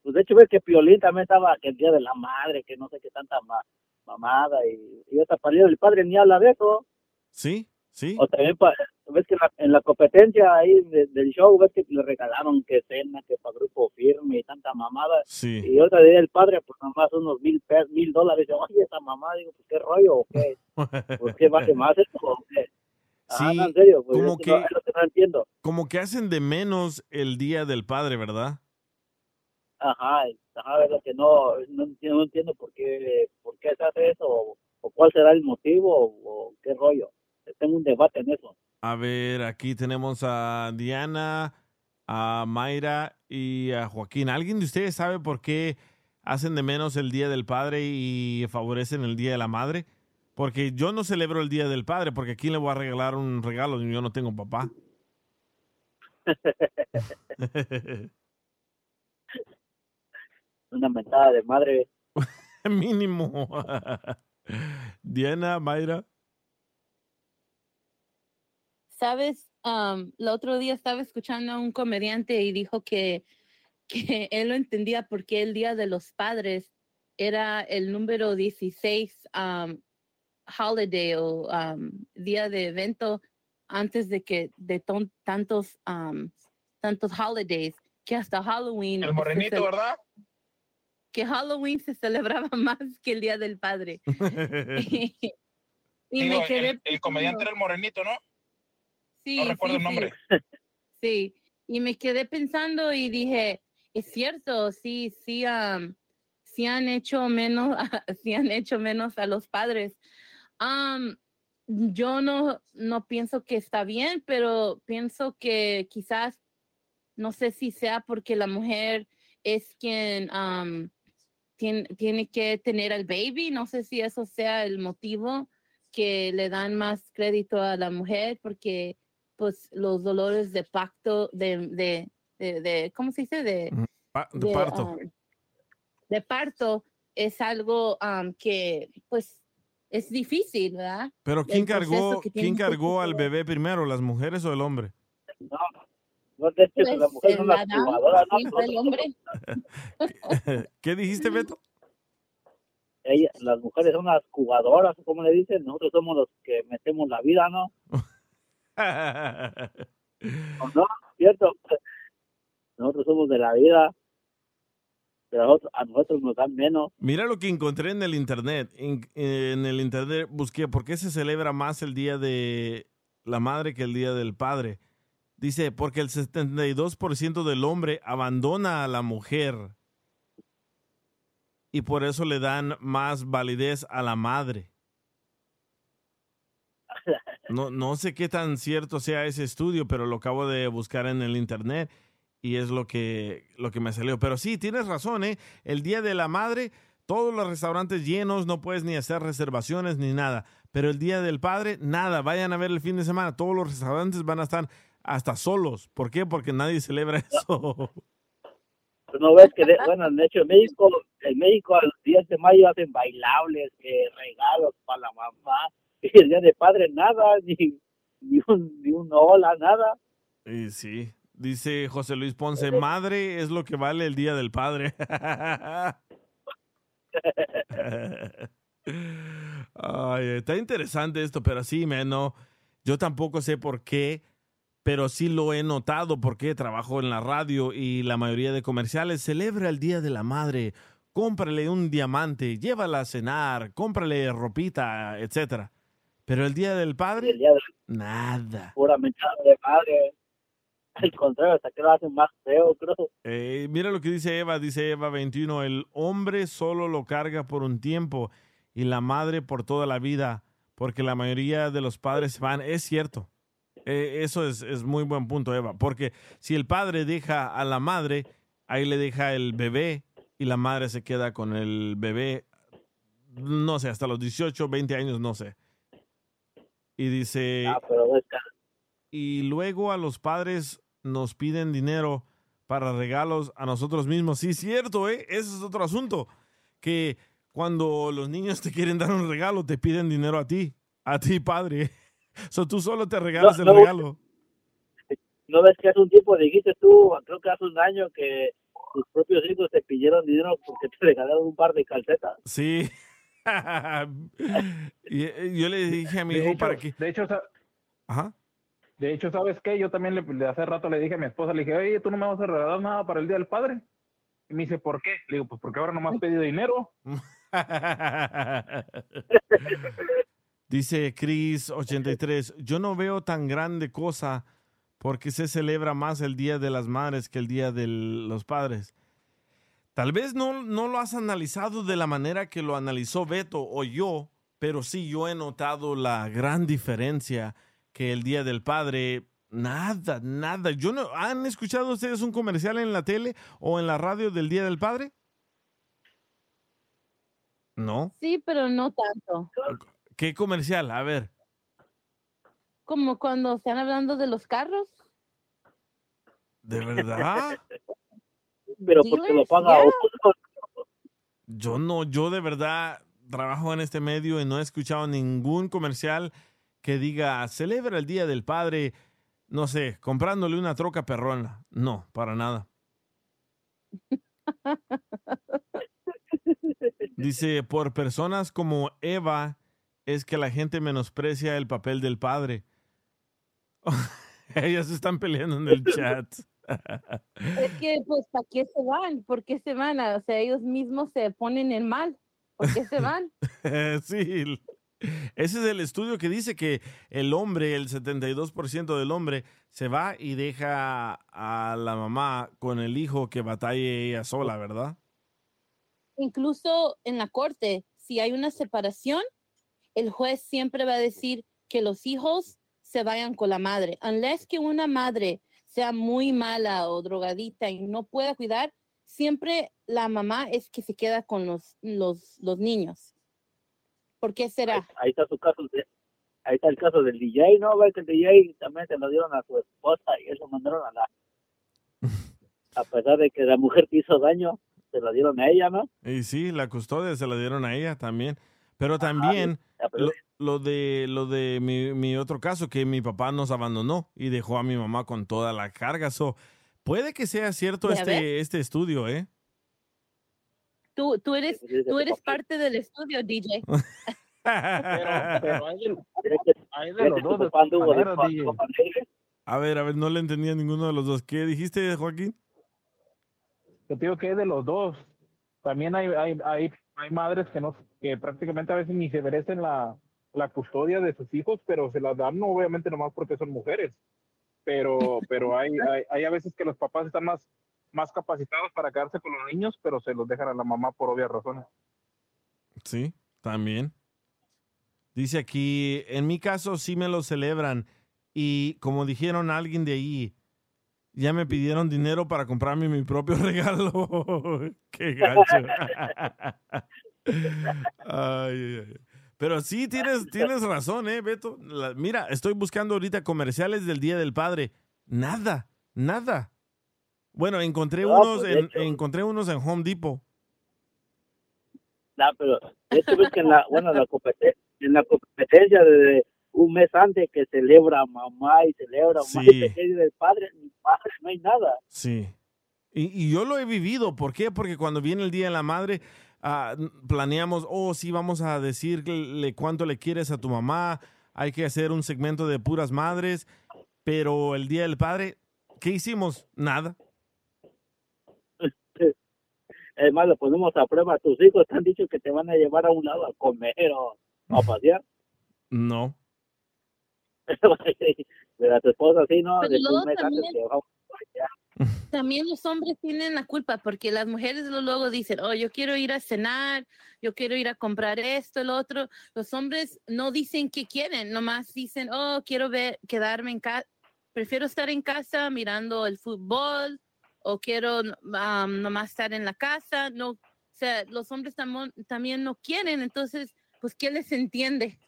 Pues de hecho, ves que Piolín también estaba que el día de la madre, que no sé qué tanta ma- mamada, y, y hasta para el día del padre ni habla de eso. ¿Sí? ¿Sí? O también, pa- ves que en la, en la competencia ahí de- del show, ves que le regalaron que cena, que para grupo firme y tanta mamada. Sí. Y otra día del padre, pues nomás unos mil, pe- mil dólares. Yo, oye, esa mamá, digo, pues qué rollo, o qué, pues qué vale más esto, o qué. Ajá, Sí, no, en serio, pues como es que- no- es lo que no entiendo. Como que hacen de menos el Día del Padre, ¿verdad? Ajá, ajá, es lo que no, no, entiendo, no entiendo por qué, por qué se hace eso, o, o cuál será el motivo, o, o qué rollo. Tengo un debate en eso. A ver, aquí tenemos a Diana, a Mayra y a Joaquín. ¿Alguien de ustedes sabe por qué hacen de menos el Día del Padre y favorecen el Día de la Madre? Porque yo no celebro el Día del Padre, porque aquí le voy a regalar un regalo y yo no tengo papá. Una mentada de madre. Mínimo. Diana, Mayra. Sabes, Am, el otro día estaba escuchando a un comediante y dijo que, que él lo entendía porque el Día de los Padres era el número 16 am, holiday o am, día de evento antes de que de ton- tantos tantos holidays que hasta Halloween. El morenito, ¿verdad? Que Halloween se celebraba más que el Día del Padre. y Digo, me quedé el, el comediante era el morenito, ¿no? Sí, no recuerdo sí, el nombre. Sí. Y me quedé pensando y dije, es cierto, sí, sí, am, sí han hecho menos, sí han hecho menos a los padres. Am, yo no, no pienso que está bien, pero pienso que quizás, no sé si sea porque la mujer es quien tiene, tiene que tener al baby, no sé si eso sea el motivo que le dan más crédito a la mujer, porque pues los dolores de pacto, de, de, de, de- ¿cómo se dice? De, Pa- de parto. um, de parto es algo um, que pues es difícil, ¿verdad? Pero El ¿quién cargó, quién cargó al bebé primero, las mujeres o el hombre? No, no te eches que las Pues, mujeres son la las dama, jugadoras, ¿no? el hombre. ¿Qué dijiste, Beto? Ella- las mujeres son las jugadoras, como le dicen, nosotros somos los que metemos la vida, ¿no? ¿O no? ¿Cierto? Nosotros somos de la vida, pero a nosotros, a nosotros nos dan menos. Mira lo que encontré en el internet. En, en el internet busqué por qué se celebra más el día de la madre que el día del padre. Dice, porque el 72% del hombre abandona a la mujer y por eso le dan más validez a la madre. No, no sé qué tan cierto sea ese estudio, pero lo acabo de buscar en el internet y es lo que, lo que me salió. Pero sí, tienes razón, ¿eh? El Día de la Madre, todos los restaurantes llenos, no puedes ni hacer reservaciones ni nada. Pero el Día del Padre, nada. Vayan a ver el fin de semana. Todos los restaurantes van a estar hasta solos. ¿Por qué? Porque nadie celebra eso. Pero no ves que, de- bueno, de hecho en México, en México al 10 de mayo hacen bailables, que regalos para la mamá, y el día de padre nada, ni, ni, un, ni un hola, nada. Y sí, dice José Luis Ponce, madre es lo que vale el Día del Padre. Ay, está interesante esto, pero sí, me no. Yo tampoco sé por qué, pero sí lo he notado porque trabajo en la radio y la mayoría de comerciales celebra el Día de la Madre. Cómprale un diamante, llévala a cenar, cómprale ropita, etcétera. Pero el Día del Padre, El día de nada. pura de madre. Al contrario, hasta que lo hacen más feo, creo. Eh, mira lo que dice Eva, dice Eva 21, el hombre solo lo carga por un tiempo y la madre por toda la vida, porque la mayoría de los padres van. Es cierto, Eh, eso es, es muy buen punto, Eva, porque si el padre deja a la madre, ahí le deja el bebé y la madre se queda con el bebé, no sé, hasta los 18, 20 años, no sé. Y dice... Ah, pero y luego a los padres nos piden dinero para regalos a nosotros mismos. Sí, cierto, ¿eh? Ese es otro asunto. Que cuando los niños te quieren dar un regalo, te piden dinero a ti, a ti, padre. So, tú solo te regalas No, el regalo. ¿No ves que hace un tiempo dijiste tú, creo que hace un año, que tus propios hijos te pidieron dinero porque te regalaron un par de calcetas? Sí. y, y yo le dije a mi De hijo hecho, para que... de hecho, Ajá. de hecho, ¿sabes qué? Yo también le, hace rato le dije a mi esposa, le dije, oye, tú no me vas a regalar nada para el Día del Padre. Y me dice, ¿por qué? Le digo, pues porque ahora no me has pedido dinero. Dice Cris83, yo no veo tan grande cosa porque se celebra más el Día de las Madres que el Día de los Padres. Tal vez no, no lo has analizado de la manera que lo analizó Beto o yo, pero sí yo he notado la gran diferencia que el Día del Padre, nada, nada. Yo no, ¿Han escuchado ustedes un comercial en la tele o en la radio del Día del Padre? No. Sí, pero no tanto. ¿Qué comercial? A ver. Como cuando están hablando de los carros. ¿De verdad? Pero porque lo Dealers, paga yeah. uno. Yo no, yo de verdad trabajo en este medio y no he escuchado ningún comercial que diga celebra el Día del Padre, no sé, comprándole una troca perrona. No, para nada. Dice, por personas como Eva es que la gente menosprecia el papel del padre. Ellas están peleando en el chat. Es que, pues, ¿para qué se van? ¿Por qué se van? O sea, ellos mismos se ponen en mal. ¿Por qué se van? sí. Ese es el estudio que dice que el hombre, el 72% del hombre, se va y deja a la mamá con el hijo que batalle ella sola, ¿verdad? Incluso en la corte, si hay una separación, el juez siempre va a decir que los hijos se vayan con la madre. Unless que una madre sea muy mala o drogadita y no pueda cuidar, siempre la mamá es que se queda con los, los, los niños. ¿Por qué será? Ahí está su caso, de- ahí está el caso del DJ, ¿no? Ve que el DJ también se lo dieron a su esposa y eso mandaron a la... A pesar de que la mujer que hizo daño, se lo dieron a ella, ¿no? Y sí, la custodia se la dieron a ella también. Pero también lo, lo de lo de mi, mi otro caso, que mi papá nos abandonó y dejó a mi mamá con toda la carga. So, puede que sea cierto este, este estudio, ¿eh? Tú, tú eres, tú eres parte del estudio, DJ. Pero, pero hay, de, hay de Fíjate, los dos A ver, a ver, no le entendí a ninguno de los dos. ¿Qué dijiste, Joaquín? Yo te digo que es de los dos. También hay, hay, hay, hay madres que no, que prácticamente a veces ni se merecen la, la custodia de sus hijos, pero se las dan obviamente nomás porque son mujeres. Pero, pero hay, hay, hay a veces que los papás están más, más capacitados para quedarse con los niños, pero se los dejan a la mamá por obvias razones. Sí, también. Dice aquí, en mi caso sí me lo celebran y como dijeron alguien de ahí, ya me pidieron dinero para comprarme mi propio regalo. Qué gacho. Ay, ay, ay. Pero sí, tienes, tienes razón, ¿eh, Beto? La- mira, estoy buscando ahorita comerciales del Día del Padre. Nada, nada. Bueno, encontré No, unos, pues, en, encontré unos en Home Depot. No, pero de hecho ves que en la, bueno, la competen- en la competencia de un mes antes que celebra mamá y celebra mamá Sí. y el día del padre, ni padre, no hay nada. Sí. Y, y yo lo he vivido. ¿Por qué? Porque cuando viene el Día de la Madre, ah, n- planeamos, oh, sí, vamos a decirle cuánto le quieres a tu mamá. Hay que hacer un segmento de puras madres. Pero el Día del Padre, ¿qué hicimos? Nada. Además, lo ponemos a prueba. Tus hijos te han dicho que te van a llevar a un lado a comer o a pasear. No. Pero a tu esposa sí, ¿no? Pero De luego mes antes también- que vamos También los hombres tienen la culpa porque las mujeres luego dicen, oh, yo quiero ir a cenar, yo quiero ir a comprar esto, el otro. Los hombres no dicen que quieren, nomás dicen, oh, quiero ver, quedarme en casa, prefiero estar en casa mirando el fútbol o quiero um, nomás estar en la casa. No, o sea, los hombres también no quieren, entonces, pues, ¿qué les entiende?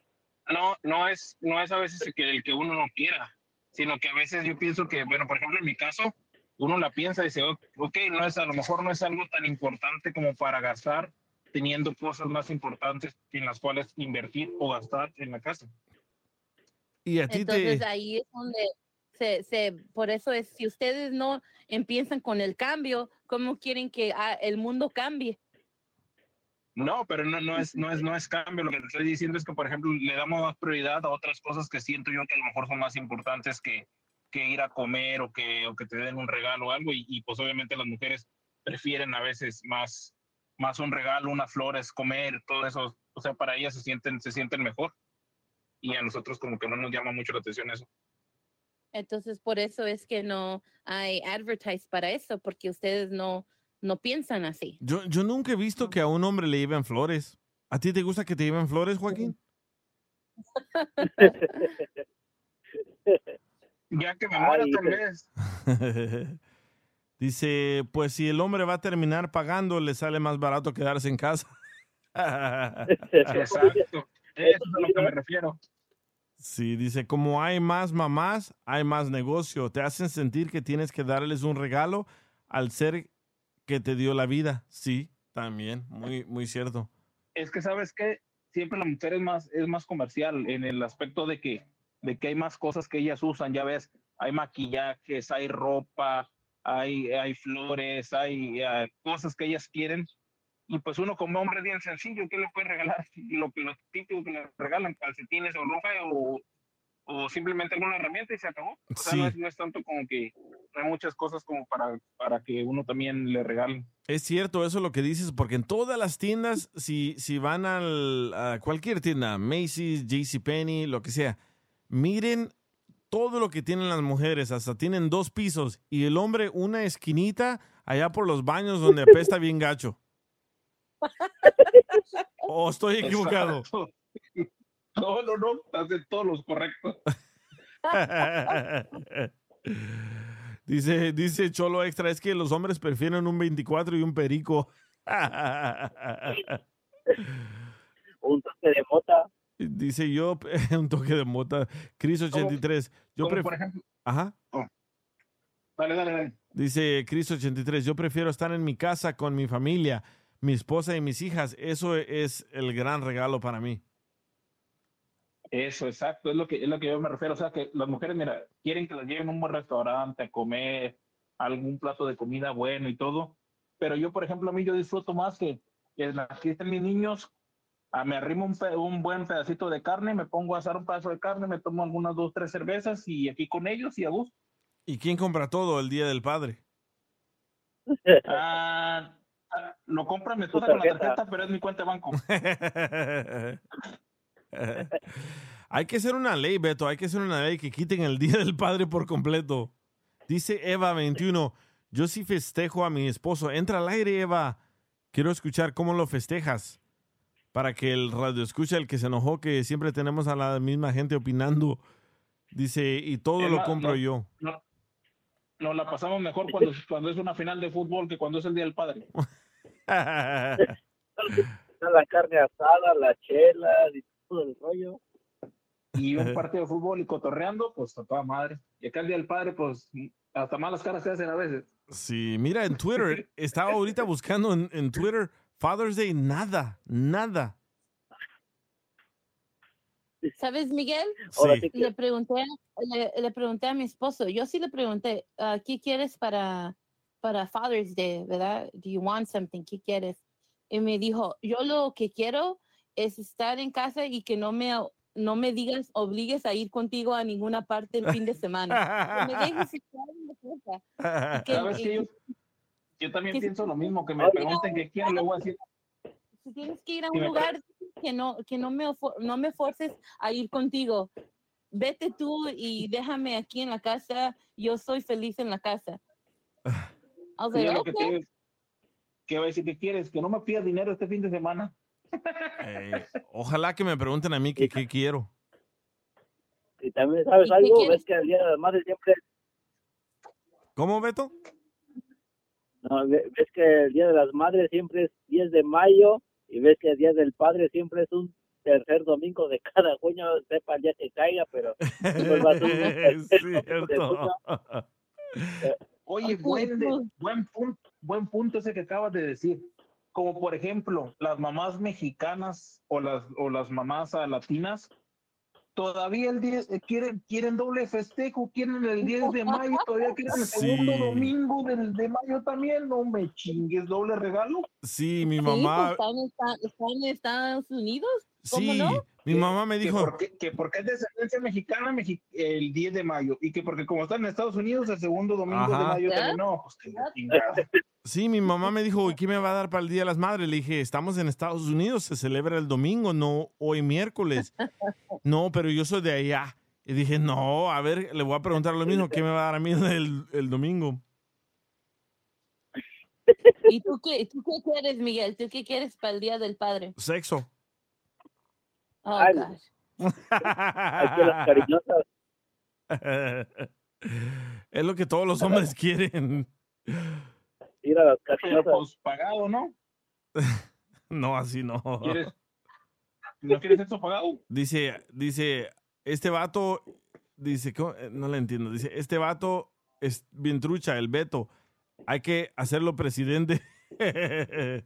no, no es, no es a veces que el que uno no quiera, sino que a veces yo pienso que, bueno, por ejemplo, en mi caso, uno la piensa y dice, "Ok, no es, a lo mejor no es algo tan importante como para gastar teniendo cosas más importantes en las cuales invertir o gastar en la casa. Y a ti Entonces te... ahí es donde se, se, por eso es, si ustedes no empiezan con el cambio, ¿cómo quieren que ah, el mundo cambie? No, pero no, no, es, no, es, no es cambio. Lo que te estoy diciendo es que, por ejemplo, le damos más prioridad a otras cosas que siento yo que a lo mejor son más importantes que, que ir a comer o que, o que te den un regalo o algo. Y, y, pues obviamente las mujeres prefieren a veces más, más un regalo, unas flores, comer, todo eso. O sea, para ellas se sienten, se sienten mejor. Y a nosotros como que no nos llama mucho la atención eso. Entonces, por eso es que no hay advertise para eso, porque ustedes no, no piensan así. Yo, yo nunca he visto que a un hombre le lleven flores. ¿A ti te gusta que te lleven flores, Joaquín? Ya que me muera tal vez. Dice, pues si el hombre va a terminar pagando, le sale más barato quedarse en casa. Exacto. Eso es a lo que me refiero. Sí, dice, como hay más mamás, hay más negocio. Te hacen sentir que tienes que darles un regalo al ser que te dio la vida. Sí, también, muy, muy cierto. Es que sabes que siempre la mujer es más, es más comercial en el aspecto de que, de que hay más cosas que ellas usan, ya ves, hay maquillajes, hay ropa, hay, hay flores, hay eh, cosas que ellas quieren. Y pues uno como hombre bien sencillo, ¿qué le puede regalar? Lo, que lo típico que le regalan, calcetines o ropa o, o simplemente alguna herramienta y se acabó. O sea, no, Sí. es, no es tanto como que no hay muchas cosas como para, para que uno también le regale. Es cierto eso lo que dices, porque en todas las tiendas, si, si van al, a cualquier tienda, Macy's, JCPenney, lo que sea, miren todo lo que tienen las mujeres, hasta tienen dos pisos y el hombre una esquinita allá por los baños donde apesta bien gacho. ¿O estoy equivocado? Exacto. No, no, no, hacen todos los correctos. dice, dice Cholo Extra, es que los hombres prefieren un 24 y un perico. Un toque de mota. Dice yo, un toque de mota. Cris 83. Yo por ejemplo- Ajá. Dale, dale, dale. Dice Cris 83. Yo prefiero estar en mi casa con mi familia, mi esposa y mis hijas. Eso es el gran regalo para mí. Eso, exacto, es lo que es lo que yo me refiero. O sea, que las mujeres, mira, quieren que las lleven a un buen restaurante a comer algún plato de comida bueno y todo. Pero yo, por ejemplo, a mí yo disfruto más que, que aquí están mis niños, ah, me arrimo un, un buen pedacito de carne, me pongo a asar un pedazo de carne, me tomo algunas dos, tres cervezas y aquí con ellos y a gusto. ¿Y quién compra todo el Día del Padre? Ah, ah, lo compra mi esposa con la tarjeta. tarjeta, pero es mi cuenta de banco. hay que hacer una ley, Beto. Hay que hacer una ley que quiten el Día del Padre por completo. Dice Eva 21. Yo sí festejo a mi esposo. Entra al aire, Eva. Quiero escuchar cómo lo festejas. Para que el radio escuche, el que se enojó, que siempre tenemos a la misma gente opinando. Dice, y todo lo compro no- yo. no- nos la pasamos mejor cuando, cuando es una final de fútbol que cuando es el Día del Padre. La carne asada, la chela y todo el rollo. y un partido de fútbol y cotorreando, pues a toda madre. Y acá el Día del Padre, pues hasta malas caras se hacen a veces. Sí, mira, en Twitter, estaba ahorita buscando en, en Twitter Father's Day, nada, nada. ¿Sabes, Miguel? Sí Le pregunté, le, le pregunté a mi esposo, yo sí le pregunté, ah, ¿qué quieres para, para Father's Day, verdad? Do you want something? ¿Qué quieres? Y me dijo, yo lo que quiero es estar en casa y que no me, no me digas, obligues a ir contigo a ninguna parte el fin de semana. Que me dejes estar en la casa. Que- ¿Sabes y-? Yo, también que- pienso lo mismo, que me pregunten qué quiero, a decir, si tienes que ir a un lugar que no, que no me, no me forces a ir contigo. Vete tú y déjame aquí en la casa. Yo soy feliz en la casa. I was y like, yo lo que "Okay". te que va a decir que quieres, que no me pidas dinero este fin de semana. Ojalá que me pregunten a mí que qué quiero. Y también, ¿sabes ¿Y qué algo? Ves que el Día de las Madres siempre... ¿Cómo, Beto? No, ve- ves que el Día de las Madres siempre es 10 de mayo y ves que el Día del Padre siempre es un tercer domingo de cada junio, sepa el día que caiga, pero Es cierto. Oye, buen, buen, punto, buen punto ese que acabas de decir. Como por ejemplo, las mamás mexicanas o las, o las mamás latinas, todavía el 10, eh, quieren, quieren doble festejo, quieren el 10 de mayo, todavía quieren el segundo domingo del, de mayo también. No me chingues, doble regalo. Sí, mi Sí, mamá, pues, están en Estados Unidos. ¿Cómo sí, no? mi mamá me Que dijo, porque, que porque es descendencia mexicana mexi- el 10 de mayo y que porque como están en Estados Unidos el segundo domingo de mayo ¿Ya? también no, pues que la chingada. Sí, mi mamá me dijo, ¿y qué me va a dar para el Día de las Madres? Le dije, estamos en Estados Unidos, se celebra el domingo, no hoy miércoles. No, pero yo soy de allá. Y dije, no, a ver, le voy a preguntar lo mismo, ¿qué me va a dar a mí el, el domingo? ¿Y tú qué, tú qué quieres, Miguel? ¿Tú qué quieres para el Día del Padre? Sexo. Oh, Ay, gosh. Hay que las cariñosas. es lo que todos los hombres quieren. Ir a las pues pagado, ¿no? No, así no. ¿Quieres, ¿No quieres eso pagado? Dice, dice, este vato, dice, ¿cómo? Eh, no le entiendo, dice, este vato es bien trucha, el Beto, hay que hacerlo presidente.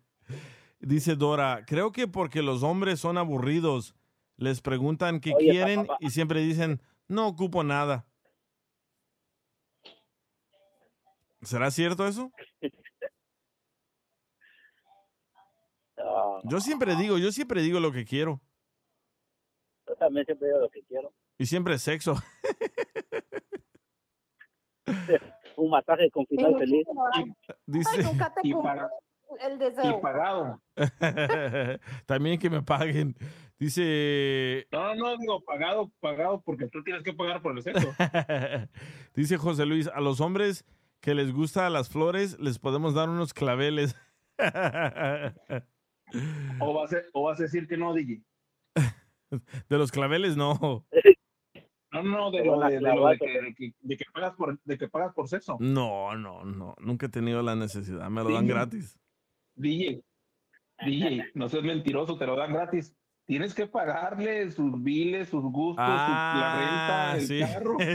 dice Dora, creo que porque los hombres son aburridos, les preguntan qué Oye, quieren papá. y siempre dicen, no ocupo nada. ¿Será cierto eso? No, Yo siempre digo, yo siempre digo lo que quiero. yo también siempre digo lo que quiero. Y siempre sexo. Un masaje con final feliz. Dice, nunca te y cumple paga- el deseo. y pagado. también que me paguen. Dice, No, no, digo pagado, pagado, porque tú tienes que pagar por el sexo. dice José Luis, a los hombres que les gustan las flores, les podemos dar unos claveles. O vas, a, o vas a decir que no, DJ. De los claveles, no. No, no, de lo de, de lo de clavata. que, de que- de que pagas por, de que pagas por sexo. No, no, no. Nunca he tenido la necesidad. Me lo dan gratis. DJ, DJ, no seas mentiroso, te lo dan gratis. Tienes que pagarle sus biles, sus gustos, su- Ah, la renta, el sí. carro.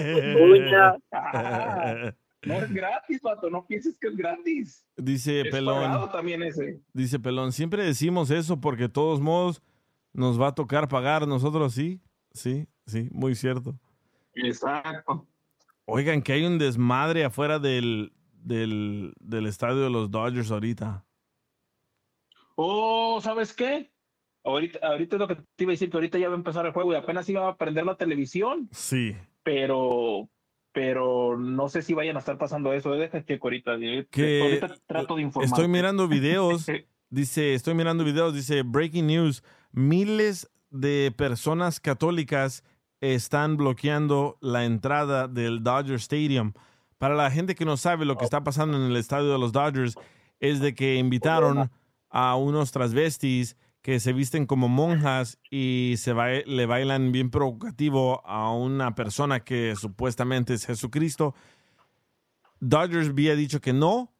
No es gratis, vato, no pienses que es gratis. Dice Es Pelón. también ese. Dice Pelón, siempre decimos eso porque de todos modos nos va a tocar pagar nosotros, sí, sí, sí, muy cierto. Exacto. Oigan, que hay un desmadre afuera del, del, del estadio de los Dodgers ahorita. Oh, ¿sabes qué? Ahorita, ahorita es lo que te iba a decir, que ahorita ya va a empezar el juego y apenas iba a prender la televisión, Sí. pero, pero no sé si vayan a estar pasando eso. eh, Deja checo ahorita. eh, Que ahorita trato de informar. Estoy mirando videos, dice, estoy mirando videos, dice Breaking News, miles de personas católicas están bloqueando la entrada del Dodger Stadium. Para la gente que no sabe lo que está pasando en el estadio de los Dodgers es de que invitaron a unos transvestis que se visten como monjas y se le bailan bien provocativo a una persona que supuestamente es Jesucristo. Dodgers había dicho que no.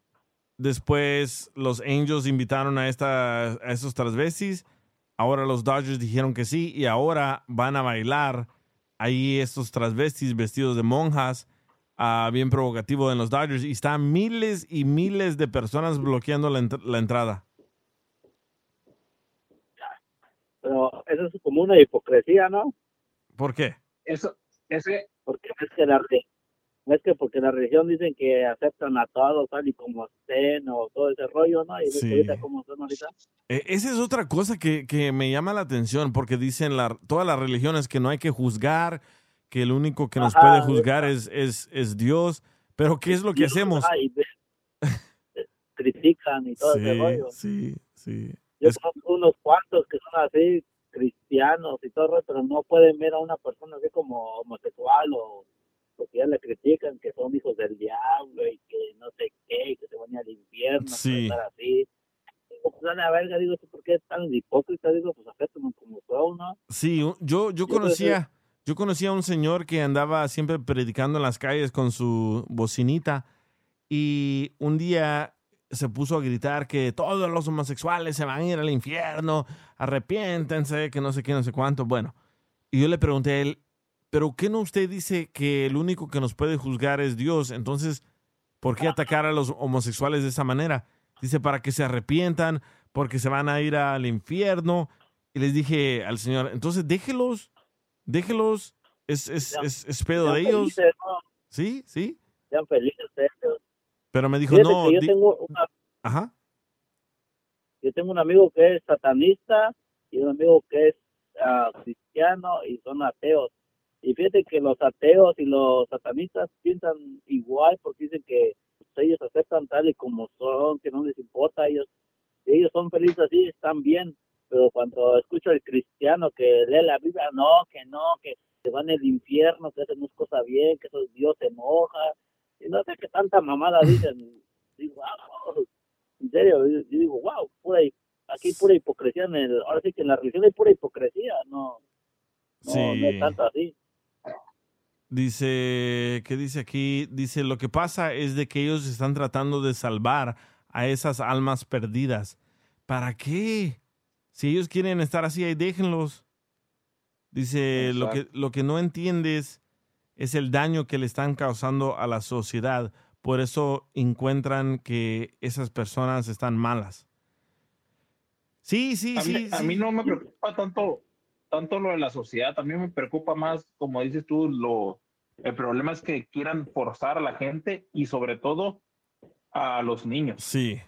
Después los Angels invitaron a, esos transvestis. Ahora los Dodgers dijeron que sí y ahora van a bailar ahí estos transvestis vestidos de monjas, ah, bien provocativo en los Dodgers. Y están miles y miles de personas bloqueando la entrada. Pero eso es como una hipocresía, ¿no? ¿Por qué? Eso, ese, Porque es que la es que porque la religión dicen que aceptan a todos tal y como estén o todo ese rollo, ¿no? Y Sí. ahorita como son ahorita. Eh, esa es otra cosa que, que me llama la atención porque dicen la, todas las religiones que no hay que juzgar, que el único que nos Ajá, puede juzgar es, es, es Dios. Pero ¿qué es lo que hacemos? critican y todo ese Sí, rollo. sí, sí. Yo conozco unos cuantos que son así, cristianos y todo, pero no pueden ver a una persona así como homosexual o porque ya le critican que son hijos del diablo y que no sé qué, y que se van al infierno Sí. estar así. Digo, pues a la verga, digo, ¿por qué tan hipócrita? Digo, pues acéptame como son, ¿no? Sí, yo, yo conocía, yo conocía a un señor que andaba siempre predicando en las calles con su bocinita y un día se puso a gritar que todos los homosexuales se van a ir al infierno, arrepiéntense, que no sé qué, no sé cuánto. Bueno, y yo le pregunté a él, ¿pero qué no usted dice que el único que nos puede juzgar es Dios? Entonces, ¿por qué atacar a los homosexuales de esa manera? Dice, para que se arrepientan, porque se van a ir al infierno. Y les dije al señor, entonces déjelos, déjelos, es, es, es, es pedo de ellos. felices, ¿no? Sí, sí. Sean felices ellos. Pero me dijo, no. yo di- tengo una Ajá. yo tengo un amigo que es satanista y un amigo que es ah, cristiano y son ateos. Y fíjate que los ateos y los satanistas piensan igual porque dicen que ellos aceptan tal y como son, que no les importa, ellos ellos son felices así, están bien. Pero cuando escucho al cristiano que lee la Biblia, no, que no, que se van al infierno, que eso no es cosa bien, que eso Dios se enoja. Y no sé qué tanta mamada dicen. Digo, wow, en serio, yo, yo digo, wow, pura, aquí hay pura hipocresía en el, ahora sí que en la religión hay pura hipocresía, no, no, Sí. no es tanto así. Dice, ¿qué dice aquí? Dice, lo que pasa es de que ellos están tratando de salvar a esas almas perdidas. ¿Para qué? Si ellos quieren estar así, ahí déjenlos. Dice, lo que, lo que no entiendes es el daño que le están causando a la sociedad. Por eso encuentran que esas personas están malas. Sí, sí, a, sí. mí, a mí no me preocupa tanto, tanto lo de la sociedad, también me preocupa más, como dices tú, lo, el problema es que quieran forzar a la gente y sobre todo a los niños. Sí.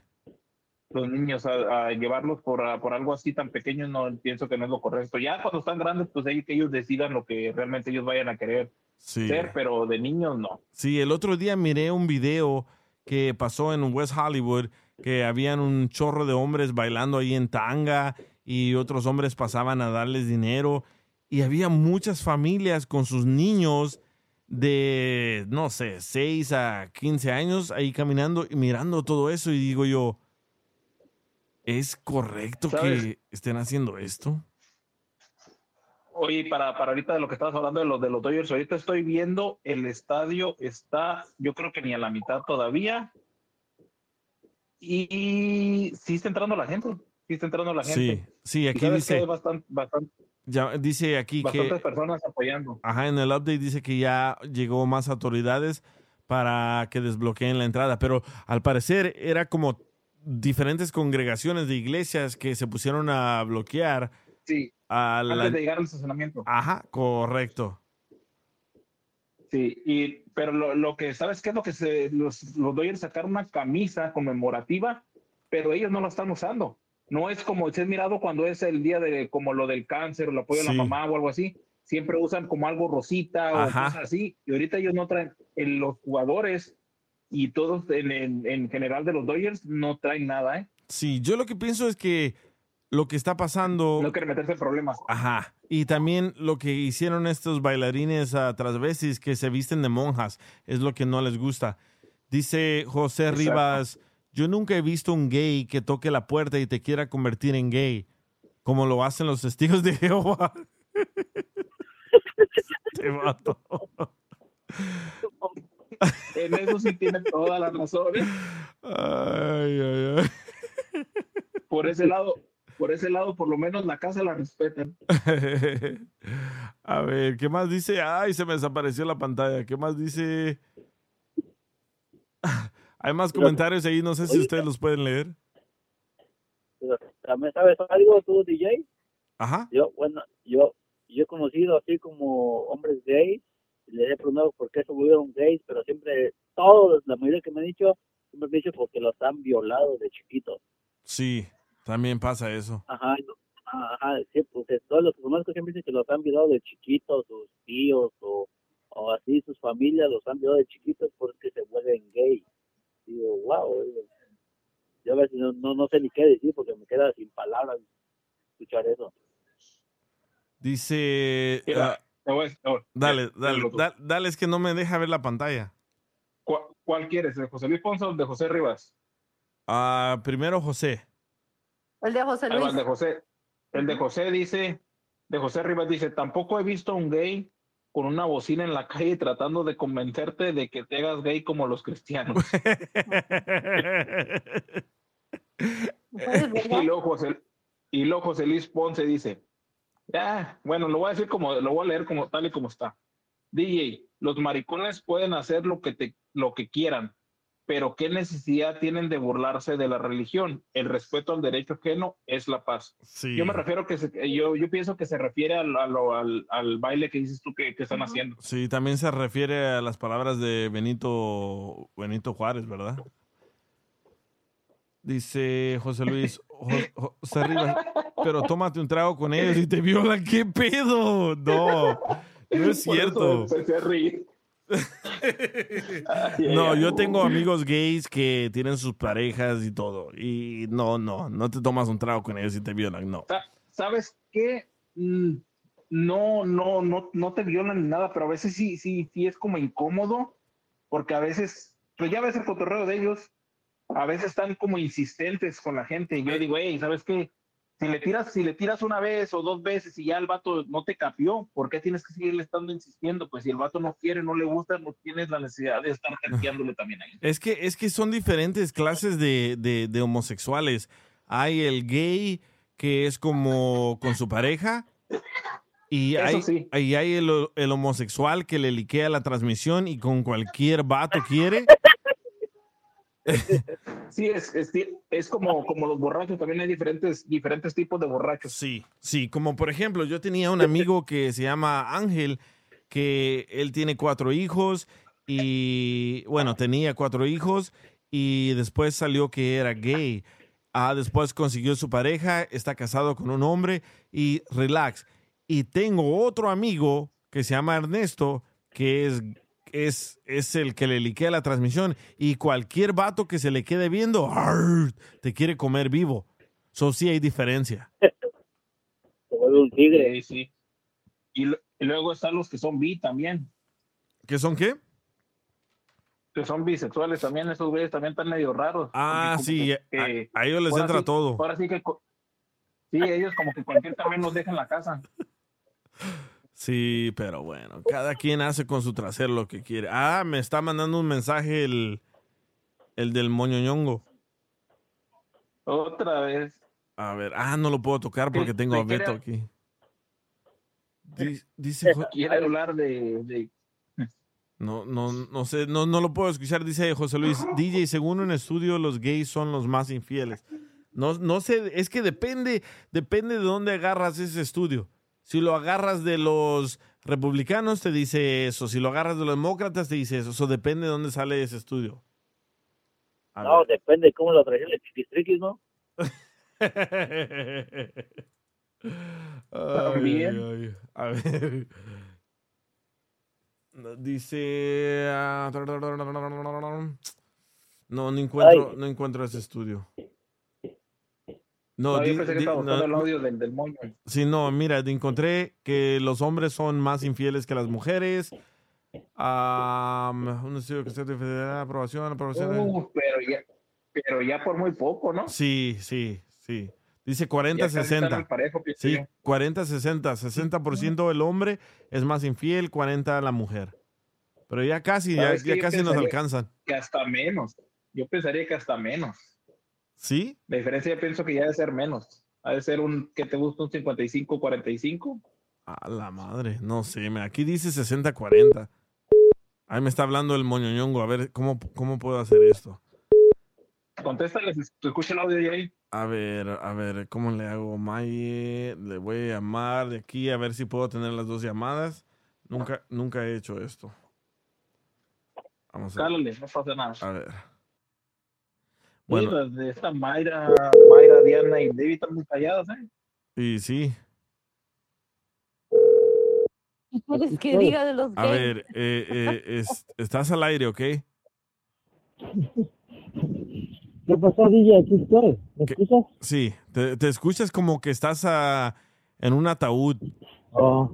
los niños a, a llevarlos por, a- por algo así tan pequeño, no pienso que no es lo correcto. Ya cuando están grandes, pues ellos, que ellos decidan lo que realmente ellos vayan a querer Sí. ser, pero de niños no. Sí, el otro día miré un video que pasó en West Hollywood, que habían un chorro de hombres bailando ahí en tanga y otros hombres pasaban a darles dinero y había muchas familias con sus niños de, no sé, 6 a 15 años ahí caminando y mirando todo eso y digo yo, ¿es correcto ¿Sabes? que estén haciendo esto? Oye, para, para ahorita de lo que estabas hablando de los de los Dodgers, ahorita estoy viendo el estadio está, yo creo que ni a la mitad todavía. Y sí está entrando la gente, sí está entrando la Sí, gente. sí, Y aquí que dice, bastante, bastante, ya dice aquí que... bastantes personas apoyando. Ajá, en el update dice que ya llegó más autoridades para que desbloqueen la entrada, pero al parecer era como diferentes congregaciones de iglesias que se pusieron a bloquear. Sí, a la- antes de llegar al estacionamiento. Ajá, correcto. Sí, y, pero lo, lo que, ¿sabes qué es lo que se, los, los Dodgers sacaron una camisa conmemorativa, pero ellos no la están usando. No es como, si has mirado cuando es el día de, como lo del cáncer o el apoyo a la mamá o algo así, siempre usan como algo rosita o Ajá. cosas así, y ahorita ellos no traen, en los jugadores y todos en, en, en general de los Dodgers no traen nada, ¿eh? Sí, yo lo que pienso es que lo que está pasando... No quieren meterse en problemas. Ajá. Y también lo que hicieron estos bailarines a transvestis que se visten de monjas es lo que no les gusta. Dice José Exacto. Rivas, yo nunca he visto un gay que toque la puerta y te quiera convertir en gay, como lo hacen los testigos de Jehová. Te mato. En eso sí tienen toda la razón, ¿eh? Ay, ay, ay. Por ese lado, por ese lado, por lo menos la casa la respetan. A ver, ¿qué más dice? Ay, se me desapareció la pantalla. ¿Qué más dice? Hay más comentarios ahí, no sé si ustedes los pueden leer. También sabes algo tú, DJ. Ajá. Yo, bueno, yo, yo he conocido así como hombres gays, y les he preguntado por qué se volvieron gays, pero siempre, todos, la mayoría que me han dicho, siempre me han dicho porque los han violado de chiquitos. Sí, también pasa eso. Ajá, ajá, sí, pues eh, todos los que conozco siempre dicen que los han violado de chiquitos, sus tíos o, o así, sus familias los han violado de chiquitos porque se vuelven gay. Digo, wow, digo, yo a veces no, no, no sé ni qué decir porque me queda sin palabras escuchar eso. Dice... Mira, ah, voy oh, dale, ya, dale, loco. da- dale, es que no me deja ver la pantalla. ¿Cuál, cuál quieres? ¿De José Luis Ponce o de José Rivas? Ah, primero José. El de José va, Luis. el de José. El de José dice, de José Rivas dice, tampoco he visto a un gay con una bocina en la calle tratando de convencerte de que te hagas gay como los cristianos. y luego José, y luego José Luis Ponce dice, ah, bueno, lo voy a decir como, lo voy a leer como tal y como está. DJ, los maricones pueden hacer lo que te, lo que quieran, pero qué necesidad tienen de burlarse de la religión. El respeto al derecho ajeno es la paz. Sí. Yo me refiero que se- yo, yo pienso que se refiere al, a lo- al, al baile que dices tú que, que están haciendo. Sí, también se refiere a las palabras de Benito, Benito Juárez, ¿verdad? Dice José Luis, Jo- José Rivas, pero tómate un trago con ellos y te violan. ¿Qué pedo? No, no es Por eso cierto. empecé a reír. No, yo tengo amigos gays que tienen sus parejas y todo. Y no, no, no te tomas un trago con ellos y te violan, no. Sa- ¿Sabes qué? Mm, No, no, no, no te violan ni nada, pero a veces sí, sí, sí es como incómodo, porque a veces, pues ya ves el cotorreo de ellos, a veces están como insistentes con la gente. Y yo digo, hey, ¿sabes qué? Si le tiras, si le tiras una vez o dos veces y ya el vato no te capió, ¿por qué tienes que seguirle estando insistiendo? Pues si el vato no quiere, no le gusta, no tienes la necesidad de estar terqueándole también ahí. Es que, es que son diferentes clases de, de- de homosexuales. Hay el gay que es como con su pareja. Y hay, sí. ahí hay el, el homosexual que le liquea la transmisión y con cualquier vato quiere. Sí, es, es, como, como los borrachos, también hay diferentes, diferentes tipos de borrachos. Sí, sí, como por ejemplo, yo tenía un amigo que se llama Ángel, que él tiene cuatro hijos y, bueno, tenía cuatro hijos y después salió que era gay. Ah, después consiguió su pareja, está casado con un hombre y relax. Y tengo otro amigo que se llama Ernesto, que es, es, es el que le liquea la transmisión. Y cualquier vato que se le quede viendo, ¡arr! te quiere comer vivo. So sí hay diferencia. un tigre. Sí, sí. Y, luego están los que son bi también, ¿Qué son qué? que son bisexuales también, esos güeyes también están medio raros. Ah, sí, que- a, a ellos les ahora entra sí- todo. Ahora sí que... Sí, ellos como que cualquier también los dejan en la casa. Sí, pero bueno, cada quien hace con su trasero lo que quiere. Ah, me está mandando un mensaje el, el del moñoñongo. Otra vez. A ver, ah, no lo puedo tocar porque ¿Qué- tengo a Beto aquí. Di- Dice, Jo- Quiere hablar de, de- no, no, no sé, no, no lo puedo escuchar. Dice José Luis, DJ, según un estudio, los gays son los más infieles. No, no sé, es que depende, depende de dónde agarras ese estudio. Si lo agarras de los republicanos, te dice eso. Si lo agarras de los demócratas, te dice eso. Eso depende de dónde sale ese estudio. A No, depende de cómo lo trajeron el chiquistriquis, ¿no? También. Ay, ay, A ver. Dice. No, no encuentro, no encuentro ese estudio. No, No, yo di- pensé que di- estaba buscando no, el audio del, del moño. Sí, no, mira, encontré que los hombres son más infieles que las mujeres. Am, un estudio que se de aprobación, aprobación. Uh, pero, ya, pero ya por muy poco, ¿no? Sí, sí, sí. Dice Ya casi están 40-60. al parejo, pienso Sí, yo. 40-60. 60% el hombre es más infiel, 40% la mujer. Pero ya casi, ya, ya casi nos alcanzan. Que hasta menos. Yo pensaría que hasta menos. ¿Sí? La diferencia yo pienso que ya debe ser menos. Ha de ser un, que te gusta un 55-45. A la madre, no sé. Aquí dice 60-40. Ahí me está hablando el moñoñongo. A ver, ¿cómo, cómo puedo hacer esto? Contéstale, escuchas el audio de ahí. A ver, a ver, ¿cómo le hago? Maye, le voy a llamar de aquí a ver si puedo tener las dos llamadas. Nunca, nunca he hecho esto. Vamos a ver. Cálale, no pasa nada. A ver. Bueno. Las de esta Mayra, Mayra, Diana y David están muy calladas, ¿eh? Y sí. ¿Qué quieres que diga de los A gays? ver, eh, eh, es- estás al aire, ¿ok? ¿Qué pasó, DJ? Aquí estoy. ¿Me escuchas? Sí, te, te escuchas como que estás ah, en un ataúd. Oh,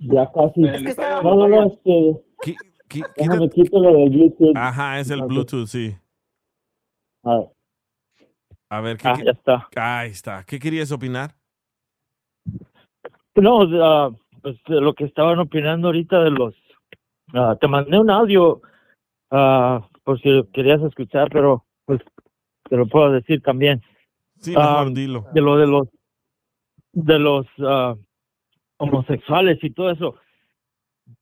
ya casi. Es que No, no, no, es que... Qui- qui- Déjame quito lo del Bluetooth. Ajá, es el. Bluetooth, sí. A ver. A ver, ¿qué, Ah, ya está. Ahí está. ¿Qué querías opinar? No, ah, pues lo que estaban opinando ahorita de los... ah, te mandé un audio ah, por si lo querías escuchar, pero pues te lo puedo decir también. Sí, mejor dilo. De lo de los de los homosexuales y todo eso.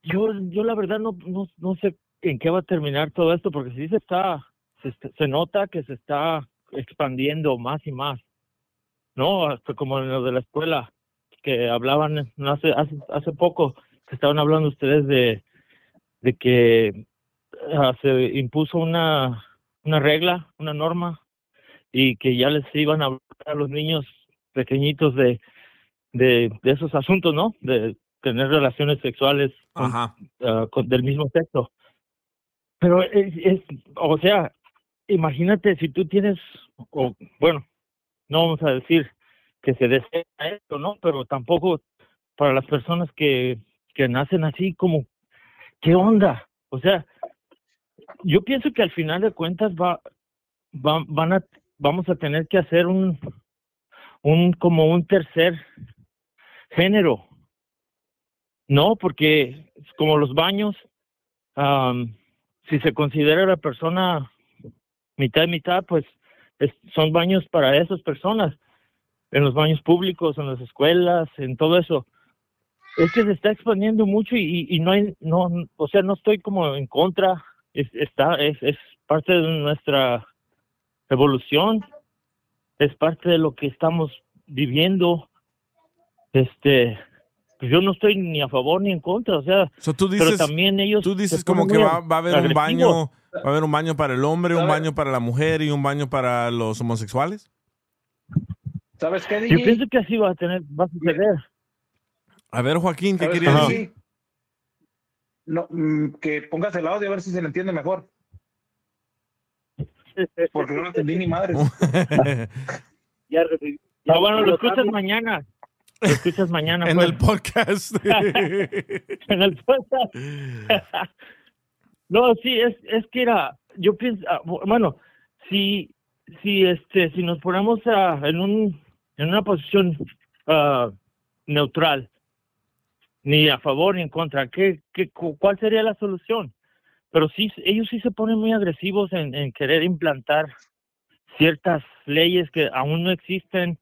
Yo yo la verdad no, no no sé en qué va a terminar todo esto porque sí se está se, se nota que se está expandiendo más y más. No, hasta como en lo de la escuela que hablaban hace hace hace poco que estaban hablando ustedes de de que ah, se impuso una una regla, una norma y que ya les iban a hablar a los niños pequeñitos de, de, de esos asuntos, ¿no? De tener relaciones sexuales con- Ajá. ah, con- del mismo sexo. Pero es, es, o sea, imagínate si tú tienes, o bueno, no vamos a decir que se desea esto, ¿no? Pero tampoco para las personas que, que nacen así como, ¿qué onda? O sea, yo pienso que al final de cuentas va, va- van a, vamos a tener que hacer un, un como un tercer género, no, porque como los baños, am, si se considera la persona mitad y mitad, pues es- son baños para esas personas, en los baños públicos, en las escuelas, en todo eso. Es que se está expandiendo mucho y, y no hay, no, o sea, no estoy como en contra, es, está, es, es parte de nuestra evolución, es parte de lo que estamos viviendo, este, pues yo no estoy ni a favor ni en contra, o sea, tú pero dices- también ellos Tú dices como que va, va a haber un agresivos. baño ¿Va a haber un baño para el hombre, un baño para la mujer y un baño para los homosexuales? ¿Sabes qué, Yo pienso que así va a tener, va a suceder. A ver, Joaquín, ¿qué ¿Sabes querías decir? No, mm, que pongas el audio a ver si se le entiende mejor. Porque no lo entendí ni madre. Ya recibí. No, bueno, lo escuchas mañana. Lo escuchas mañana. En pues. el podcast. en el podcast. No, sí, es, es que era, yo pienso, ah, bu- bueno, si, si este, si nos ponemos ah, en un, en una posición ah, neutral, ni a favor ni en contra, ¿qué, qué, cu- ¿cuál sería la solución? Pero sí, ellos sí se ponen muy agresivos en, en querer implantar ciertas leyes que aún no existen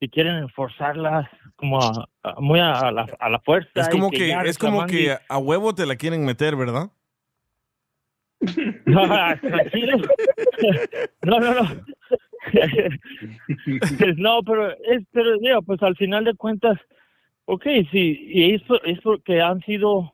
y quieren enforzarlas como a- a- muy a, a la, a la fuerza. Es como que, es como que a huevo te la quieren meter, ¿verdad? No, tranquilo. No, no, no. No, pero es, pero digo, pues al final de cuentas, ok, sí, y eso, eso que han sido,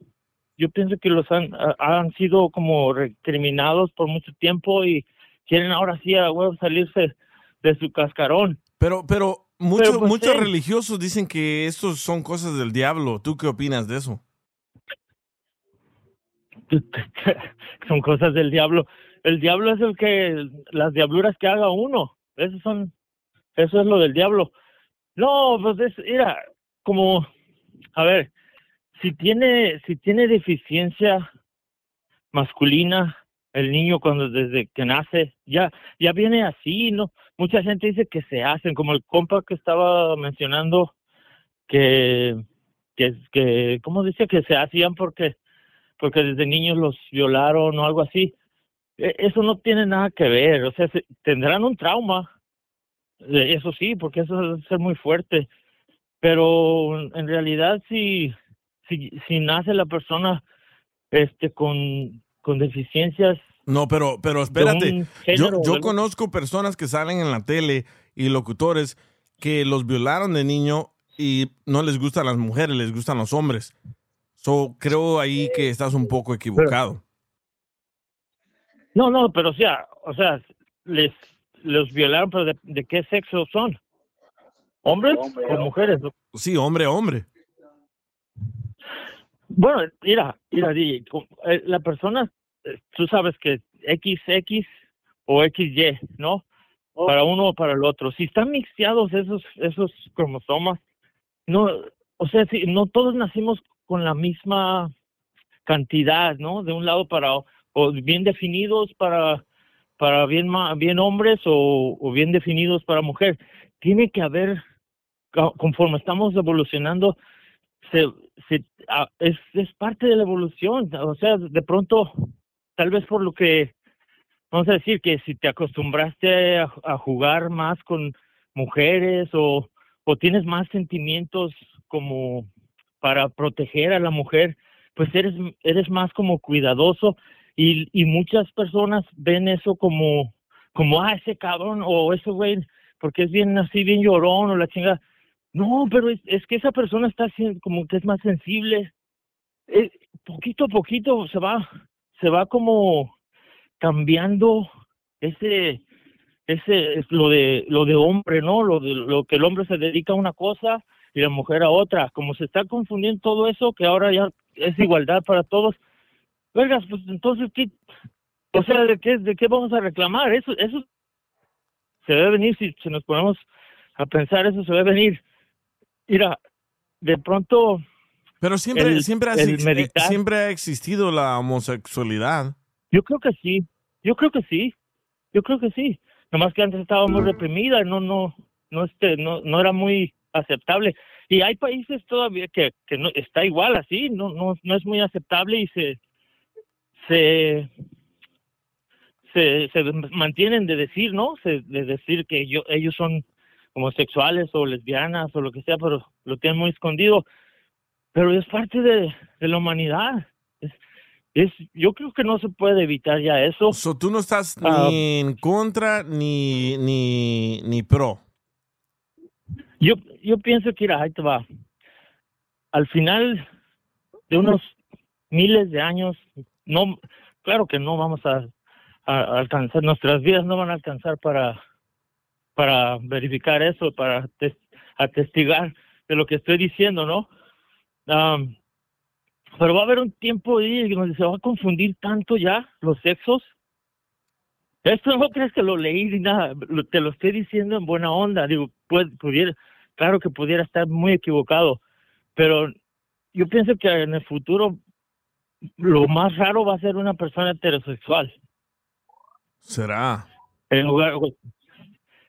yo pienso que los han, han sido como recriminados por mucho tiempo y quieren ahora sí a huevo salirse de su cascarón. Pero, pero muchos, Pero, pues, muchos sí. religiosos dicen que estos son cosas del diablo. ¿Tú qué opinas de eso? son cosas del diablo. El diablo es el que, las diabluras que haga uno. Eso son, eso es lo del diablo. No, pues es, mira, como, a ver, si tiene, si tiene deficiencia masculina, el niño cuando desde que nace, ya, ya viene así, ¿no? Mucha gente dice que se hacen, como el compa que estaba mencionando, que, que, que, ¿cómo dice? Que se hacían porque porque desde niños los violaron o algo así. E- Eso no tiene nada que ver, o sea, se- tendrán un trauma, eh, eso sí, porque eso debe ser muy fuerte, pero en realidad si, si, si nace la persona este con, con deficiencias No, pero, pero espérate. Yo, yo conozco personas que salen en la tele y locutores que los violaron de niño y no les gustan las mujeres, les gustan los hombres. So, creo ahí que estás un poco equivocado. No, no, pero o sea, o sea, les los violaron, pero de, de qué sexo son? ¿Hombres o mujeres? Sí, hombre, hombre. Bueno, mira, mira, DJ, eh, la persona, eh, tú sabes que XX o XY, ¿no? Para uno o para el otro. Si están mixteados esos esos cromosomas, no, o sea, si no todos nacimos con la misma cantidad, ¿no? De un lado para o bien definidos para para bien bien hombres o, bien definidos para mujer. Tiene que haber co- conforme estamos evolucionando se, se, es, es parte de la evolución. O sea, de pronto, tal vez por lo que, vamos a decir que si te acostumbraste a, a jugar más con mujeres o, o tienes más sentimientos como para proteger a la mujer, pues eres, eres más como cuidadoso y, muchas personas ven eso como, como, ah, ese cabrón o ese güey, porque es bien así, bien llorón o la chingada. No, pero es, que esa persona está como que es más sensible. Eh, poquito a poquito se va, se va como cambiando ese, ese es lo de lo de hombre, ¿no? Lo de lo que el hombre se dedica a una cosa y la mujer a otra. Como se está confundiendo todo eso, que ahora ya es igualdad para todos. Vergas, pues entonces qué, o sea, de qué, de qué vamos a reclamar? Eso, eso se debe venir si, si nos ponemos a pensar eso se debe venir. Mira, de pronto. Pero siempre, el- siempre, ha, meditar- siempre ha existido la homosexualidad. Yo creo que sí, yo creo que sí, yo creo que sí. Nomás que antes estaba muy reprimida, no, no, no, este, no, no era muy aceptable. Y hay países todavía que, que no está igual así, no, no, no es muy aceptable y se, se, se, se mantienen de decir, ¿no? Se, de decir que yo, ellos son homosexuales o lesbianas o lo que sea, pero lo tienen muy escondido. Pero es parte de, de la humanidad. Es, es, yo creo que no se puede evitar ya eso. So, tú no estás Ah. ni en contra ni, ni, ni pro. Yo, yo pienso que, mira, ahí te va. Al final de unos miles de años, no, claro que no vamos a, a- alcanzar, nuestras vidas no van a alcanzar para, para verificar eso, para tes- atestigar de lo que estoy diciendo, ¿no? Am, pero va a haber un tiempo ahí donde se va a confundir tanto ya los sexos. Esto no crees que lo leí ni nada, te lo estoy diciendo en buena onda. Digo, puede, pudiera, claro que pudiera estar muy equivocado, pero yo pienso que en el futuro lo más raro va a ser una persona heterosexual. Será. En lugar,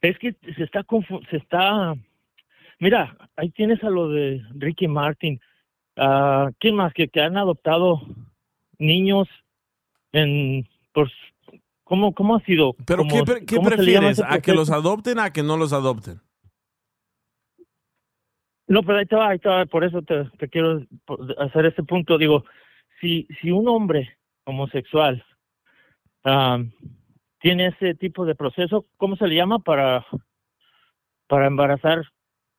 es que se está se está mira, ahí tienes a lo de Ricky Martin. Ah, ¿Quién más que, que han adoptado niños en por cómo cómo ha sido? Pero ¿qué, pre- qué ¿cómo se le llama prefieres? ¿A que los adopten a que no los adopten? No, pero ahí te va, ahí te va, por eso te, te quiero hacer ese punto. Digo, si, si un hombre homosexual tiene ese tipo de proceso, ¿cómo se le llama para, para embarazar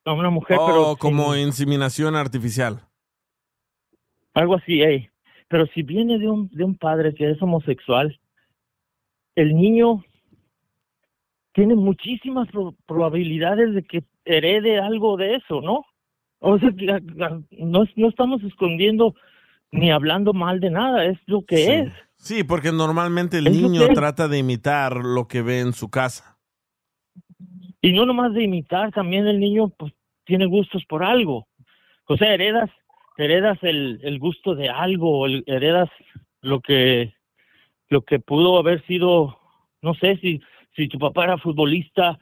a una mujer? Oh, pero como sin- inseminación artificial. algo así, ey. Pero si viene de un, de un padre que es homosexual, el niño tiene muchísimas pro- probabilidades de que herede algo de eso, ¿no? O sea, que, a- a- no, no estamos escondiendo ni hablando mal de nada, es lo que Sí. es. Sí, porque normalmente el Es niño trata de imitar lo que ve en su casa. Y no nomás de imitar, también el niño pues tiene gustos por algo. O sea, heredas, heredas el, el gusto de algo, el- heredas lo que, lo que pudo haber sido, no sé, si, si tu papá era futbolista,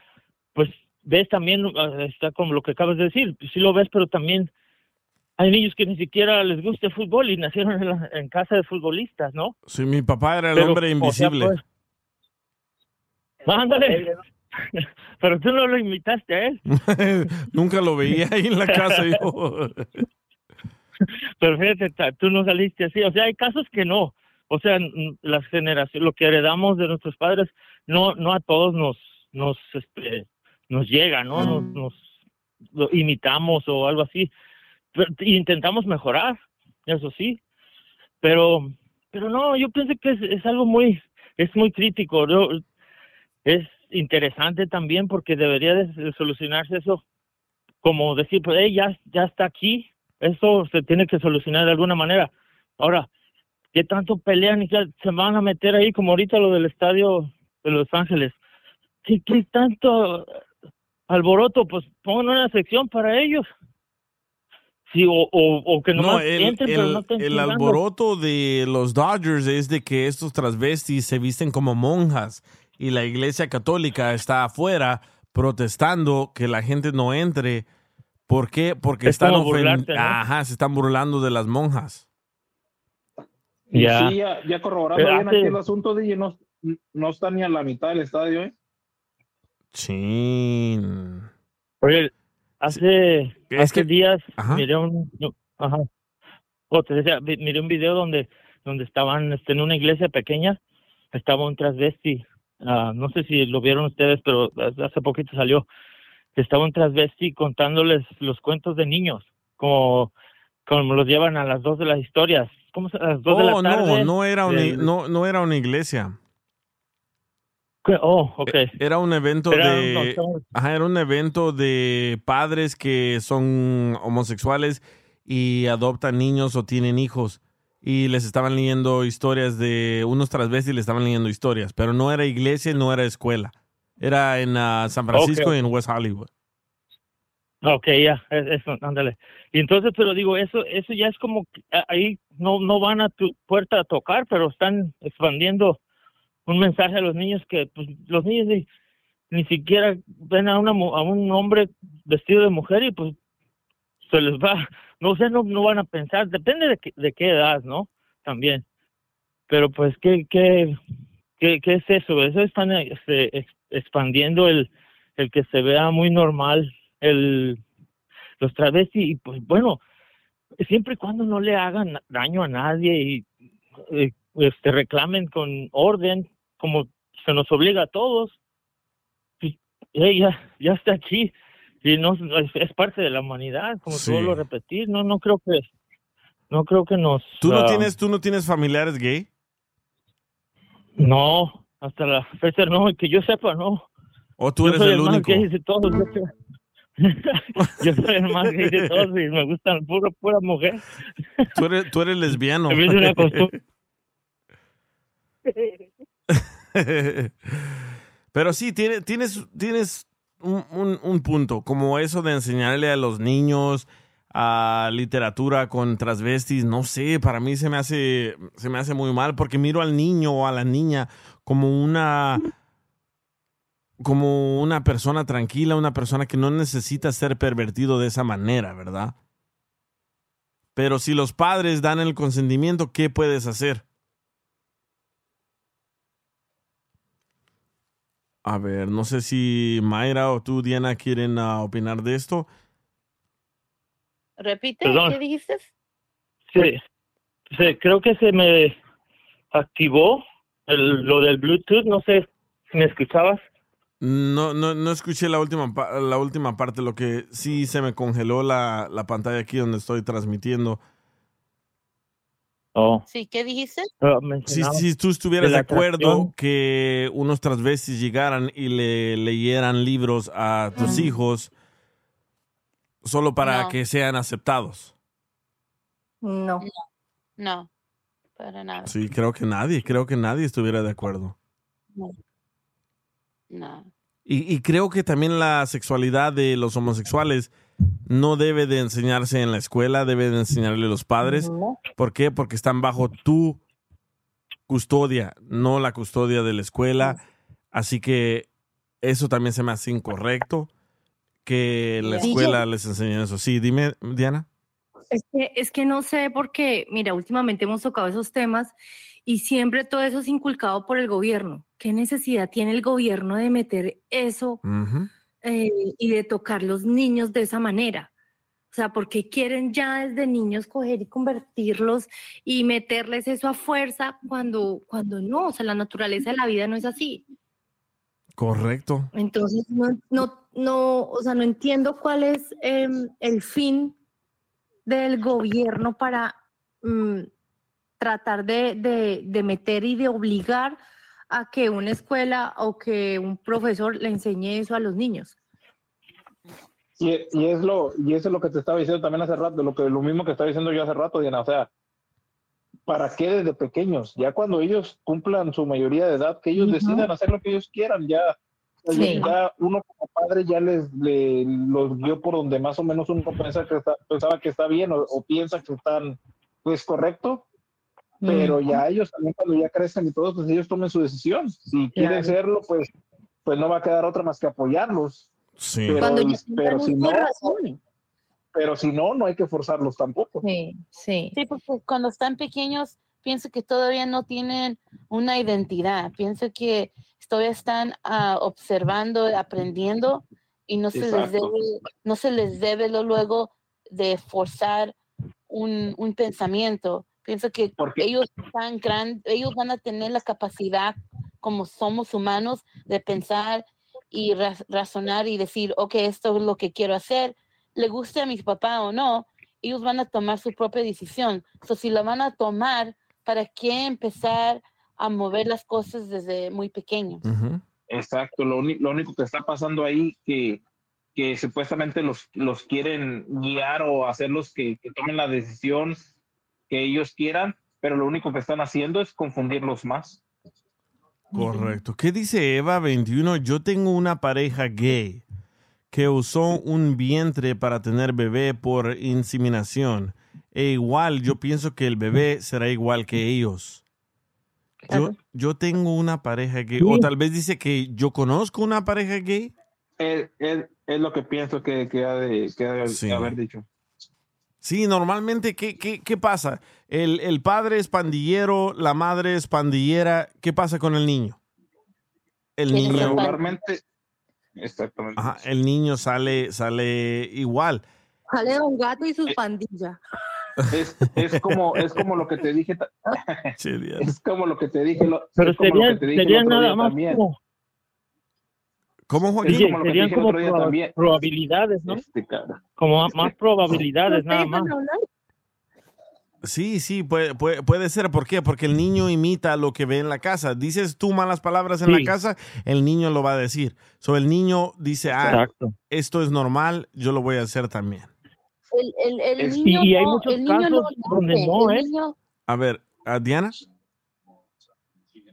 pues ves también, ah, está como lo que acabas de decir, pues sí lo ves, pero también hay niños que ni siquiera les gusta el fútbol y nacieron en, la- en casa de futbolistas, ¿no? Sí, mi papá era el Pero, hombre o sea, invisible. pues, Ándale. Pero tú no lo imitaste a él. Nunca lo veía ahí en la casa. yo. Pero fíjate, tú no saliste así. O sea, hay casos que no. O sea, las generaciones, lo que heredamos de nuestros padres, no, no a todos nos, nos, este, nos llega, ¿no? Nos, nos lo imitamos o algo así. Pero intentamos mejorar, eso sí. Pero, pero no, yo pienso que es, es algo muy, es muy crítico. Yo- es interesante también porque debería de de solucionarse eso como decir, pues, "Hey, ya, ya está aquí, eso se tiene que solucionar de alguna manera. Ahora, ¿qué tanto pelean y qué se van a meter ahí como ahorita lo del estadio de Los Ángeles? ¿Qué, qué tanto alboroto? Pues pongan una sección para ellos. Sí, o, o, o que No, el, entren, pero no estén el alboroto de los Dodgers es de que estos transvestis se visten como monjas y la iglesia católica está afuera protestando que la gente no entre. ¿Por qué? Porque Es están ¿no? Ajá, se están burlando de las monjas. Ya. Sí, ya, ya corroborando Pero bien hace- aquí el asunto, DJ, no, no está ni a la mitad del estadio, ¿eh? Chin. Oye, hace, Es hace que- días Ajá. miré un, no, ajá. O te decía, miré un video donde, donde estaban este, en una iglesia pequeña, estaba un transvesti, ah, no sé si lo vieron ustedes, pero hace poquito salió, que estaba un transvesti contándoles los cuentos de niños, como, como los llevan a las dos de las historias, ¿cómo se- a las dos de la Oh, tarde? no, no era, una, no, no era una iglesia. ¿Qué? Oh, ok. Era un evento Era de. un- no, Ajá, era un evento de padres que son homosexuales y adoptan niños o tienen hijos. Y les estaban leyendo historias de unos transvestis, les estaban leyendo historias. Pero no era iglesia, no era escuela. Era en ah, San Francisco y en West Hollywood. Ok, ya, es- eso, ándale. Y entonces, pero digo, eso eso ya es como, que, ahí no, no van a tu puerta a tocar, pero están expandiendo un mensaje a los niños que, pues, los niños ni, ni siquiera ven a, una, a un hombre vestido de mujer y pues se les va, no sé, no, no van a pensar, depende de, qué- de qué edad, ¿no? También. Pero pues, ¿qué, qué, qué, qué es eso? Eso están este, ex- expandiendo el, el que se vea muy normal el los travestis y pues bueno siempre y cuando no le hagan daño a nadie y eh, este reclamen con orden como se nos obliga a todos eh, ya ya está aquí y no es, es parte de la humanidad como Sí. a repetir no no creo que no creo que nos ¿Tú no, ah, tienes, ¿Tú no tienes familiares gay? no hasta la fecha no, que yo sepa, no. O tú Yo eres soy el más único. gay de todos. Yo yo soy el más gay de todos y me gustan pura, pura mujer. Tú eres, tú eres lesbiano. Hizo una costumbre. Pero sí, tiene- tienes, tienes un, un- un punto, como eso de enseñarle a los niños a literatura con transvestis, no sé, para mí se me hace, se me hace muy mal porque miro al niño o a la niña como una como una persona tranquila, una persona que no necesita ser pervertido de esa manera, ¿verdad? Pero si los padres dan el consentimiento, ¿qué puedes hacer? A ver, no sé si Mayra o tú, Diana, quieren ah, opinar de esto. Repite, Perdón. ¿qué dijiste? Sí, sí, creo que se me activó el- lo del Bluetooth, no sé si me escuchabas. No, no, no escuché la última, pa- la última parte, lo que sí se me congeló la, la pantalla aquí donde estoy transmitiendo. Oh. Sí, ¿qué dijiste? Si, si tú estuvieras de acuerdo que unos transvestis llegaran y le leyeran libros a tus hijos solo para No. que sean aceptados. No. No, para nada. Sí, creo que nadie, creo que nadie estuviera de acuerdo. No. No. Y, y creo que también la sexualidad de los homosexuales no debe de enseñarse en la escuela, debe de enseñarle a los padres. ¿Por qué? Porque están bajo tu custodia, no la custodia de la escuela. Así que eso también se me hace incorrecto que la Sí. escuela les enseñe eso. Sí, dime, Diana. Es que, es que no sé porque, mira, últimamente hemos tocado esos temas y siempre todo eso es inculcado por el gobierno. ¿Qué necesidad tiene el gobierno de meter eso eh, y de tocar los niños de esa manera? O sea, porque quieren ya desde niños coger y convertirlos y meterles eso a fuerza cuando, cuando no, o sea, la naturaleza de la vida no es así. Correcto. Entonces, no, no, no, o sea, no entiendo cuál es em, el fin del gobierno para mm, tratar de, de- de meter y de obligar a que una escuela o que un profesor le enseñe eso a los niños. Y, y es lo y eso es lo que te estaba diciendo también hace rato, lo que lo mismo que estaba diciendo yo hace rato, Diana, o sea, ¿para qué desde pequeños? Ya cuando ellos cumplan su mayoría de edad, que ellos Ujú. decidan hacer lo que ellos quieran, ya, Sí. ya uno como padre ya les le- los guió por donde más o menos uno piensa que está, pensaba que está bien o, o piensa que están pues correcto, pero ya ellos también cuando ya crecen y todo, pues ellos tomen su decisión. Si quieren Claro. serlo, pues, pues no va a quedar otra más que apoyarlos. Sí. Pero, Cuando pero si no, razón. pero si no, no hay que forzarlos tampoco. Sí, sí. Sí, porque cuando están pequeños pienso que todavía no tienen una identidad. Pienso que todavía están ah, observando, aprendiendo y no se les debe, no se les debe lo luego de forzar un, un pensamiento. Pienso que ellos están gran, ellos van a tener la capacidad como somos humanos de pensar y ra- razonar y decir, ok, esto es lo que quiero hacer, le guste a mi papá o no, ellos van a tomar su propia decisión. So, si la van a tomar, ¿para qué empezar a mover las cosas desde muy pequeños? Exacto, lo, lo único que está pasando ahí que, que supuestamente los, los quieren guiar o hacerlos que, que tomen la decisión que ellos quieran, pero lo único que están haciendo es confundirlos más. Correcto. ¿Qué dice Eva 21? Yo tengo una pareja gay que usó un vientre para tener bebé por inseminación. E igual, yo pienso que el bebé será igual que ellos. Yo, yo tengo una pareja gay. O tal vez dice que yo conozco una pareja gay. Es, es- es lo que pienso que, que ha de, que ha de Sí. haber dicho. Sí, normalmente, ¿qué, qué, qué pasa? El, el padre es pandillero, la madre es pandillera. ¿Qué pasa con el niño? El niño... Regularmente, exactamente. Ajá, el niño sale, sale igual. Sale Don Gato y su pandilla. Es, es como es como lo que te dije es como lo que te dije lo- Pero es como lo serían, que te dije el serían otro nada más como, ¿Cómo, Joaquín? Como serían como proba- probabilidades, ¿no? Este. Como más probabilidades, nada más. Sí, sí, puede, puede, puede ser. ¿Por qué? Porque el niño imita lo que ve en la casa. Dices tú malas palabras en Sí. la casa, el niño lo va a decir. So, el niño dice, ah, Exacto. esto es normal, yo lo voy a hacer también. El, el, el Es- niño y hay no, muchos el niño no casos donde no, ¿eh? niño- A ver, ¿a Diana?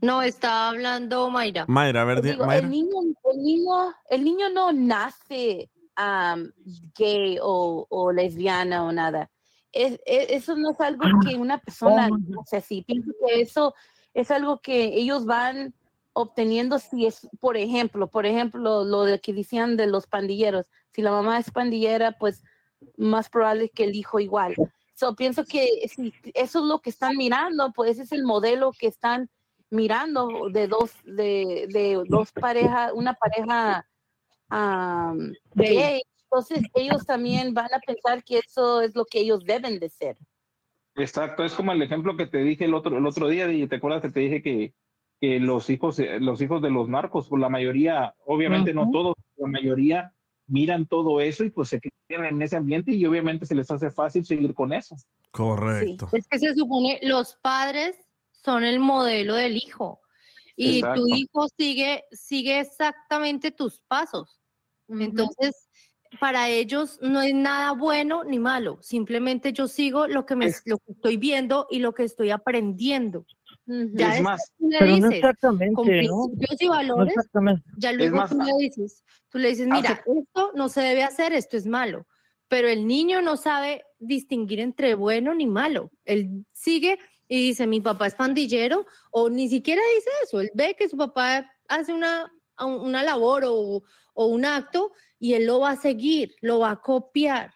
No, está hablando Mayra. Mayra, a ver, Di- Digo, Mayra. el niño, el niño, el niño no nace am, gay o, o lesbiana o nada. Es, es- eso no es algo que una persona nace así. Pienso que eso es algo que ellos van obteniendo si es, por ejemplo, por ejemplo, lo de que decían de los pandilleros. Si la mamá es pandillera, pues más probable que el hijo igual. So, pienso que si eso es lo que están mirando, pues ese es el modelo que están mirando de dos, de, de dos parejas, una pareja am, Gay. gay. Entonces ellos también van a pensar que eso es lo que ellos deben de ser. Exacto, es como el ejemplo que te dije el otro, el otro día, y te acuerdas que te dije que, que los hijos, eh, los hijos de los narcos, pues la mayoría, obviamente no Ujú. todos, la mayoría miran todo eso y pues se quedan en ese ambiente y obviamente se les hace fácil seguir con eso. Correcto. Es que se supone los padres son el modelo del hijo y Exacto. tu hijo sigue sigue exactamente tus pasos. Entonces, para ellos no es nada bueno ni malo, simplemente yo sigo lo que me lo que estoy viendo y lo que estoy aprendiendo. Ya Es más, tú le Pero no dices, exactamente, con ¿no? y No valores, exactamente. ya luego más, tú le dices, tú le dices, mira, esto no se debe hacer, esto es malo. Pero el niño no sabe distinguir entre bueno ni malo. Él sigue y dice, mi papá es pandillero, o ni siquiera dice eso. Él ve que su papá hace una, una labor o, o un acto y él lo va a seguir, lo va a copiar.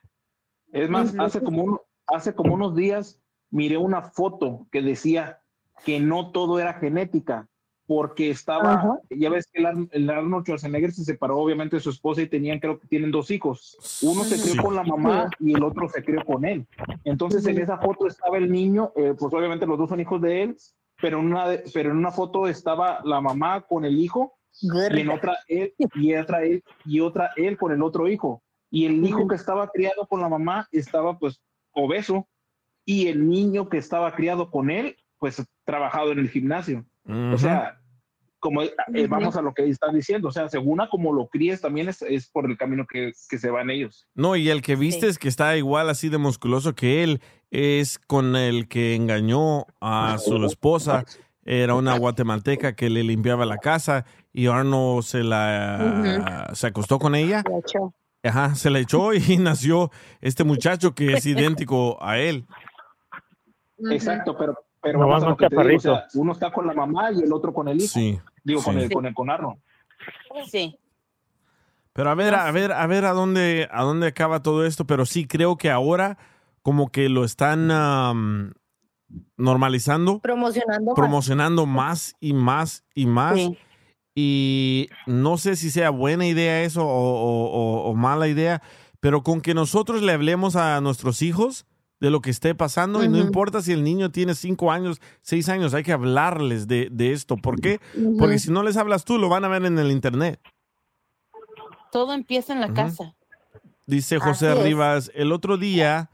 Es más, hace como, un- hace como unos días miré una foto que decía que no todo era genética, porque estaba, Ajá. ya ves que el, Ar- el Arnold Schwarzenegger se separó obviamente de su esposa y tenían, creo que tienen dos hijos. Uno se crió Sí. con la mamá y el otro se crió con él. Entonces en esa foto estaba el niño, eh, pues obviamente los dos son hijos de él, pero en una, de- pero en una foto estaba la mamá con el hijo y en otra él y otra él y otra él con el otro hijo. Y el hijo que estaba criado con la mamá estaba pues obeso y el niño que estaba criado con él pues trabajado en el gimnasio. O sea, como eh, vamos a lo que están diciendo, o sea, según a como lo críes también es, es por el camino que, que se van ellos. No, y el que viste es que está igual así de musculoso que él es con el que engañó a su esposa. Era una guatemalteca que le limpiaba la casa y Arno se la se acostó con ella. Ajá, se la echó y nació este muchacho que es idéntico a él. Exacto, pero, pero No, vamos a más lo que te digo, o sea, chaparrito. uno está con la mamá y el otro con el hijo. Sí, Digo, con el, con el con Arnold. Sí. Pero a ver, a ver, a ver a dónde, a dónde acaba todo esto. Pero sí creo que ahora como que lo están normalizando, Promocionando. más. promocionando más y más y más. Sí. Y no sé si sea buena idea eso o, o- o- o mala idea, pero con que nosotros le hablemos a nuestros hijos de lo que esté pasando y no importa si el niño tiene cinco años, seis años, hay que hablarles de, de esto. ¿Por qué? Porque si no les hablas tú, lo van a ver en el internet. Todo empieza en la casa. Dice José Así es. Rivas, el otro día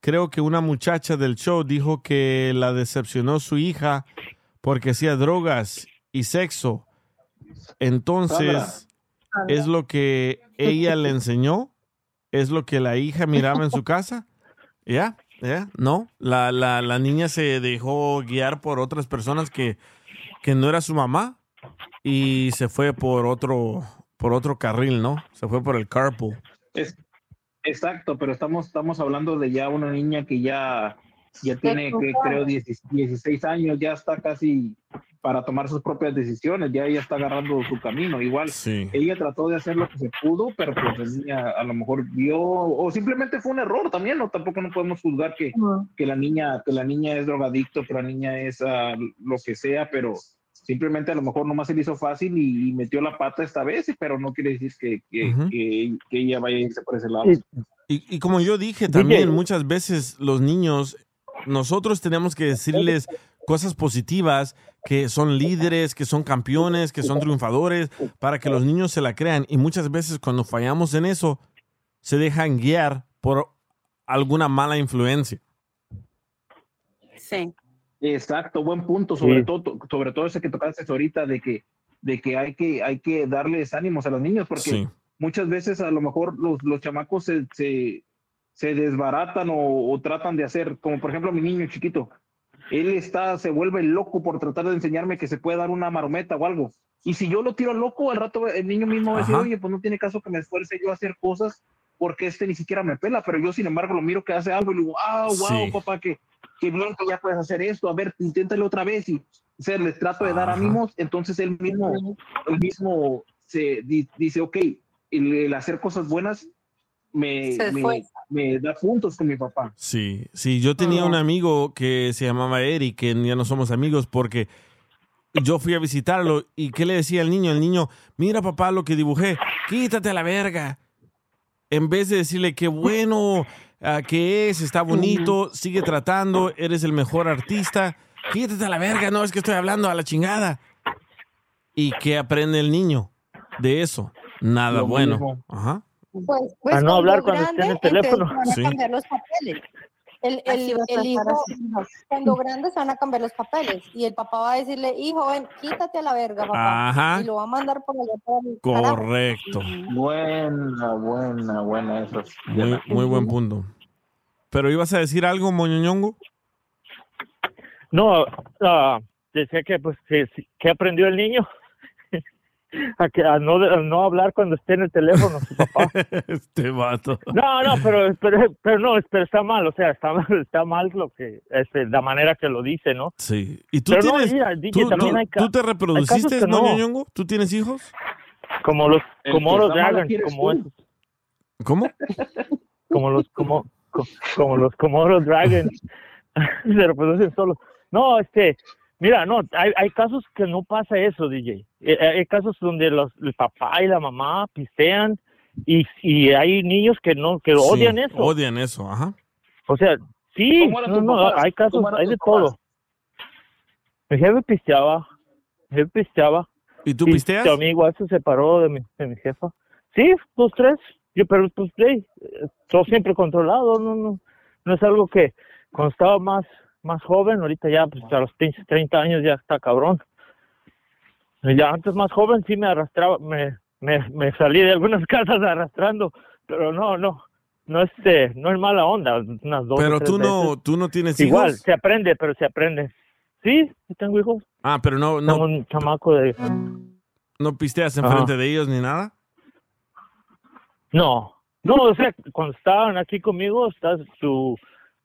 creo que una muchacha del show dijo que la decepcionó su hija porque hacía drogas y sexo. Entonces, ¿es lo que ella le enseñó? ¿Es lo que la hija miraba en su casa? ¿Ya? ¿Ya? No, la, la, la niña se dejó guiar por otras personas que, que no era su mamá y se fue por otro, por otro carril, ¿no? Se fue por el carpool. Es, exacto, pero estamos, estamos hablando de ya una niña que ya, ya tiene, que, creo, 10 16 años, ya está casi para tomar sus propias decisiones, ya ella está agarrando su camino. Igual, ella trató de hacer lo que se pudo, pero pues la niña a lo mejor vio, o simplemente fue un error también, no tampoco no podemos juzgar que, que la niña, que la niña es drogadicto, que la niña es ah, lo que sea, pero simplemente a lo mejor nomás se le hizo fácil y, y metió la pata esta vez, pero no quiere decir que, que, Ujú. que, que ella vaya a irse por ese lado. Y, y como yo dije también, muchas veces los niños, nosotros tenemos que decirles cosas positivas, que son líderes, que son campeones, que son triunfadores, para que los niños se la crean. Y muchas veces cuando fallamos en eso, se dejan guiar por alguna mala influencia. Sí. Exacto, buen punto, sobre Sí. todo, sobre todo ese que tocaste ahorita de que, de que hay que, hay que darles ánimos a los niños, porque Sí. muchas veces a lo mejor los, los chamacos se, se, se desbaratan o, o tratan de hacer, como por ejemplo mi niño chiquito, él está, se vuelve loco por tratar de enseñarme que se puede dar una marometa o algo. Y si yo lo tiro loco, al rato el niño mismo va a decir, Ajá. oye, pues no tiene caso que me esfuerce yo a hacer cosas porque este ni siquiera me pela, pero yo sin embargo lo miro que hace algo y le digo, ah, wow, Sí. papá, que, que bien que ya puedes hacer esto, a ver, inténtalo otra vez y o sea, les trato de dar Ajá. ánimos, entonces él mismo, él mismo se di- dice, ok, el, el hacer cosas buenas me, Se me, me da puntos con mi papá. Sí, sí, yo tenía un amigo que se llamaba Eric, que ya no somos amigos porque yo fui a visitarlo y ¿qué le decía al niño? El niño, mira papá lo que dibujé, quítate a la verga. En vez de decirle qué bueno ah, que es, está bonito, sigue tratando, eres el mejor artista, quítate a la verga, no es que estoy hablando a la chingada. ¿Y qué aprende el niño de eso? Nada Lo bueno. mismo. Ajá. Pues, A no hablar cuando esté en el teléfono. Van a Sí. cambiar los papeles. El, el, el hijo, cuando grandes van a cambiar los papeles y el papá va a decirle, hijo, ven, quítate a la verga, papá. Ajá. Y lo va a mandar por allá por el carajo. Correcto. Buena, buena, buena eso. Muy, muy buen punto. Pero ibas a decir algo, Moñoñongo. No, ah, decía que pues que, que aprendió el niño a, que, a, no, a no hablar cuando esté en el teléfono su papá. este vato. No, no, pero, pero, pero no, pero está mal, o sea, está mal, está mal lo que, este, la manera que lo dice, ¿no? Sí. ¿Y tú Pero no, tienes, mira, DJ, tú, también tú- hay ca- tú te reproduciste, no. Moñoñongo? ¿Tú tienes hijos? Como los, como los Dragons, como tú. esos, ¿Cómo? como los, como, co- como los Komodo Dragons, se reproducen solos. No, este, mira, no, hay, hay casos que no pasa eso, DJ. Eh, Hay casos donde los, el papá y la mamá pistean y, y hay niños que no, que odian Sí, eso. Odian eso, ajá. O sea, sí, ¿Cómo eran no, no, hay casos, ¿Cómo eran hay de papás? todo. Mi jefe pisteaba, mi jefe pisteaba. ¿Y tú y pisteas? Tu amigo se separó de mi, de mi jefa. Sí, dos, tres. Yo, pero pues, sí, eh, todo siempre controlado, no, no, no es algo que cuando estaba más, más joven, ahorita ya, pues a los pinches 30 años ya está cabrón. Ya antes más joven sí me arrastraba, me, me, me salí de algunas casas arrastrando, pero no, no, no este, no es mala onda, unas dos Pero tú no, veces. tú no tienes Igual, hijos. se aprende, pero se aprende. Sí, tengo hijos. Ah, pero no, Tengo no, un chamaco de... no pisteas Ajá. enfrente de ellos ni nada. No, no, o sea, cuando estaban aquí conmigo, está su,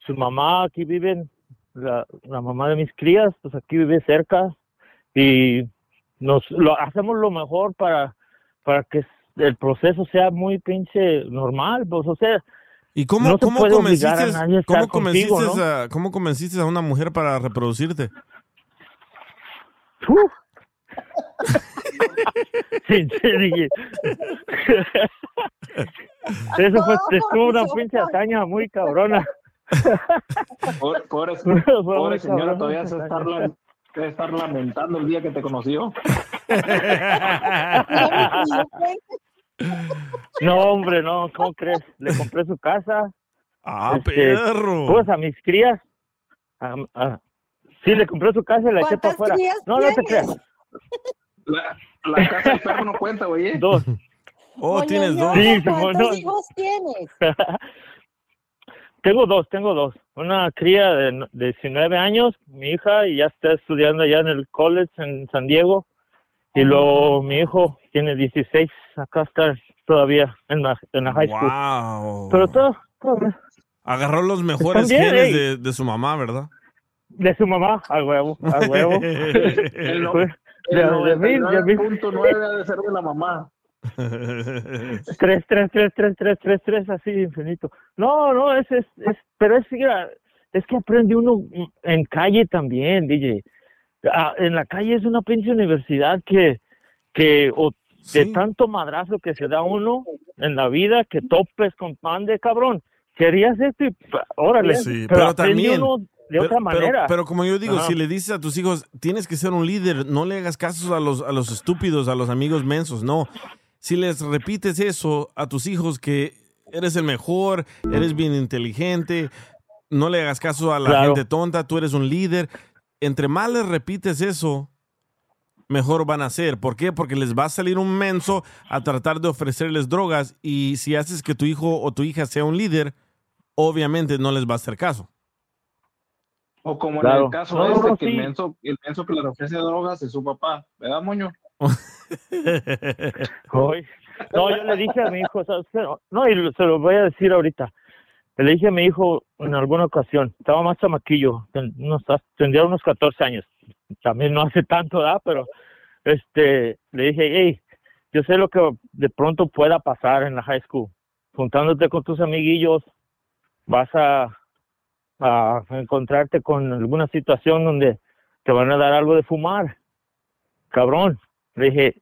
su mamá, aquí viven, la, la mamá de mis crías, pues aquí vive cerca y nos lo hacemos lo mejor para, para que el proceso sea muy pinche normal, pues, o sea, ¿Y cómo, no cómo convenciste, a nadie cómo convenciste, contigo, ¿no? a, cómo convenciste a una mujer para reproducirte? Eso fue, estuvo una pinche hazaña muy cabrona. Pobre, señora, todavía se está, estar lamentando el día que te conoció. No, hombre, no, ¿cómo crees? Le compré su casa. ¡Ah, este, perro! Pues a mis crías. a- a- sí, le compré su casa y la eché para ¿Cuántas afuera. crías No, no te creas. La, la casa del perro no cuenta, güey. Dos. Oh, tienes dos. Sí, ¿Cuántos no. hijos tienes? tengo dos, tengo dos. Una cría de, no- de 19 años, mi hija, y ya está estudiando allá en el college en San Diego. Y luego mi hijo tiene 16, acá está todavía en la, en la high school. Wow. Pero todo, todo bien. Agarró los mejores bien, genes de, de su mamá, ¿verdad? de su mamá, a huevo, a huevo. El, el de, de mí, de mí. 99.9 ha de ser de la mamá. Tres, tres, tres, tres, tres, tres, tres, así infinito. No, no, es, es, es pero es, mira, es que aprende uno en calle también, DJ. Ah, en la calle es una pinche universidad que, que o de tanto madrazo que se da uno en la vida, que topes con pan de cabrón. Querías esto y órale, Sí, pero, pero también- uno de Pero- otra pero- manera. Pero, como yo digo, Ajá. si le dices a tus hijos, tienes que ser un líder, no le hagas caso a los, a los estúpidos, a los amigos mensos, no. Si les repites eso a tus hijos, que eres el mejor, eres bien inteligente, no le hagas caso a la Claro. gente tonta, tú eres un líder. Entre más les repites eso, mejor van a ser. ¿Por qué? Porque les va a salir un menso a tratar de ofrecerles drogas y si haces que tu hijo o tu hija sea un líder, obviamente no les va a hacer caso. O como en el caso No, este, no, que sí. el, menso, el menso que le ofrece drogas es su papá, ¿verdad, moño? No, yo le dije a mi hijo, no, y se lo voy a decir ahorita. Le dije a mi hijo en alguna ocasión, estaba más chamaquillo, tendría unos 14 años, también no hace tanto, ¿verdad? Pero este, le dije, hey, yo sé lo que de pronto pueda pasar en la high school. Juntándote con tus amiguillos, vas a, a encontrarte con alguna situación donde te van a dar algo de fumar. Cabrón, le dije,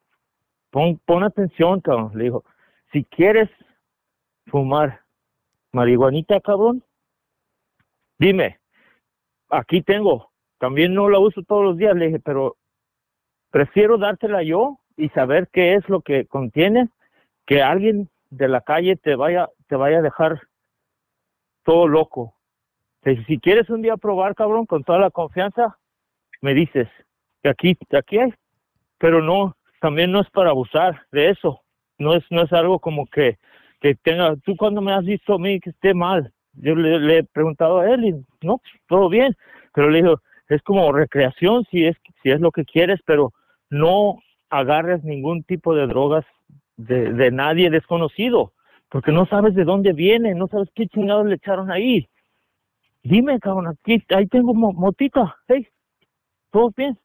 pon, pon atención, cabrón. Le dijo, si quieres fumar marihuanita, cabrón, dime, aquí tengo. También no la uso todos los días, le dije, pero prefiero dártela yo y saber qué es lo que contiene que alguien de la calle te vaya te vaya a dejar todo loco. Le Si quieres un día probar, cabrón, con toda la confianza, me dices que aquí aquí hay, pero no también no es para abusar de eso. No es no es algo como que que tenga tú cuando me has visto a mí que esté mal. Yo le, he preguntado a él y no, todo bien, pero le digo, es como recreación si es si es lo que quieres, pero no agarres ningún tipo de drogas de, de nadie desconocido, porque no sabes de dónde viene, no sabes qué chingados le echaron ahí. Dime, cabrón, aquí, ahí tengo mo- motita, hey, todo bien.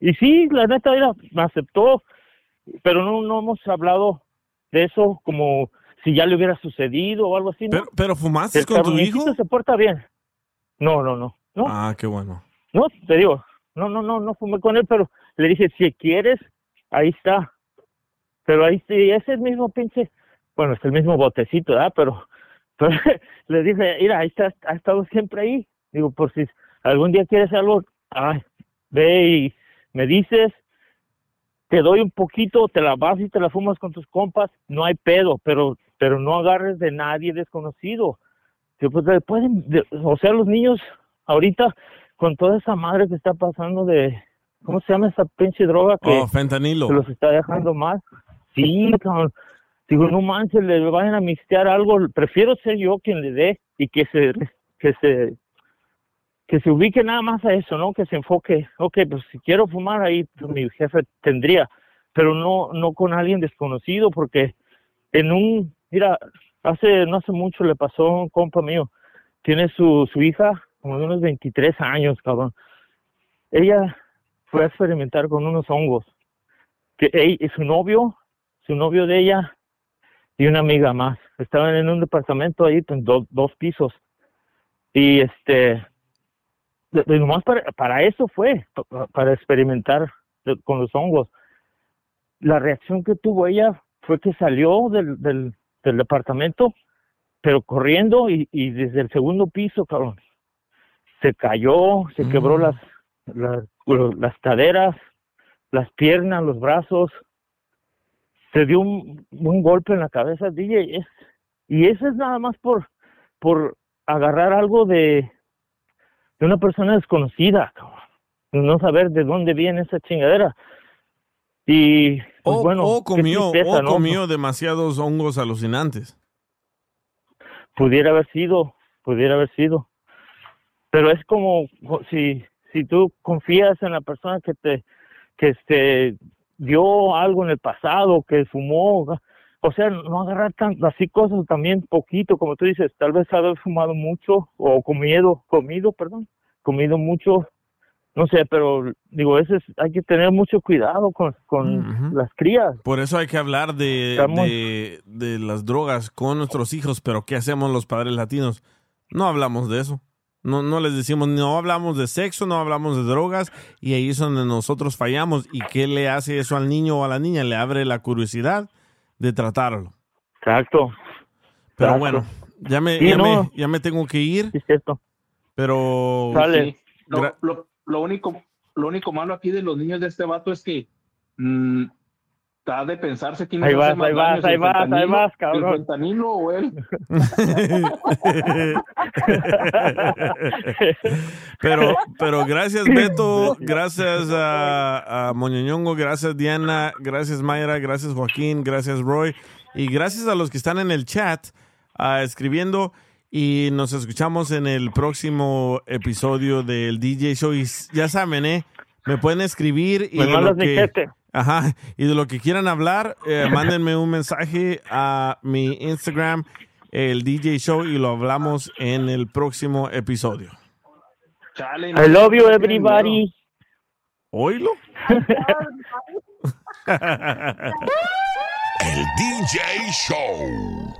Y sí, la neta, mira, me aceptó, pero no, no hemos hablado de eso como si ya le hubiera sucedido o algo así, ¿no? Pero, pero fumaste El con tu hijo. se porta bien. No, no, no, no. Ah, qué bueno. No, te digo, no, no, no, no fumé con él, pero le dije, si quieres, ahí está. Pero ahí sí, es el mismo pinche, bueno, es el mismo botecito, ¿verdad? Pero, pero le dije, mira, ahí está, ha estado siempre ahí. Digo, por si algún día quieres algo, ay, ve y me dices, te doy un poquito, te la vas y te la fumas con tus compas, no hay pedo, pero, pero no agarres de nadie desconocido. Pues pueden, de- o sea, los niños ahorita con toda esa madre que está pasando de, ¿cómo se llama esa pinche droga que, Oh, fentanilo. que los está dejando mal? Sí, cabrón. Digo, no manches, le vayan a mixtear algo. Prefiero ser yo quien le dé y que se, que se, que se ubique nada más a eso, ¿no? Que se enfoque, ok, pues si quiero fumar ahí, pues, mi jefe tendría, pero no, no con alguien desconocido, porque en un, mira, hace, no hace mucho le pasó a un compa mío, tiene su, su hija como de unos 23 años, cabrón. Ella fue a experimentar con unos hongos. Que su novio, su novio de ella y una amiga más. Estaban en un departamento ahí, en do- dos pisos. Y este, nomás para, para eso fue, pa- para experimentar de- con los hongos. La reacción que tuvo ella fue que salió del, del, del departamento, pero corriendo y, y desde el segundo piso, cabrón, se cayó, se quebró las, las, las caderas, las piernas, los brazos, se dio un, un golpe en la cabeza, DJ, es, y eso es nada más por, por agarrar algo de, de una persona desconocida, cabrón. no saber de dónde viene esa chingadera. Y pues O, bueno, o comió, tristeza, o ¿no? comió demasiados hongos alucinantes. pudiera haber sido, pudiera haber sido. Pero es como co- si si tú confías en la persona que te que este dio algo en el pasado, que fumó, o sea, no agarrar tan, así cosas también poquito, como tú dices, tal vez haber fumado mucho o comido, comido, perdón, comido mucho, no sé, pero digo, ese es, hay que tener mucho cuidado con, con las crías. Por eso hay que hablar de, Estamos- de, de las drogas con nuestros hijos, pero ¿qué hacemos los padres latinos? No hablamos de eso. No, no les decimos, no hablamos de sexo, no hablamos de drogas, y ahí es donde nosotros fallamos. ¿Y qué le hace eso al niño o a la niña? Le abre la curiosidad de tratarlo. Exacto. Pero Exacto. bueno, ya me, Sí, ya, no. me, ya me tengo que ir. Pero... Sí. Lo, lo- lo único, lo único malo aquí de los niños de este vato es que mm, Está de pensarse quién Ahí hace vas, más ahí vas, ahí el vas, ahí vas, ¿El cabrón. fentanilo o él? Pero, pero gracias Beto, gracias a, a Moñoñongo, gracias Diana, gracias Mayra, gracias Joaquín, gracias Roy y gracias a los que están en el chat ah, escribiendo y nos escuchamos en el próximo episodio del DJ Show y ya saben, ¿eh? Me pueden escribir y Me de mandas lo que. Ajá, y de lo que quieran hablar, eh, mándenme un mensaje a mi Instagram, el DJ Show y lo hablamos en el próximo episodio. Chale, I love you, everybody. ¿Oílo? El DJ Show.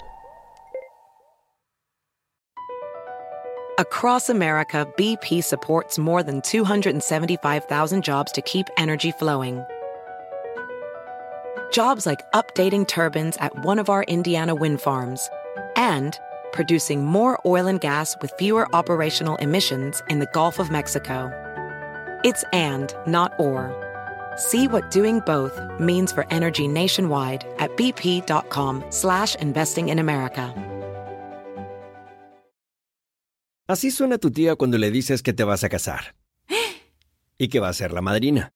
Across America, BP supports more than 275,000 jobs to keep energy flowing. Jobs like updating turbines at one of our Indiana wind farms and producing more oil and gas with fewer operational emissions in the Gulf of Mexico. It's and, not or. See what doing both means for energy nationwide at bp.com slash investing in America. Así suena tu tía cuando le dices que te vas a casar. Y que va a ser la madrina.